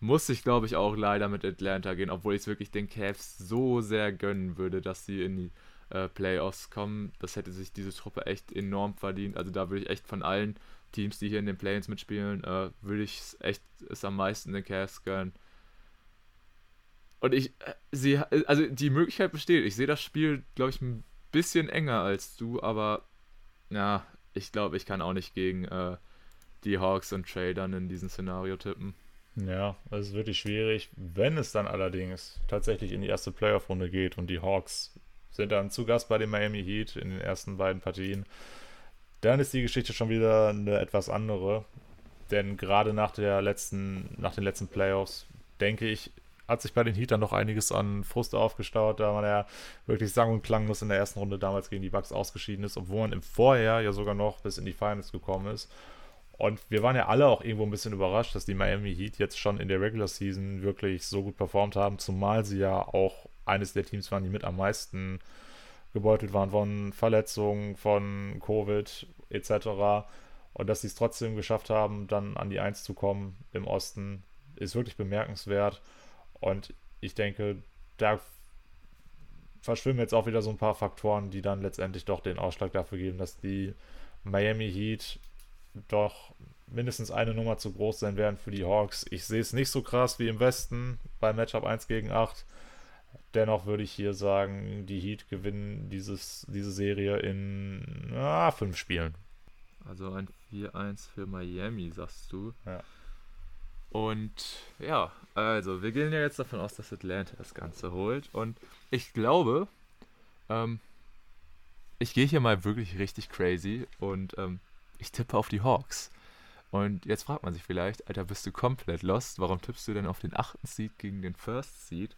muss ich, glaube ich, auch leider mit Atlanta gehen, obwohl ich es wirklich den Cavs so sehr gönnen würde, dass sie in die äh, Playoffs kommen. Das hätte sich diese Truppe echt enorm verdient. Also da würde ich echt von allen Teams, die hier in den Play-ins mitspielen, äh, würde ich es echt es am meisten den Cavs gönnen. Und ich äh, sehe, also die Möglichkeit besteht. Ich sehe das Spiel, glaube ich, ein bisschen enger als du, aber ja, ich glaube, ich kann auch nicht gegen äh, die Hawks und Trey dann in diesem Szenario tippen. Ja, es ist wirklich schwierig. Wenn es dann allerdings tatsächlich in die erste Playoff-Runde geht und die Hawks sind dann zu Gast bei den Miami Heat in den ersten beiden Partien. Dann ist die Geschichte schon wieder eine etwas andere. Denn gerade nach, der letzten, nach den letzten Playoffs, denke ich, hat sich bei den Heat dann noch einiges an Frust aufgestaut, da man ja wirklich sang- und klanglos in der ersten Runde damals gegen die Bucks ausgeschieden ist, obwohl man im Vorjahr ja sogar noch bis in die Finals gekommen ist. Und wir waren ja alle auch irgendwo ein bisschen überrascht, dass die Miami Heat jetzt schon in der Regular Season wirklich so gut performt haben, zumal sie ja auch eines der Teams waren, die mit am meisten gebeutelt waren von Verletzungen, von Covid etc. Und dass sie es trotzdem geschafft haben, dann an die Eins zu kommen im Osten, ist wirklich bemerkenswert. Und ich denke, da verschwimmen jetzt auch wieder so ein paar Faktoren, die dann letztendlich doch den Ausschlag dafür geben, dass die Miami Heat doch mindestens eine Nummer zu groß sein werden für die Hawks. Ich sehe es nicht so krass wie im Westen bei Matchup 1 gegen 8. Dennoch würde ich hier sagen, die Heat gewinnen dieses, diese Serie in ah, fünf Spielen. Also ein 4-1 für Miami, sagst du. Ja. Und ja, also wir gehen ja jetzt davon aus, dass Atlanta das Ganze holt. Und ich glaube, ähm, ich gehe hier mal wirklich richtig crazy und ähm, ich tippe auf die Hawks. Und jetzt fragt man sich vielleicht, Alter, bist du komplett lost? Warum tippst du denn auf den achten Seed gegen den First Seed?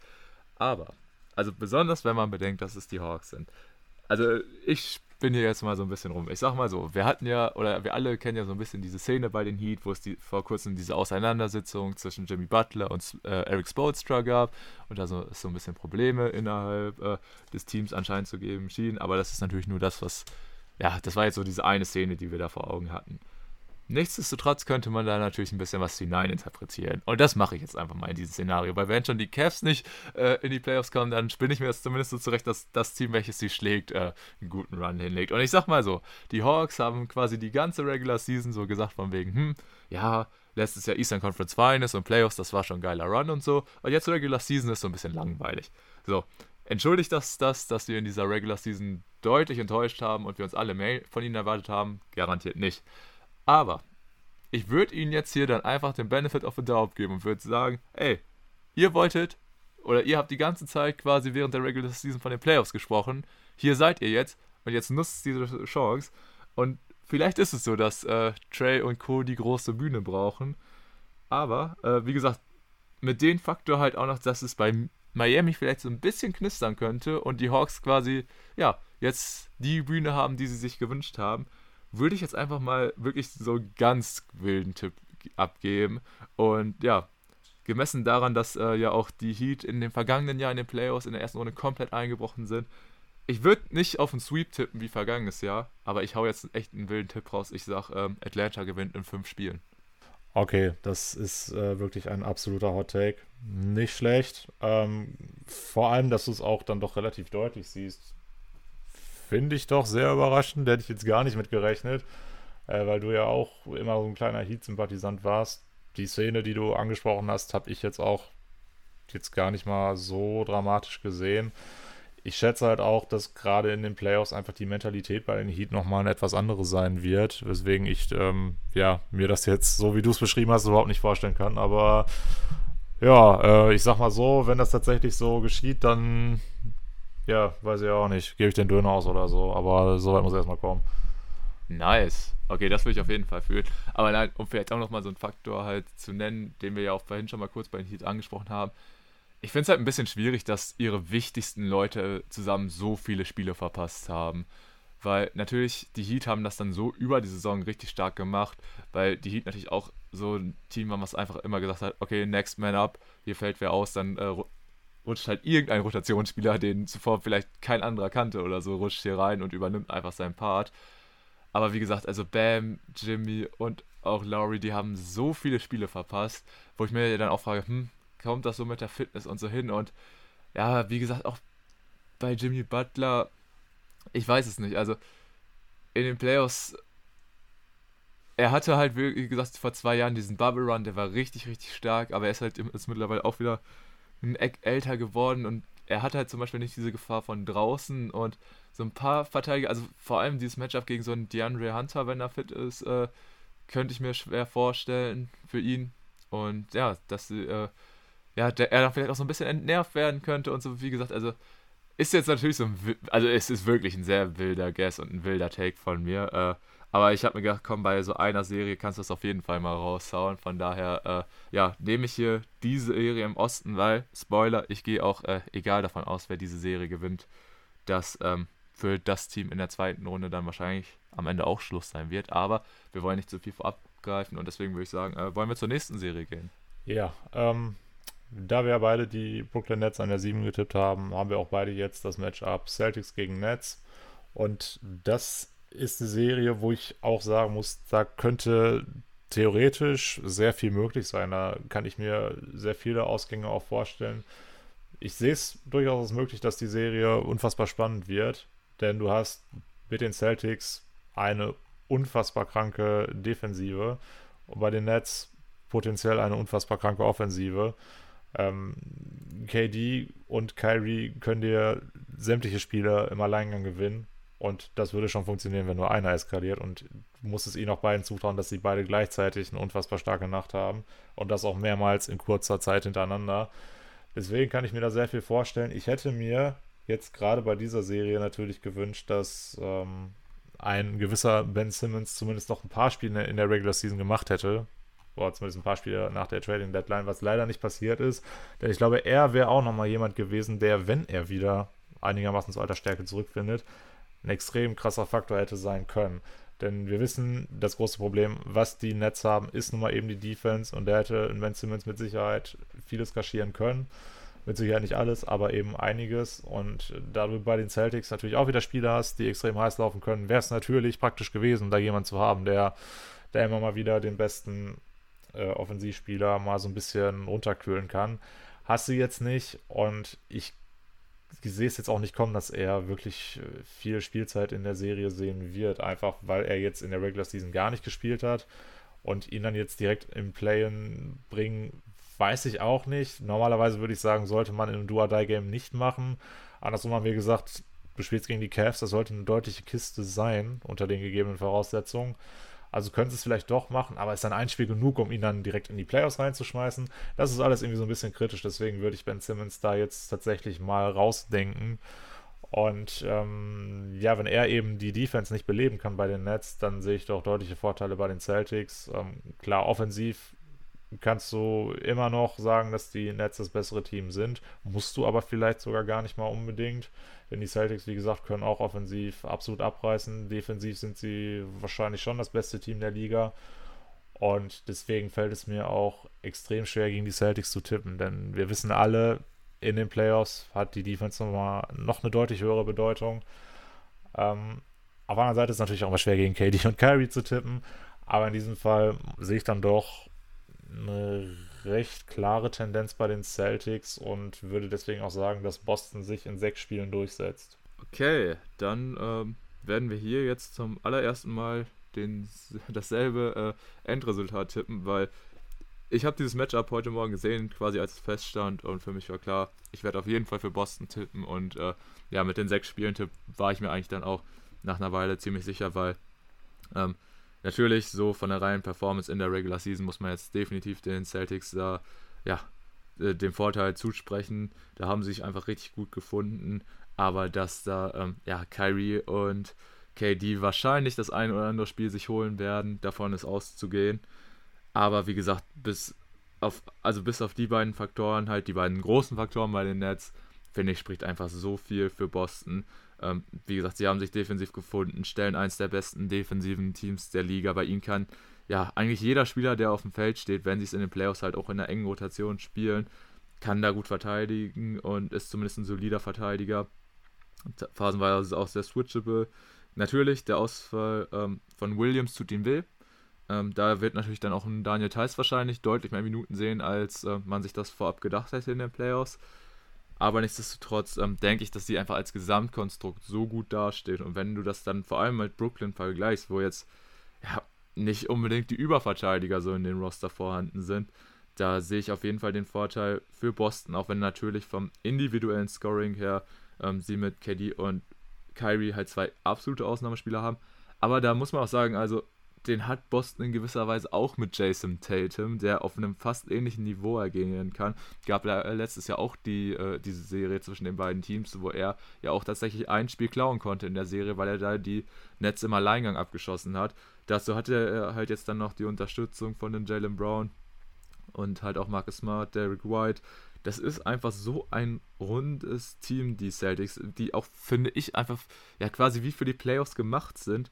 Aber, also besonders wenn man bedenkt, dass es die Hawks sind. Also ich bin hier jetzt mal so ein bisschen rum. Ich sag mal so, wir hatten ja, oder wir alle kennen ja so ein bisschen diese Szene bei den Heat, wo es die, vor kurzem diese Auseinandersetzung zwischen Jimmy Butler und äh, Eric Spoelstra gab und da so, so ein bisschen Probleme innerhalb äh, des Teams anscheinend zu geben schien. Aber das ist natürlich nur das, was, ja, das war jetzt so diese eine Szene, die wir da vor Augen hatten. Nichtsdestotrotz könnte man da natürlich ein bisschen was hineininterpretieren. Und das mache ich jetzt einfach mal in dieses Szenario. Weil wenn schon die Cavs nicht äh, in die Playoffs kommen, dann spinne ich mir das zumindest so zurecht, dass das Team, welches sie schlägt, äh, einen guten Run hinlegt. Und ich sag mal so, die Hawks haben quasi die ganze Regular Season so gesagt von wegen, hm, ja, letztes Jahr Eastern Conference Finals und Playoffs, das war schon ein geiler Run und so. Und jetzt Regular Season ist so ein bisschen langweilig. So, entschuldigt das das, dass wir in dieser Regular Season deutlich enttäuscht haben und wir uns alle mehr von ihnen erwartet haben? Garantiert nicht. Aber ich würde ihnen jetzt hier dann einfach den Benefit of the Doubt geben und würde sagen, ey, ihr wolltet oder ihr habt die ganze Zeit quasi während der Regular Season von den Playoffs gesprochen. Hier seid ihr jetzt und jetzt nutzt diese Chance. Und vielleicht ist es so, dass äh, Trey und Co. die große Bühne brauchen. Aber, äh, wie gesagt, mit dem Faktor halt auch noch, dass es bei Miami vielleicht so ein bisschen knistern könnte und die Hawks quasi, ja, jetzt die Bühne haben, die sie sich gewünscht haben würde ich jetzt einfach mal wirklich so ganz wilden Tipp abgeben. Und ja, gemessen daran, dass äh, ja auch die Heat in den vergangenen Jahren in den Playoffs in der ersten Runde komplett eingebrochen sind. Ich würde nicht auf einen Sweep tippen wie vergangenes Jahr, aber ich hau jetzt echt einen wilden Tipp raus. Ich sag, ähm, Atlanta gewinnt in fünf Spielen. Okay, das ist äh, wirklich ein absoluter Hot Take. Nicht schlecht. Ähm, vor allem, dass du es auch dann doch relativ deutlich siehst. Finde ich doch sehr überraschend. Da hätte ich jetzt gar nicht mit gerechnet, äh, weil du ja auch immer so ein kleiner Heat-Sympathisant warst. Die Szene, die du angesprochen hast, habe ich jetzt auch jetzt gar nicht mal so dramatisch gesehen. Ich schätze halt auch, dass gerade in den Playoffs einfach die Mentalität bei den Heat nochmal eine etwas andere sein wird, weswegen ich ähm, ja, mir das jetzt, so wie du es beschrieben hast, überhaupt nicht vorstellen kann. Aber ja, äh, ich sag mal so, wenn das tatsächlich so geschieht, dann ja, weiß ich auch nicht. Gebe ich den Döner aus oder so. Aber so weit muss erstmal kommen. Nice. Okay, das würde ich auf jeden Fall fühlen. Aber nein, um vielleicht auch nochmal so einen Faktor halt zu nennen, den wir ja auch vorhin schon mal kurz bei den Heat angesprochen haben. Ich finde es halt ein bisschen schwierig, dass ihre wichtigsten Leute zusammen so viele Spiele verpasst haben. Weil natürlich, die Heat haben das dann so über die Saison richtig stark gemacht, weil die Heat natürlich auch so ein Team waren, was einfach immer gesagt hat, okay, next man up, hier fällt wer aus, dann äh, rutscht halt irgendein Rotationsspieler, den zuvor vielleicht kein anderer kannte oder so, rutscht hier rein und übernimmt einfach seinen Part. Aber wie gesagt, also Bam, Jimmy und auch Laurie, die haben so viele Spiele verpasst, wo ich mir dann auch frage, hm, kommt das so mit der Fitness und so hin? Und ja, wie gesagt, auch bei Jimmy Butler, ich weiß es nicht. Also in den Playoffs, er hatte halt, wie gesagt, vor zwei Jahren diesen Bubble Run, der war richtig, richtig stark, aber er ist halt ist mittlerweile auch wieder ein Eck älter geworden und er hat halt zum Beispiel nicht diese Gefahr von draußen und so ein paar Verteidiger, also vor allem dieses Matchup gegen so einen DeAndre Hunter, wenn er fit ist, äh, könnte ich mir schwer vorstellen für ihn. Und ja, dass äh, ja, der, er dann vielleicht auch so ein bisschen entnervt werden könnte und so, wie gesagt, also ist jetzt natürlich so ein, also es ist wirklich ein sehr wilder Guess und ein wilder Take von mir. Äh, aber ich habe mir gedacht, komm, bei so einer Serie kannst du das auf jeden Fall mal raushauen. Von daher, äh, ja, nehme ich hier diese Serie im Osten, weil, Spoiler, ich gehe auch äh, egal davon aus, wer diese Serie gewinnt, dass ähm, für das Team in der zweiten Runde dann wahrscheinlich am Ende auch Schluss sein wird. Aber wir wollen nicht zu viel vorabgreifen und deswegen würde ich sagen, äh, wollen wir zur nächsten Serie gehen. Ja, ähm, da wir beide die Brooklyn Nets an der 7 getippt haben, haben wir auch beide jetzt das Matchup Celtics gegen Nets. Und das ist eine Serie, wo ich auch sagen muss, da könnte theoretisch sehr viel möglich sein. Da kann ich mir sehr viele Ausgänge auch vorstellen. Ich sehe es durchaus als möglich, dass die Serie unfassbar spannend wird, denn du hast mit den Celtics eine unfassbar kranke Defensive und bei den Nets potenziell eine unfassbar kranke Offensive. Ähm, KD und Kyrie können dir sämtliche Spiele im Alleingang gewinnen. Und das würde schon funktionieren, wenn nur einer eskaliert. Und du musst es ihnen auch beiden zutrauen, dass sie beide gleichzeitig eine unfassbar starke Nacht haben. Und das auch mehrmals in kurzer Zeit hintereinander. Deswegen kann ich mir da sehr viel vorstellen. Ich hätte mir jetzt gerade bei dieser Serie natürlich gewünscht, dass ähm, ein gewisser Ben Simmons zumindest noch ein paar Spiele in der Regular Season gemacht hätte. Oder zumindest ein paar Spiele nach der Trading Deadline, was leider nicht passiert ist. Denn ich glaube, er wäre auch nochmal jemand gewesen, der, wenn er wieder einigermaßen zu alter Stärke zurückfindet, ein extrem krasser Faktor hätte sein können. Denn wir wissen, das große Problem, was die Nets haben, ist nun mal eben die Defense und der hätte in Ben Simmons mit Sicherheit vieles kaschieren können. Mit Sicherheit nicht alles, aber eben einiges. Und da du bei den Celtics natürlich auch wieder Spieler hast, die extrem heiß laufen können, wäre es natürlich praktisch gewesen, da jemanden zu haben, der, der immer mal wieder den besten äh, Offensivspieler mal so ein bisschen runterkühlen kann. Hast du jetzt nicht und ich sehe es jetzt auch nicht kommen, dass er wirklich äh, viel Spielzeit in der Serie sehen wird, einfach weil er jetzt in der Regular Season gar nicht gespielt hat und ihn dann jetzt direkt im Play-In bringen, weiß ich auch nicht. Normalerweise würde ich sagen, sollte man in einem Do-or-Die-Game nicht machen. Andersrum haben wir gesagt, du spielst gegen die Cavs, das sollte eine deutliche Kiste sein unter den gegebenen Voraussetzungen. Also könnte es vielleicht doch machen, aber ist dann ein Spiel genug, um ihn dann direkt in die Playoffs reinzuschmeißen? Das ist alles irgendwie so ein bisschen kritisch, deswegen würde ich Ben Simmons da jetzt tatsächlich mal rausdenken. Und ähm, ja, wenn er eben die Defense nicht beleben kann bei den Nets, dann sehe ich doch deutliche Vorteile bei den Celtics. Ähm, klar, offensiv kannst du immer noch sagen, dass die Nets das bessere Team sind. Musst du aber vielleicht sogar gar nicht mal unbedingt. Denn die Celtics, wie gesagt, können auch offensiv absolut abreißen. Defensiv sind sie wahrscheinlich schon das beste Team der Liga. Und deswegen fällt es mir auch extrem schwer, gegen die Celtics zu tippen. Denn wir wissen alle, in den Playoffs hat die Defense nochmal noch eine deutlich höhere Bedeutung. Ähm, auf der anderen Seite ist es natürlich auch mal schwer, gegen KD und Kyrie zu tippen. Aber in diesem Fall sehe ich dann doch eine recht klare Tendenz bei den Celtics und würde deswegen auch sagen, dass Boston sich in sechs Spielen durchsetzt. Okay, dann ähm, werden wir hier jetzt zum allerersten Mal den, dasselbe äh, Endresultat tippen, weil ich habe dieses Matchup heute Morgen gesehen, quasi als es feststand und für mich war klar, ich werde auf jeden Fall für Boston tippen und äh, ja, mit den sechs Spielen tipp war ich mir eigentlich dann auch nach einer Weile ziemlich sicher, weil ähm, Natürlich, so von der reinen Performance in der Regular Season muss man jetzt definitiv den Celtics da, ja, äh, den Vorteil zusprechen. Da haben sie sich einfach richtig gut gefunden. Aber dass da, ähm, ja, Kyrie und KD wahrscheinlich das ein oder andere Spiel sich holen werden, davon ist auszugehen. Aber wie gesagt, bis auf, also bis auf die beiden Faktoren, halt die beiden großen Faktoren bei den Nets, finde ich, spricht einfach so viel für Boston. Ähm, wie gesagt, sie haben sich defensiv gefunden, stellen eins der besten defensiven Teams der Liga. Bei ihnen kann ja eigentlich jeder Spieler, der auf dem Feld steht, wenn sie es in den Playoffs halt auch in einer engen Rotation spielen, kann da gut verteidigen und ist zumindest ein solider Verteidiger. Phasenweise ist es auch sehr switchable. Natürlich, der Ausfall ähm, von Williams tut ihm weh. Ähm, da wird natürlich dann auch ein Daniel Theiss wahrscheinlich deutlich mehr Minuten sehen, als äh, man sich das vorab gedacht hätte in den Playoffs. Aber nichtsdestotrotz ähm, denke ich, dass sie einfach als Gesamtkonstrukt so gut dasteht. Und wenn du das dann vor allem mit Brooklyn vergleichst, wo jetzt ja, nicht unbedingt die Überverteidiger so in den Roster vorhanden sind, da sehe ich auf jeden Fall den Vorteil für Boston, auch wenn natürlich vom individuellen Scoring her ähm, sie mit KD und Kyrie halt zwei absolute Ausnahmespieler haben. Aber da muss man auch sagen, also den hat Boston in gewisser Weise auch mit Jason Tatum, der auf einem fast ähnlichen Niveau agieren kann. Gab ja letztes Jahr auch die, äh, diese Serie zwischen den beiden Teams, wo er ja auch tatsächlich ein Spiel klauen konnte in der Serie, weil er da die Netz im Alleingang abgeschossen hat. Dazu hatte er halt jetzt dann noch die Unterstützung von den Jalen Brown und halt auch Marcus Smart, Derek White. Das ist einfach so ein rundes Team, die Celtics, die auch, finde ich, einfach ja quasi wie für die Playoffs gemacht sind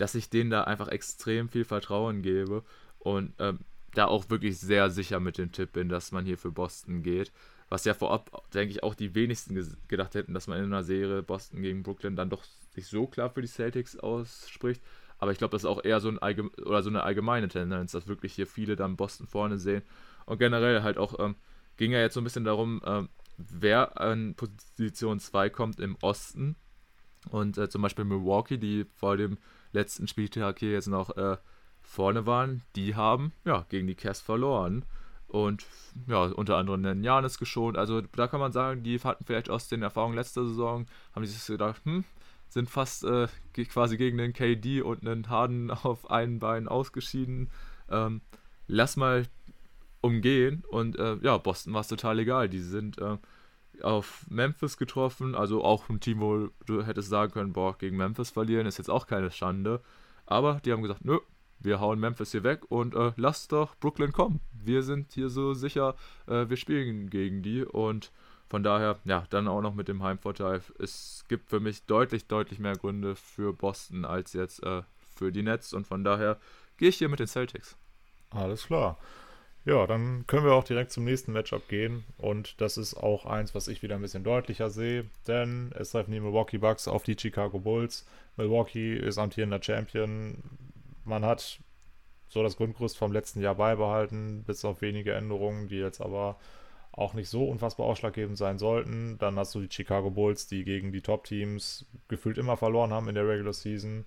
dass ich denen da einfach extrem viel Vertrauen gebe und ähm, da auch wirklich sehr sicher mit dem Tipp bin, dass man hier für Boston geht. Was ja vorab, denke ich, auch die wenigsten gedacht hätten, dass man in einer Serie Boston gegen Brooklyn dann doch sich so klar für die Celtics ausspricht. Aber ich glaube, das ist auch eher so, ein oder so eine allgemeine Tendenz, dass wirklich hier viele dann Boston vorne sehen. Und generell halt auch ähm, ging ja jetzt so ein bisschen darum, ähm, wer an Position 2 kommt im Osten. Und äh, zum Beispiel Milwaukee, die vor dem letzten Spieltag hier jetzt noch äh, vorne waren, die haben ja gegen die Cavs verloren. und ja, unter anderem den Janis geschont. Also da kann man sagen, die hatten vielleicht aus den Erfahrungen letzter Saison, haben sich gedacht, hm, sind fast äh, quasi gegen den KD und einen Harden auf einen Bein ausgeschieden. Ähm, lass mal umgehen. Und äh, ja, Boston war es total egal. Die sind äh, auf Memphis getroffen, also auch ein Team, wo du hättest sagen können, boah, gegen Memphis verlieren ist jetzt auch keine Schande. Aber die haben gesagt, nö, wir hauen Memphis hier weg und äh, lass doch Brooklyn kommen. Wir sind hier so sicher, äh, wir spielen gegen die und von daher, ja, dann auch noch mit dem Heimvorteil. Es gibt für mich deutlich, deutlich mehr Gründe für Boston als jetzt äh, für die Nets und von daher gehe ich hier mit den Celtics. Alles klar. Ja, dann können wir auch direkt zum nächsten Matchup gehen. Und das ist auch eins, was ich wieder ein bisschen deutlicher sehe. Denn es treffen die Milwaukee Bucks auf die Chicago Bulls. Milwaukee ist amtierender Champion. Man hat so das Grundgerüst vom letzten Jahr beibehalten, bis auf wenige Änderungen, die jetzt aber auch nicht so unfassbar ausschlaggebend sein sollten. Dann hast du die Chicago Bulls, die gegen die Top-Teams gefühlt immer verloren haben in der Regular Season.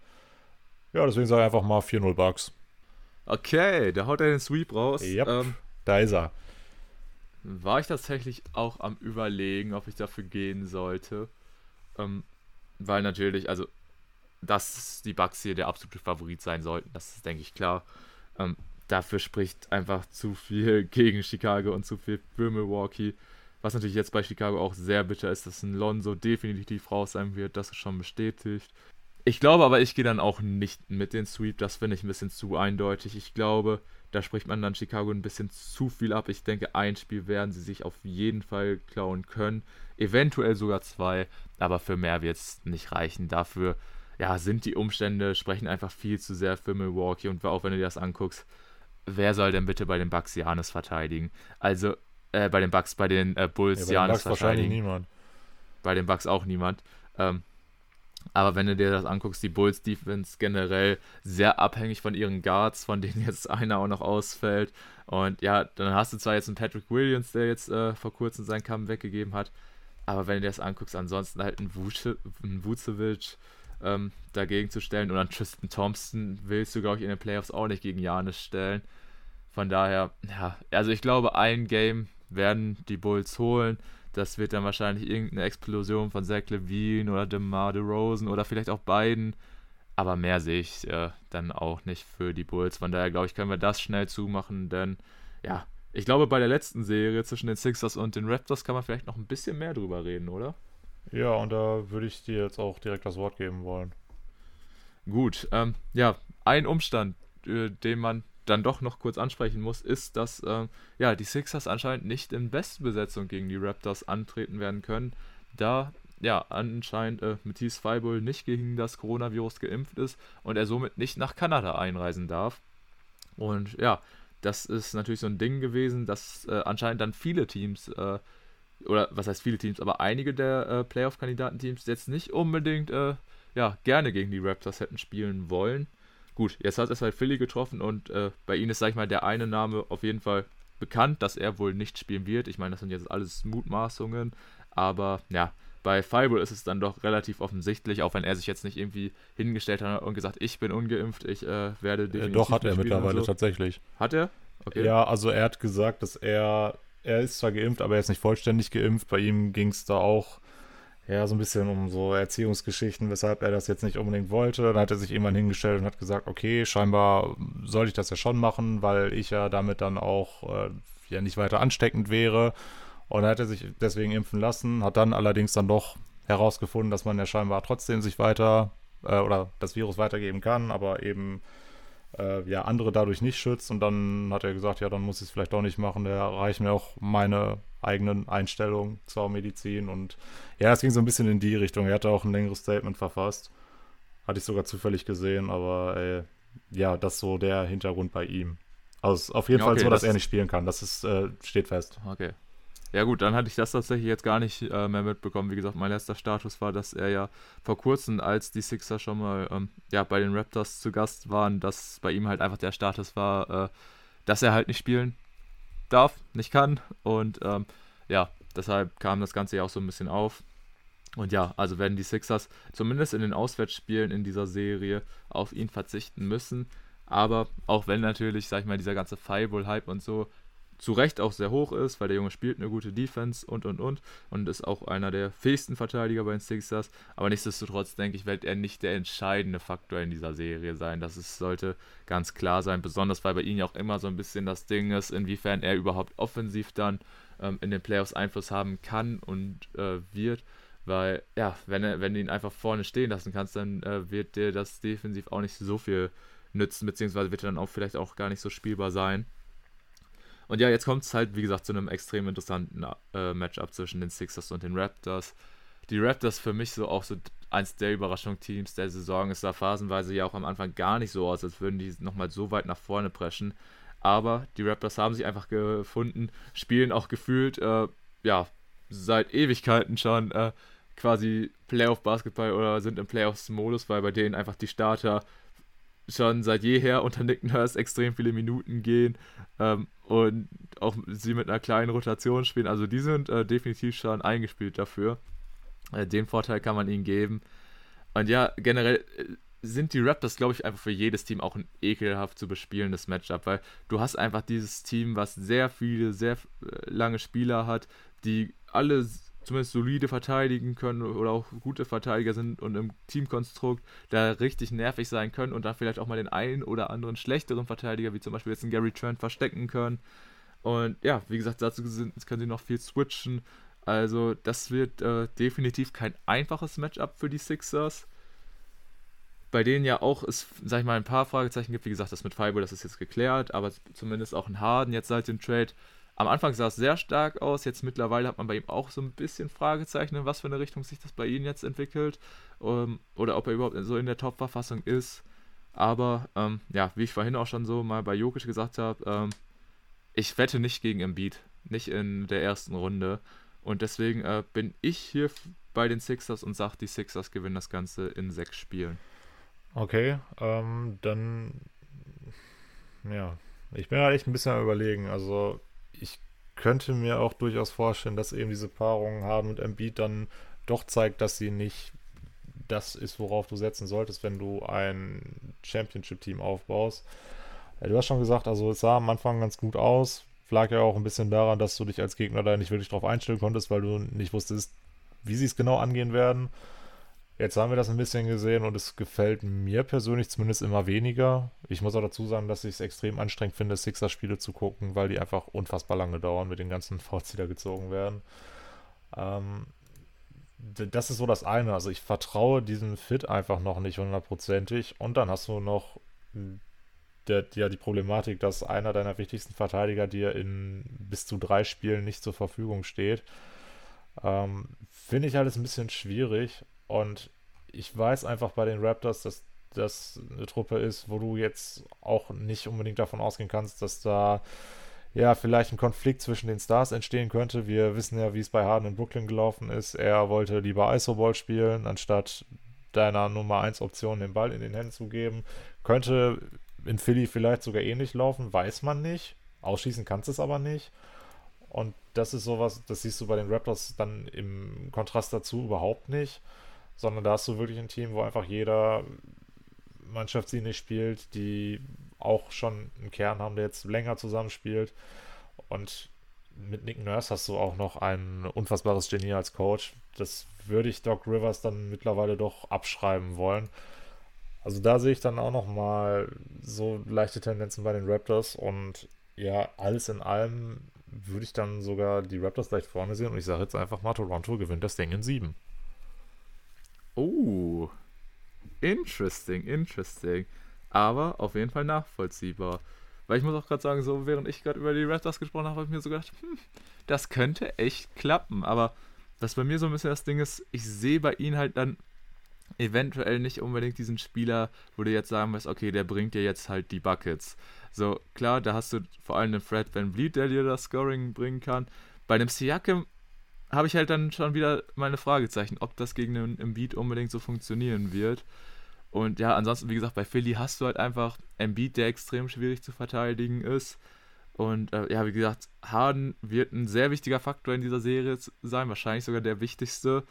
Ja, deswegen sage ich einfach mal 4-0 Bucks. Okay, da haut er den Sweep raus. Yep, ähm, da ist er. War ich tatsächlich auch am Überlegen, ob ich dafür gehen sollte. Ähm, weil natürlich, also, dass die Bucks hier der absolute Favorit sein sollten, das ist, denke ich, klar. Ähm, dafür spricht einfach zu viel gegen Chicago und zu viel für Milwaukee. Was natürlich jetzt bei Chicago auch sehr bitter ist, dass ein Lonzo definitiv raus sein wird, das ist schon bestätigt. Ich glaube aber, ich gehe dann auch nicht mit den Sweep. Das finde ich ein bisschen zu eindeutig. Ich glaube, da spricht man dann Chicago ein bisschen zu viel ab. Ich denke, ein Spiel werden sie sich auf jeden Fall klauen können. Eventuell sogar zwei, aber für mehr wird es nicht reichen. Dafür ja, sind die Umstände, sprechen einfach viel zu sehr für Milwaukee. Und auch wenn du dir das anguckst, wer soll denn bitte bei den Bucks Janis verteidigen? Also, äh, bei den Bucks, bei den äh, Bulls ja, Janis verteidigen. Wahrscheinlich niemand. Bei den Bucks auch niemand. Ähm, aber wenn du dir das anguckst, die Bulls Defense generell sehr abhängig von ihren Guards, von denen jetzt einer auch noch ausfällt. Und ja, dann hast du zwar jetzt einen Patrick Williams, der jetzt äh, vor kurzem seinen Kamm weggegeben hat. Aber wenn du dir das anguckst, ansonsten halt ein, Vucevic ähm, dagegen zu stellen und an Tristan Thompson willst du, glaube ich, in den Playoffs auch nicht gegen Janis stellen. Von daher, ja, also ich glaube, ein Game werden die Bulls holen. Das wird dann wahrscheinlich irgendeine Explosion von Zach Levine oder DeMar DeRozan oder vielleicht auch beiden. Aber mehr sehe ich äh, dann auch nicht für die Bulls. Von daher glaube ich, können wir das schnell zumachen, denn ja, ich glaube, bei der letzten Serie zwischen den Sixers und den Raptors kann man vielleicht noch ein bisschen mehr drüber reden, oder? Ja, und da würde ich dir jetzt auch direkt das Wort geben wollen. Gut, ähm, ja, ein Umstand, äh, den man dann doch noch kurz ansprechen muss, ist, dass äh, ja, die Sixers anscheinend nicht in Bestbesetzung gegen die Raptors antreten werden können, da ja anscheinend äh, Matisse Feibull nicht gegen das Coronavirus geimpft ist und er somit nicht nach Kanada einreisen darf. Und ja, das ist natürlich so ein Ding gewesen, dass äh, anscheinend dann viele Teams, äh, oder was heißt viele Teams, aber einige der äh, Playoff-Kandidatenteams jetzt nicht unbedingt äh, ja, gerne gegen die Raptors hätten spielen wollen. Gut, jetzt hat es halt Philly getroffen und äh, bei ihnen ist, sag ich mal, der eine Name auf jeden Fall bekannt, dass er wohl nicht spielen wird. Ich meine, das sind jetzt alles Mutmaßungen, aber ja, bei Fireball ist es dann doch relativ offensichtlich, auch wenn er sich jetzt nicht irgendwie hingestellt hat und gesagt, ich bin ungeimpft, ich äh, werde definitiv. Ja, doch, hat er mittlerweile so. tatsächlich. Hat er? Okay. Ja, also er hat gesagt, dass er, er ist zwar geimpft, aber er ist nicht vollständig geimpft. Bei ihm ging es da auch ja, so ein bisschen um so Erziehungsgeschichten, weshalb er das jetzt nicht unbedingt wollte. Dann hat er sich irgendwann hingestellt und hat gesagt, okay, scheinbar sollte ich das ja schon machen, weil ich ja damit dann auch äh, ja nicht weiter ansteckend wäre. Und dann hat er sich deswegen impfen lassen, hat dann allerdings dann doch herausgefunden, dass man ja scheinbar trotzdem sich weiter äh, oder das Virus weitergeben kann, aber eben äh, ja andere dadurch nicht schützt. Und dann hat er gesagt, ja, dann muss ich es vielleicht doch nicht machen. Da reichen mir auch meine eigenen Einstellungen zur Medizin. Und ja, es ging so ein bisschen in die Richtung. Er hatte auch ein längeres Statement verfasst. Hatte ich sogar zufällig gesehen, aber äh, ja, das ist so der Hintergrund bei ihm. Also auf jeden ja, okay, Fall so, dass das er nicht spielen kann. Das ist, äh, steht fest. Okay. Ja gut, dann hatte ich das tatsächlich jetzt gar nicht äh, mehr mitbekommen. Wie gesagt, mein letzter Status war, dass er ja vor kurzem, als die Sixer schon mal ähm, ja, bei den Raptors zu Gast waren, dass bei ihm halt einfach der Status war, äh, dass er halt nicht spielen darf, nicht kann. Und ähm, ja, deshalb kam das Ganze ja auch so ein bisschen auf. Und ja, also werden die Sixers zumindest in den Auswärtsspielen in dieser Serie auf ihn verzichten müssen. Aber auch wenn natürlich, sag ich mal, dieser ganze Fireball-Hype und so zu Recht auch sehr hoch ist, weil der Junge spielt eine gute Defense und und und und ist auch einer der fähigsten Verteidiger bei den Sixers. Aber nichtsdestotrotz denke ich, wird er nicht der entscheidende Faktor in dieser Serie sein. Das ist, sollte ganz klar sein, besonders weil bei ihm ja auch immer so ein bisschen das Ding ist, inwiefern er überhaupt offensiv dann ähm, in den Playoffs Einfluss haben kann und äh, wird. Weil, ja, wenn, er, wenn du ihn einfach vorne stehen lassen kannst, dann äh, wird dir das defensiv auch nicht so viel nützen, beziehungsweise wird er dann auch vielleicht auch gar nicht so spielbar sein. Und ja, jetzt kommt es halt, wie gesagt, zu einem extrem interessanten äh, Matchup zwischen den Sixers und den Raptors. Die Raptors für mich so auch so eins der Überraschungsteams der Saison. Es sah phasenweise ja auch am Anfang gar nicht so aus, als würden die nochmal so weit nach vorne preschen. Aber die Raptors haben sich einfach gefunden, spielen auch gefühlt, äh, ja, seit Ewigkeiten schon äh, quasi Playoff-Basketball oder sind im Playoffs-Modus, weil bei denen einfach die Starter schon seit jeher unter Nick Nurse extrem viele Minuten gehen ähm, und auch sie mit einer kleinen Rotation spielen. Also die sind äh, definitiv schon eingespielt dafür. Äh, den Vorteil kann man ihnen geben. Und ja, generell äh, sind die Raptors, glaube ich, einfach für jedes Team auch ein ekelhaft zu bespielendes Matchup, weil du hast einfach dieses Team, was sehr viele, sehr äh, lange Spieler hat, die alle zumindest solide verteidigen können oder auch gute Verteidiger sind und im Teamkonstrukt da richtig nervig sein können und da vielleicht auch mal den einen oder anderen schlechteren Verteidiger, wie zum Beispiel jetzt einen Gary Trent, verstecken können. Und ja, wie gesagt, dazu sind, können sie noch viel switchen. Also, das wird äh, definitiv kein einfaches Matchup für die Sixers. Bei denen ja auch es, sag ich mal, ein paar Fragezeichen gibt. Wie gesagt, das mit Fiber, das ist jetzt geklärt, aber zumindest auch ein Harden jetzt seit dem Trade am Anfang sah es sehr stark aus, jetzt mittlerweile hat man bei ihm auch so ein bisschen Fragezeichen, in was für eine Richtung sich das bei ihm jetzt entwickelt ähm, oder ob er überhaupt so in der Top-Verfassung ist. Aber ähm, ja, wie ich vorhin auch schon so mal bei Jokic gesagt habe, ähm, ich wette nicht gegen Embiid, nicht in der ersten Runde. Und deswegen äh, bin ich hier bei den Sixers und sage, die Sixers gewinnen das Ganze in sechs Spielen. Okay, ähm, dann ja, ich bin halt echt ein bisschen am überlegen. Also ich könnte mir auch durchaus vorstellen, dass eben diese Paarung Harden und Embiid dann doch zeigt, dass sie nicht das ist, worauf du setzen solltest, wenn du ein Championship-Team aufbaust. Du hast schon gesagt, also es sah am Anfang ganz gut aus. Lag ja auch ein bisschen daran, dass du dich als Gegner da nicht wirklich drauf einstellen konntest, weil du nicht wusstest, wie sie es genau angehen werden. Jetzt haben wir das ein bisschen gesehen und es gefällt mir persönlich zumindest immer weniger. Ich muss auch dazu sagen, dass ich es extrem anstrengend finde, Sixers-Spiele zu gucken, weil die einfach unfassbar lange dauern mit den ganzen Fouls, die da gezogen werden. Ähm, das ist so das eine. Also ich vertraue diesem Fit einfach noch nicht hundertprozentig. Und dann hast du noch der, ja, die Problematik, dass einer deiner wichtigsten Verteidiger dir in bis zu drei Spielen nicht zur Verfügung steht. Ähm, Finde ich alles ein bisschen schwierig. Und ich weiß einfach bei den Raptors, dass das eine Truppe ist, wo du jetzt auch nicht unbedingt davon ausgehen kannst, dass da ja vielleicht ein Konflikt zwischen den Stars entstehen könnte. Wir wissen ja, wie es bei Harden in Brooklyn gelaufen ist. Er wollte lieber Isoball spielen, anstatt deiner Nummer 1 Option den Ball in den Händen zu geben. Könnte in Philly vielleicht sogar ähnlich laufen, weiß man nicht. Ausschließen kannst es aber nicht. Und das ist sowas, das siehst du bei den Raptors dann im Kontrast dazu überhaupt nicht sondern da hast du wirklich ein Team, wo einfach jeder Mannschaftslinie spielt, die auch schon einen Kern haben, der jetzt länger zusammenspielt. Und mit Nick Nurse hast du auch noch ein unfassbares Genie als Coach. Das würde ich Doc Rivers dann mittlerweile doch abschreiben wollen. Also da sehe ich dann auch noch mal so leichte Tendenzen bei den Raptors und ja, alles in allem würde ich dann sogar die Raptors leicht vorne sehen und ich sage jetzt einfach mal, Toronto gewinnt das Ding in sieben. Oh, interesting, interesting. Aber auf jeden Fall nachvollziehbar. Weil ich muss auch gerade sagen, so während ich gerade über die Raptors gesprochen habe, habe ich mir so gedacht, hm, das könnte echt klappen. Aber was bei mir so ein bisschen das Ding ist, ich sehe bei ihnen halt dann eventuell nicht unbedingt diesen Spieler, wo du jetzt sagen musst, okay, der bringt dir jetzt halt die Buckets. So, klar, da hast du vor allem den Fred Van Vliet, der dir das Scoring bringen kann. Bei einem Siakam habe ich halt dann schon wieder meine Fragezeichen, ob das gegen einen Embiid unbedingt so funktionieren wird. Und ja, ansonsten, wie gesagt, bei Philly hast du halt einfach Embiid, der extrem schwierig zu verteidigen ist. Und äh, ja, wie gesagt, Harden wird ein sehr wichtiger Faktor in dieser Serie sein, wahrscheinlich sogar der wichtigste.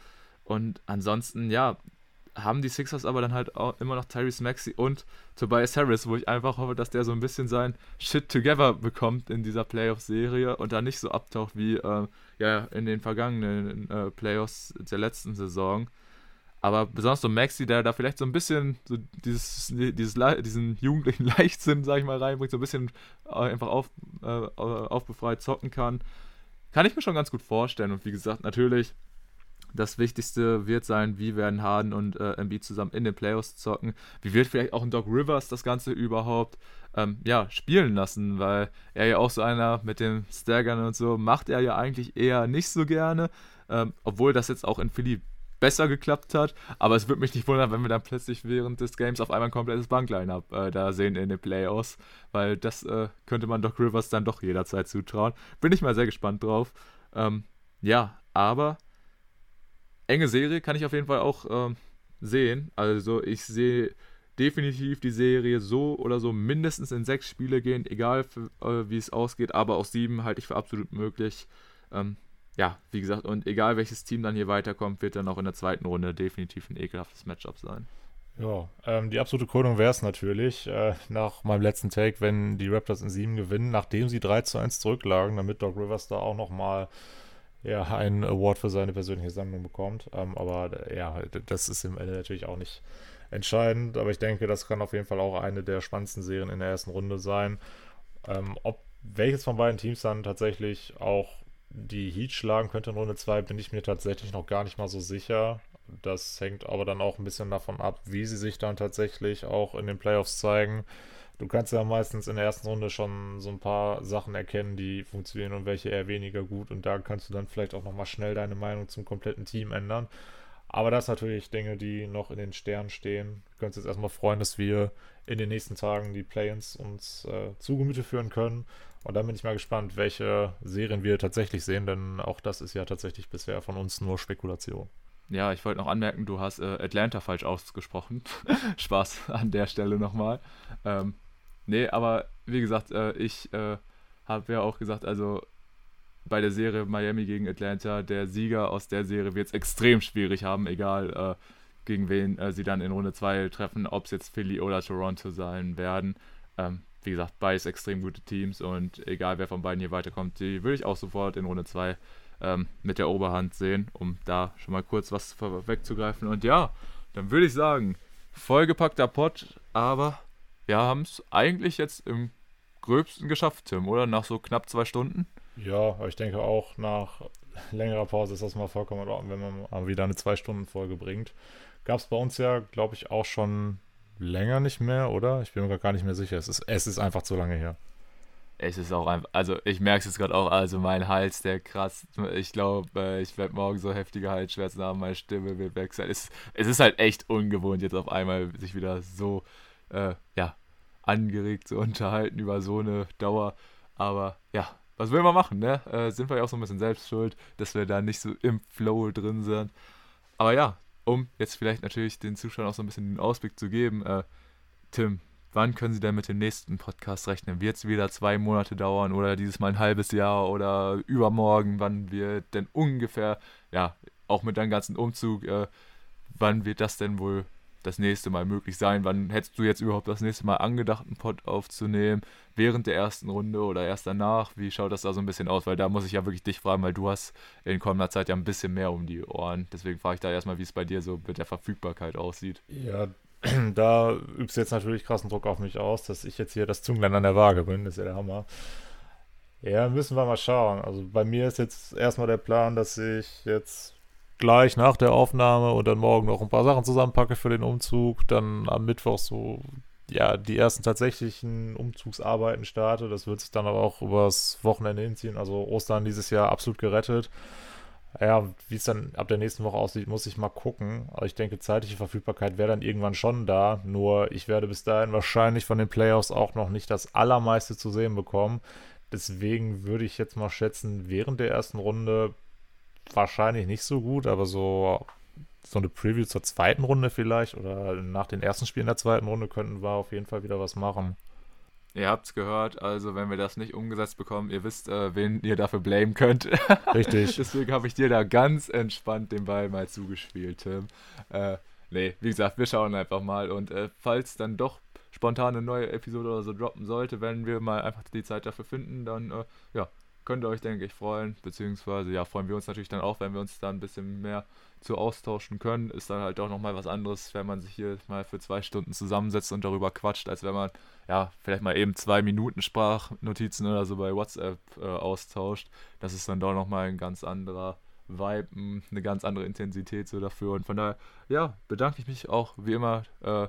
Und ansonsten, ja, haben die Sixers aber dann halt auch immer noch Tyrese Maxey und Tobias Harris, wo ich einfach hoffe, dass der so ein bisschen sein Shit together bekommt in dieser Playoff-Serie und da nicht so abtaucht wie äh, ja, in den vergangenen äh, Playoffs der letzten Saison. Aber besonders so Maxi, der da vielleicht so ein bisschen so dieses, dieses, diesen jugendlichen Leichtsinn, sag ich mal, reinbringt, so ein bisschen äh, einfach auf, äh, aufbefreit zocken kann, kann ich mir schon ganz gut vorstellen. Und wie gesagt, natürlich, das Wichtigste wird sein, wie werden Harden und äh, Embiid zusammen in den Playoffs zocken. Wie wird vielleicht auch ein Doc Rivers das Ganze überhaupt ähm, ja, spielen lassen, weil er ja auch so einer mit dem Staggern und so macht er ja eigentlich eher nicht so gerne. Ähm, obwohl das jetzt auch in Philly besser geklappt hat. Aber es würde mich nicht wundern, wenn wir dann plötzlich während des Games auf einmal ein komplettes Bankline-Up äh, da sehen in den Playoffs, weil das äh, könnte man Doc Rivers dann doch jederzeit zutrauen. Bin ich mal sehr gespannt drauf. Ähm, ja, aber enge Serie kann ich auf jeden Fall auch ähm, sehen. Also ich sehe definitiv die Serie so oder so mindestens in sechs Spiele gehen, egal für, äh, wie es ausgeht, aber auch sieben halte ich für absolut möglich. Ähm, ja, wie gesagt, und egal welches Team dann hier weiterkommt, wird dann auch in der zweiten Runde definitiv ein ekelhaftes Matchup sein. Ja, ähm, die absolute Krönung wäre es natürlich, äh, nach meinem letzten Take, wenn die Raptors in sieben gewinnen, nachdem sie 3 zu 1 zurücklagen, damit Doc Rivers da auch nochmal ja, einen Award für seine persönliche Sammlung bekommt. Ähm, aber äh, ja, das ist im Ende natürlich auch nicht entscheidend, aber ich denke, das kann auf jeden Fall auch eine der spannendsten Serien in der ersten Runde sein. Ähm, ob welches von beiden Teams dann tatsächlich auch die Heat schlagen könnte in Runde 2, bin ich mir tatsächlich noch gar nicht mal so sicher. Das hängt aber dann auch ein bisschen davon ab, wie sie sich dann tatsächlich auch in den Playoffs zeigen. Du kannst ja meistens in der ersten Runde schon so ein paar Sachen erkennen, die funktionieren und welche eher weniger gut. Und da kannst du dann vielleicht auch nochmal schnell deine Meinung zum kompletten Team ändern. Aber das natürlich Dinge, die noch in den Sternen stehen. Wir können uns jetzt erstmal freuen, dass wir in den nächsten Tagen die Play-ins uns äh, zu Gemüte führen können. Und dann bin ich mal gespannt, welche Serien wir tatsächlich sehen, denn auch das ist ja tatsächlich bisher von uns nur Spekulation. Ja, ich wollte noch anmerken, du hast äh, Atlanta falsch ausgesprochen. Spaß an der Stelle nochmal. Ähm, nee, aber wie gesagt, äh, ich äh, habe ja auch gesagt, also bei der Serie Miami gegen Atlanta, der Sieger aus der Serie wird es extrem schwierig haben, egal äh, gegen wen äh, sie dann in Runde 2 treffen, ob es jetzt Philly oder Toronto sein werden. Ähm, wie gesagt, beides extrem gute Teams und egal wer von beiden hier weiterkommt, die würde ich auch sofort in Runde 2 ähm, mit der Oberhand sehen, um da schon mal kurz was wegzugreifen. Und ja, dann würde ich sagen, vollgepackter Pott, aber wir haben es eigentlich jetzt im gröbsten geschafft, Tim, oder? Nach so knapp zwei Stunden? Ja, aber ich denke auch nach längerer Pause ist das mal vollkommen in Ordnung, wenn man wieder eine Zwei-Stunden-Folge bringt. Gab es bei uns ja, glaube ich, auch schon länger nicht mehr, oder? Ich bin mir gar nicht mehr sicher. Es ist, es ist einfach zu lange her. Es ist auch einfach, also ich merke es jetzt gerade auch, also mein Hals, der krass, ich glaube, äh, ich werde morgen so heftige Halsschmerzen haben, meine Stimme wird weg sein. Es, es ist halt echt ungewohnt, jetzt auf einmal sich wieder so, äh, ja, angeregt zu unterhalten über so eine Dauer. Aber ja, was will man machen, ne? Äh, sind wir ja auch so ein bisschen selbst schuld, dass wir da nicht so im Flow drin sind. Aber ja, um jetzt vielleicht natürlich den Zuschauern auch so ein bisschen den Ausblick zu geben, äh, Tim, wann können Sie denn mit dem nächsten Podcast rechnen? Wird es wieder zwei Monate dauern oder dieses Mal ein halbes Jahr oder übermorgen? Wann wird denn ungefähr, ja, auch mit deinem ganzen Umzug, äh, wann wird das denn wohl das nächste Mal möglich sein? Wann hättest du jetzt überhaupt das nächste Mal angedacht, einen Pod aufzunehmen? Während der ersten Runde oder erst danach? Wie schaut das da so ein bisschen aus? Weil da muss ich ja wirklich dich fragen, weil du hast in kommender Zeit ja ein bisschen mehr um die Ohren. Deswegen frage ich da erstmal, wie es bei dir so mit der Verfügbarkeit aussieht. Ja, da übst du jetzt natürlich krassen Druck auf mich aus, dass ich jetzt hier das Zunglein an der Waage bin. Das ist ja der Hammer. Ja, müssen wir mal schauen. Also bei mir ist jetzt erstmal der Plan, dass ich jetzt gleich nach der Aufnahme und dann morgen noch ein paar Sachen zusammenpacke für den Umzug. Dann am Mittwoch so, ja, die ersten tatsächlichen Umzugsarbeiten starte. Das wird sich dann aber auch übers Wochenende hinziehen. Also Ostern dieses Jahr absolut gerettet. Ja, wie es dann ab der nächsten Woche aussieht, muss ich mal gucken. Aber ich denke, zeitliche Verfügbarkeit wäre dann irgendwann schon da. Nur ich werde bis dahin wahrscheinlich von den Playoffs auch noch nicht das Allermeiste zu sehen bekommen. Deswegen würde ich jetzt mal schätzen, während der ersten Runde wahrscheinlich nicht so gut, aber so, so eine Preview zur zweiten Runde vielleicht oder nach den ersten Spielen der zweiten Runde könnten wir auf jeden Fall wieder was machen. Ihr habt's gehört, also wenn wir das nicht umgesetzt bekommen, ihr wisst, äh, wen ihr dafür blamen könnt. Richtig. Deswegen habe ich dir da ganz entspannt den Ball mal zugespielt, Tim. Äh, nee, wie gesagt, wir schauen einfach mal. Und äh, falls dann doch spontan eine neue Episode oder so droppen sollte, wenn wir mal einfach die Zeit dafür finden, dann äh, ja, könnt ihr euch, denke ich, freuen. Beziehungsweise, ja, freuen wir uns natürlich dann auch, wenn wir uns da ein bisschen mehr zu austauschen können. Ist dann halt auch nochmal was anderes, wenn man sich hier mal für zwei Stunden zusammensetzt und darüber quatscht, als wenn man, ja, vielleicht mal eben zwei Minuten Sprachnotizen oder so bei WhatsApp äh, austauscht. Das ist dann doch nochmal ein ganz anderer Vibe, eine ganz andere Intensität so dafür. Und von daher, ja, bedanke ich mich auch wie immer äh,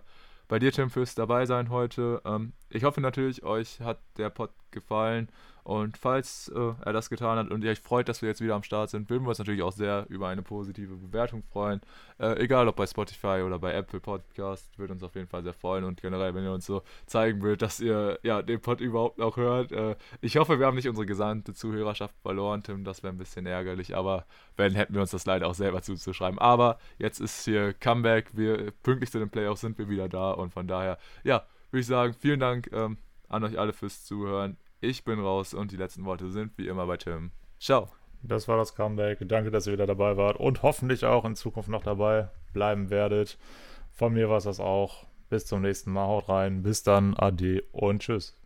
bei dir, Tim, fürs dabei sein heute. Ähm, ich hoffe natürlich, euch hat der Pod gefallen. Und falls äh, er das getan hat und ihr euch freut, dass wir jetzt wieder am Start sind, würden wir uns natürlich auch sehr über eine positive Bewertung freuen. Äh, egal ob bei Spotify oder bei Apple Podcast, würde uns auf jeden Fall sehr freuen. Und generell, wenn ihr uns so zeigen würdet, dass ihr ja, den Pod überhaupt noch hört. Äh, ich hoffe, wir haben nicht unsere gesamte Zuhörerschaft verloren, Tim. Das wäre ein bisschen ärgerlich. Aber wenn, hätten wir uns das leider auch selber zuzuschreiben. Aber jetzt ist hier Comeback. Wir pünktlich zu den Playoffs sind wir wieder da. Und von daher, ja, würde ich sagen, vielen Dank ähm, an euch alle fürs Zuhören. Ich bin raus und die letzten Worte sind wie immer bei Tim. Ciao. Das war das Comeback. Danke, dass ihr wieder dabei wart und hoffentlich auch in Zukunft noch dabei bleiben werdet. Von mir war es das auch. Bis zum nächsten Mal. Haut rein. Bis dann. Ade und tschüss.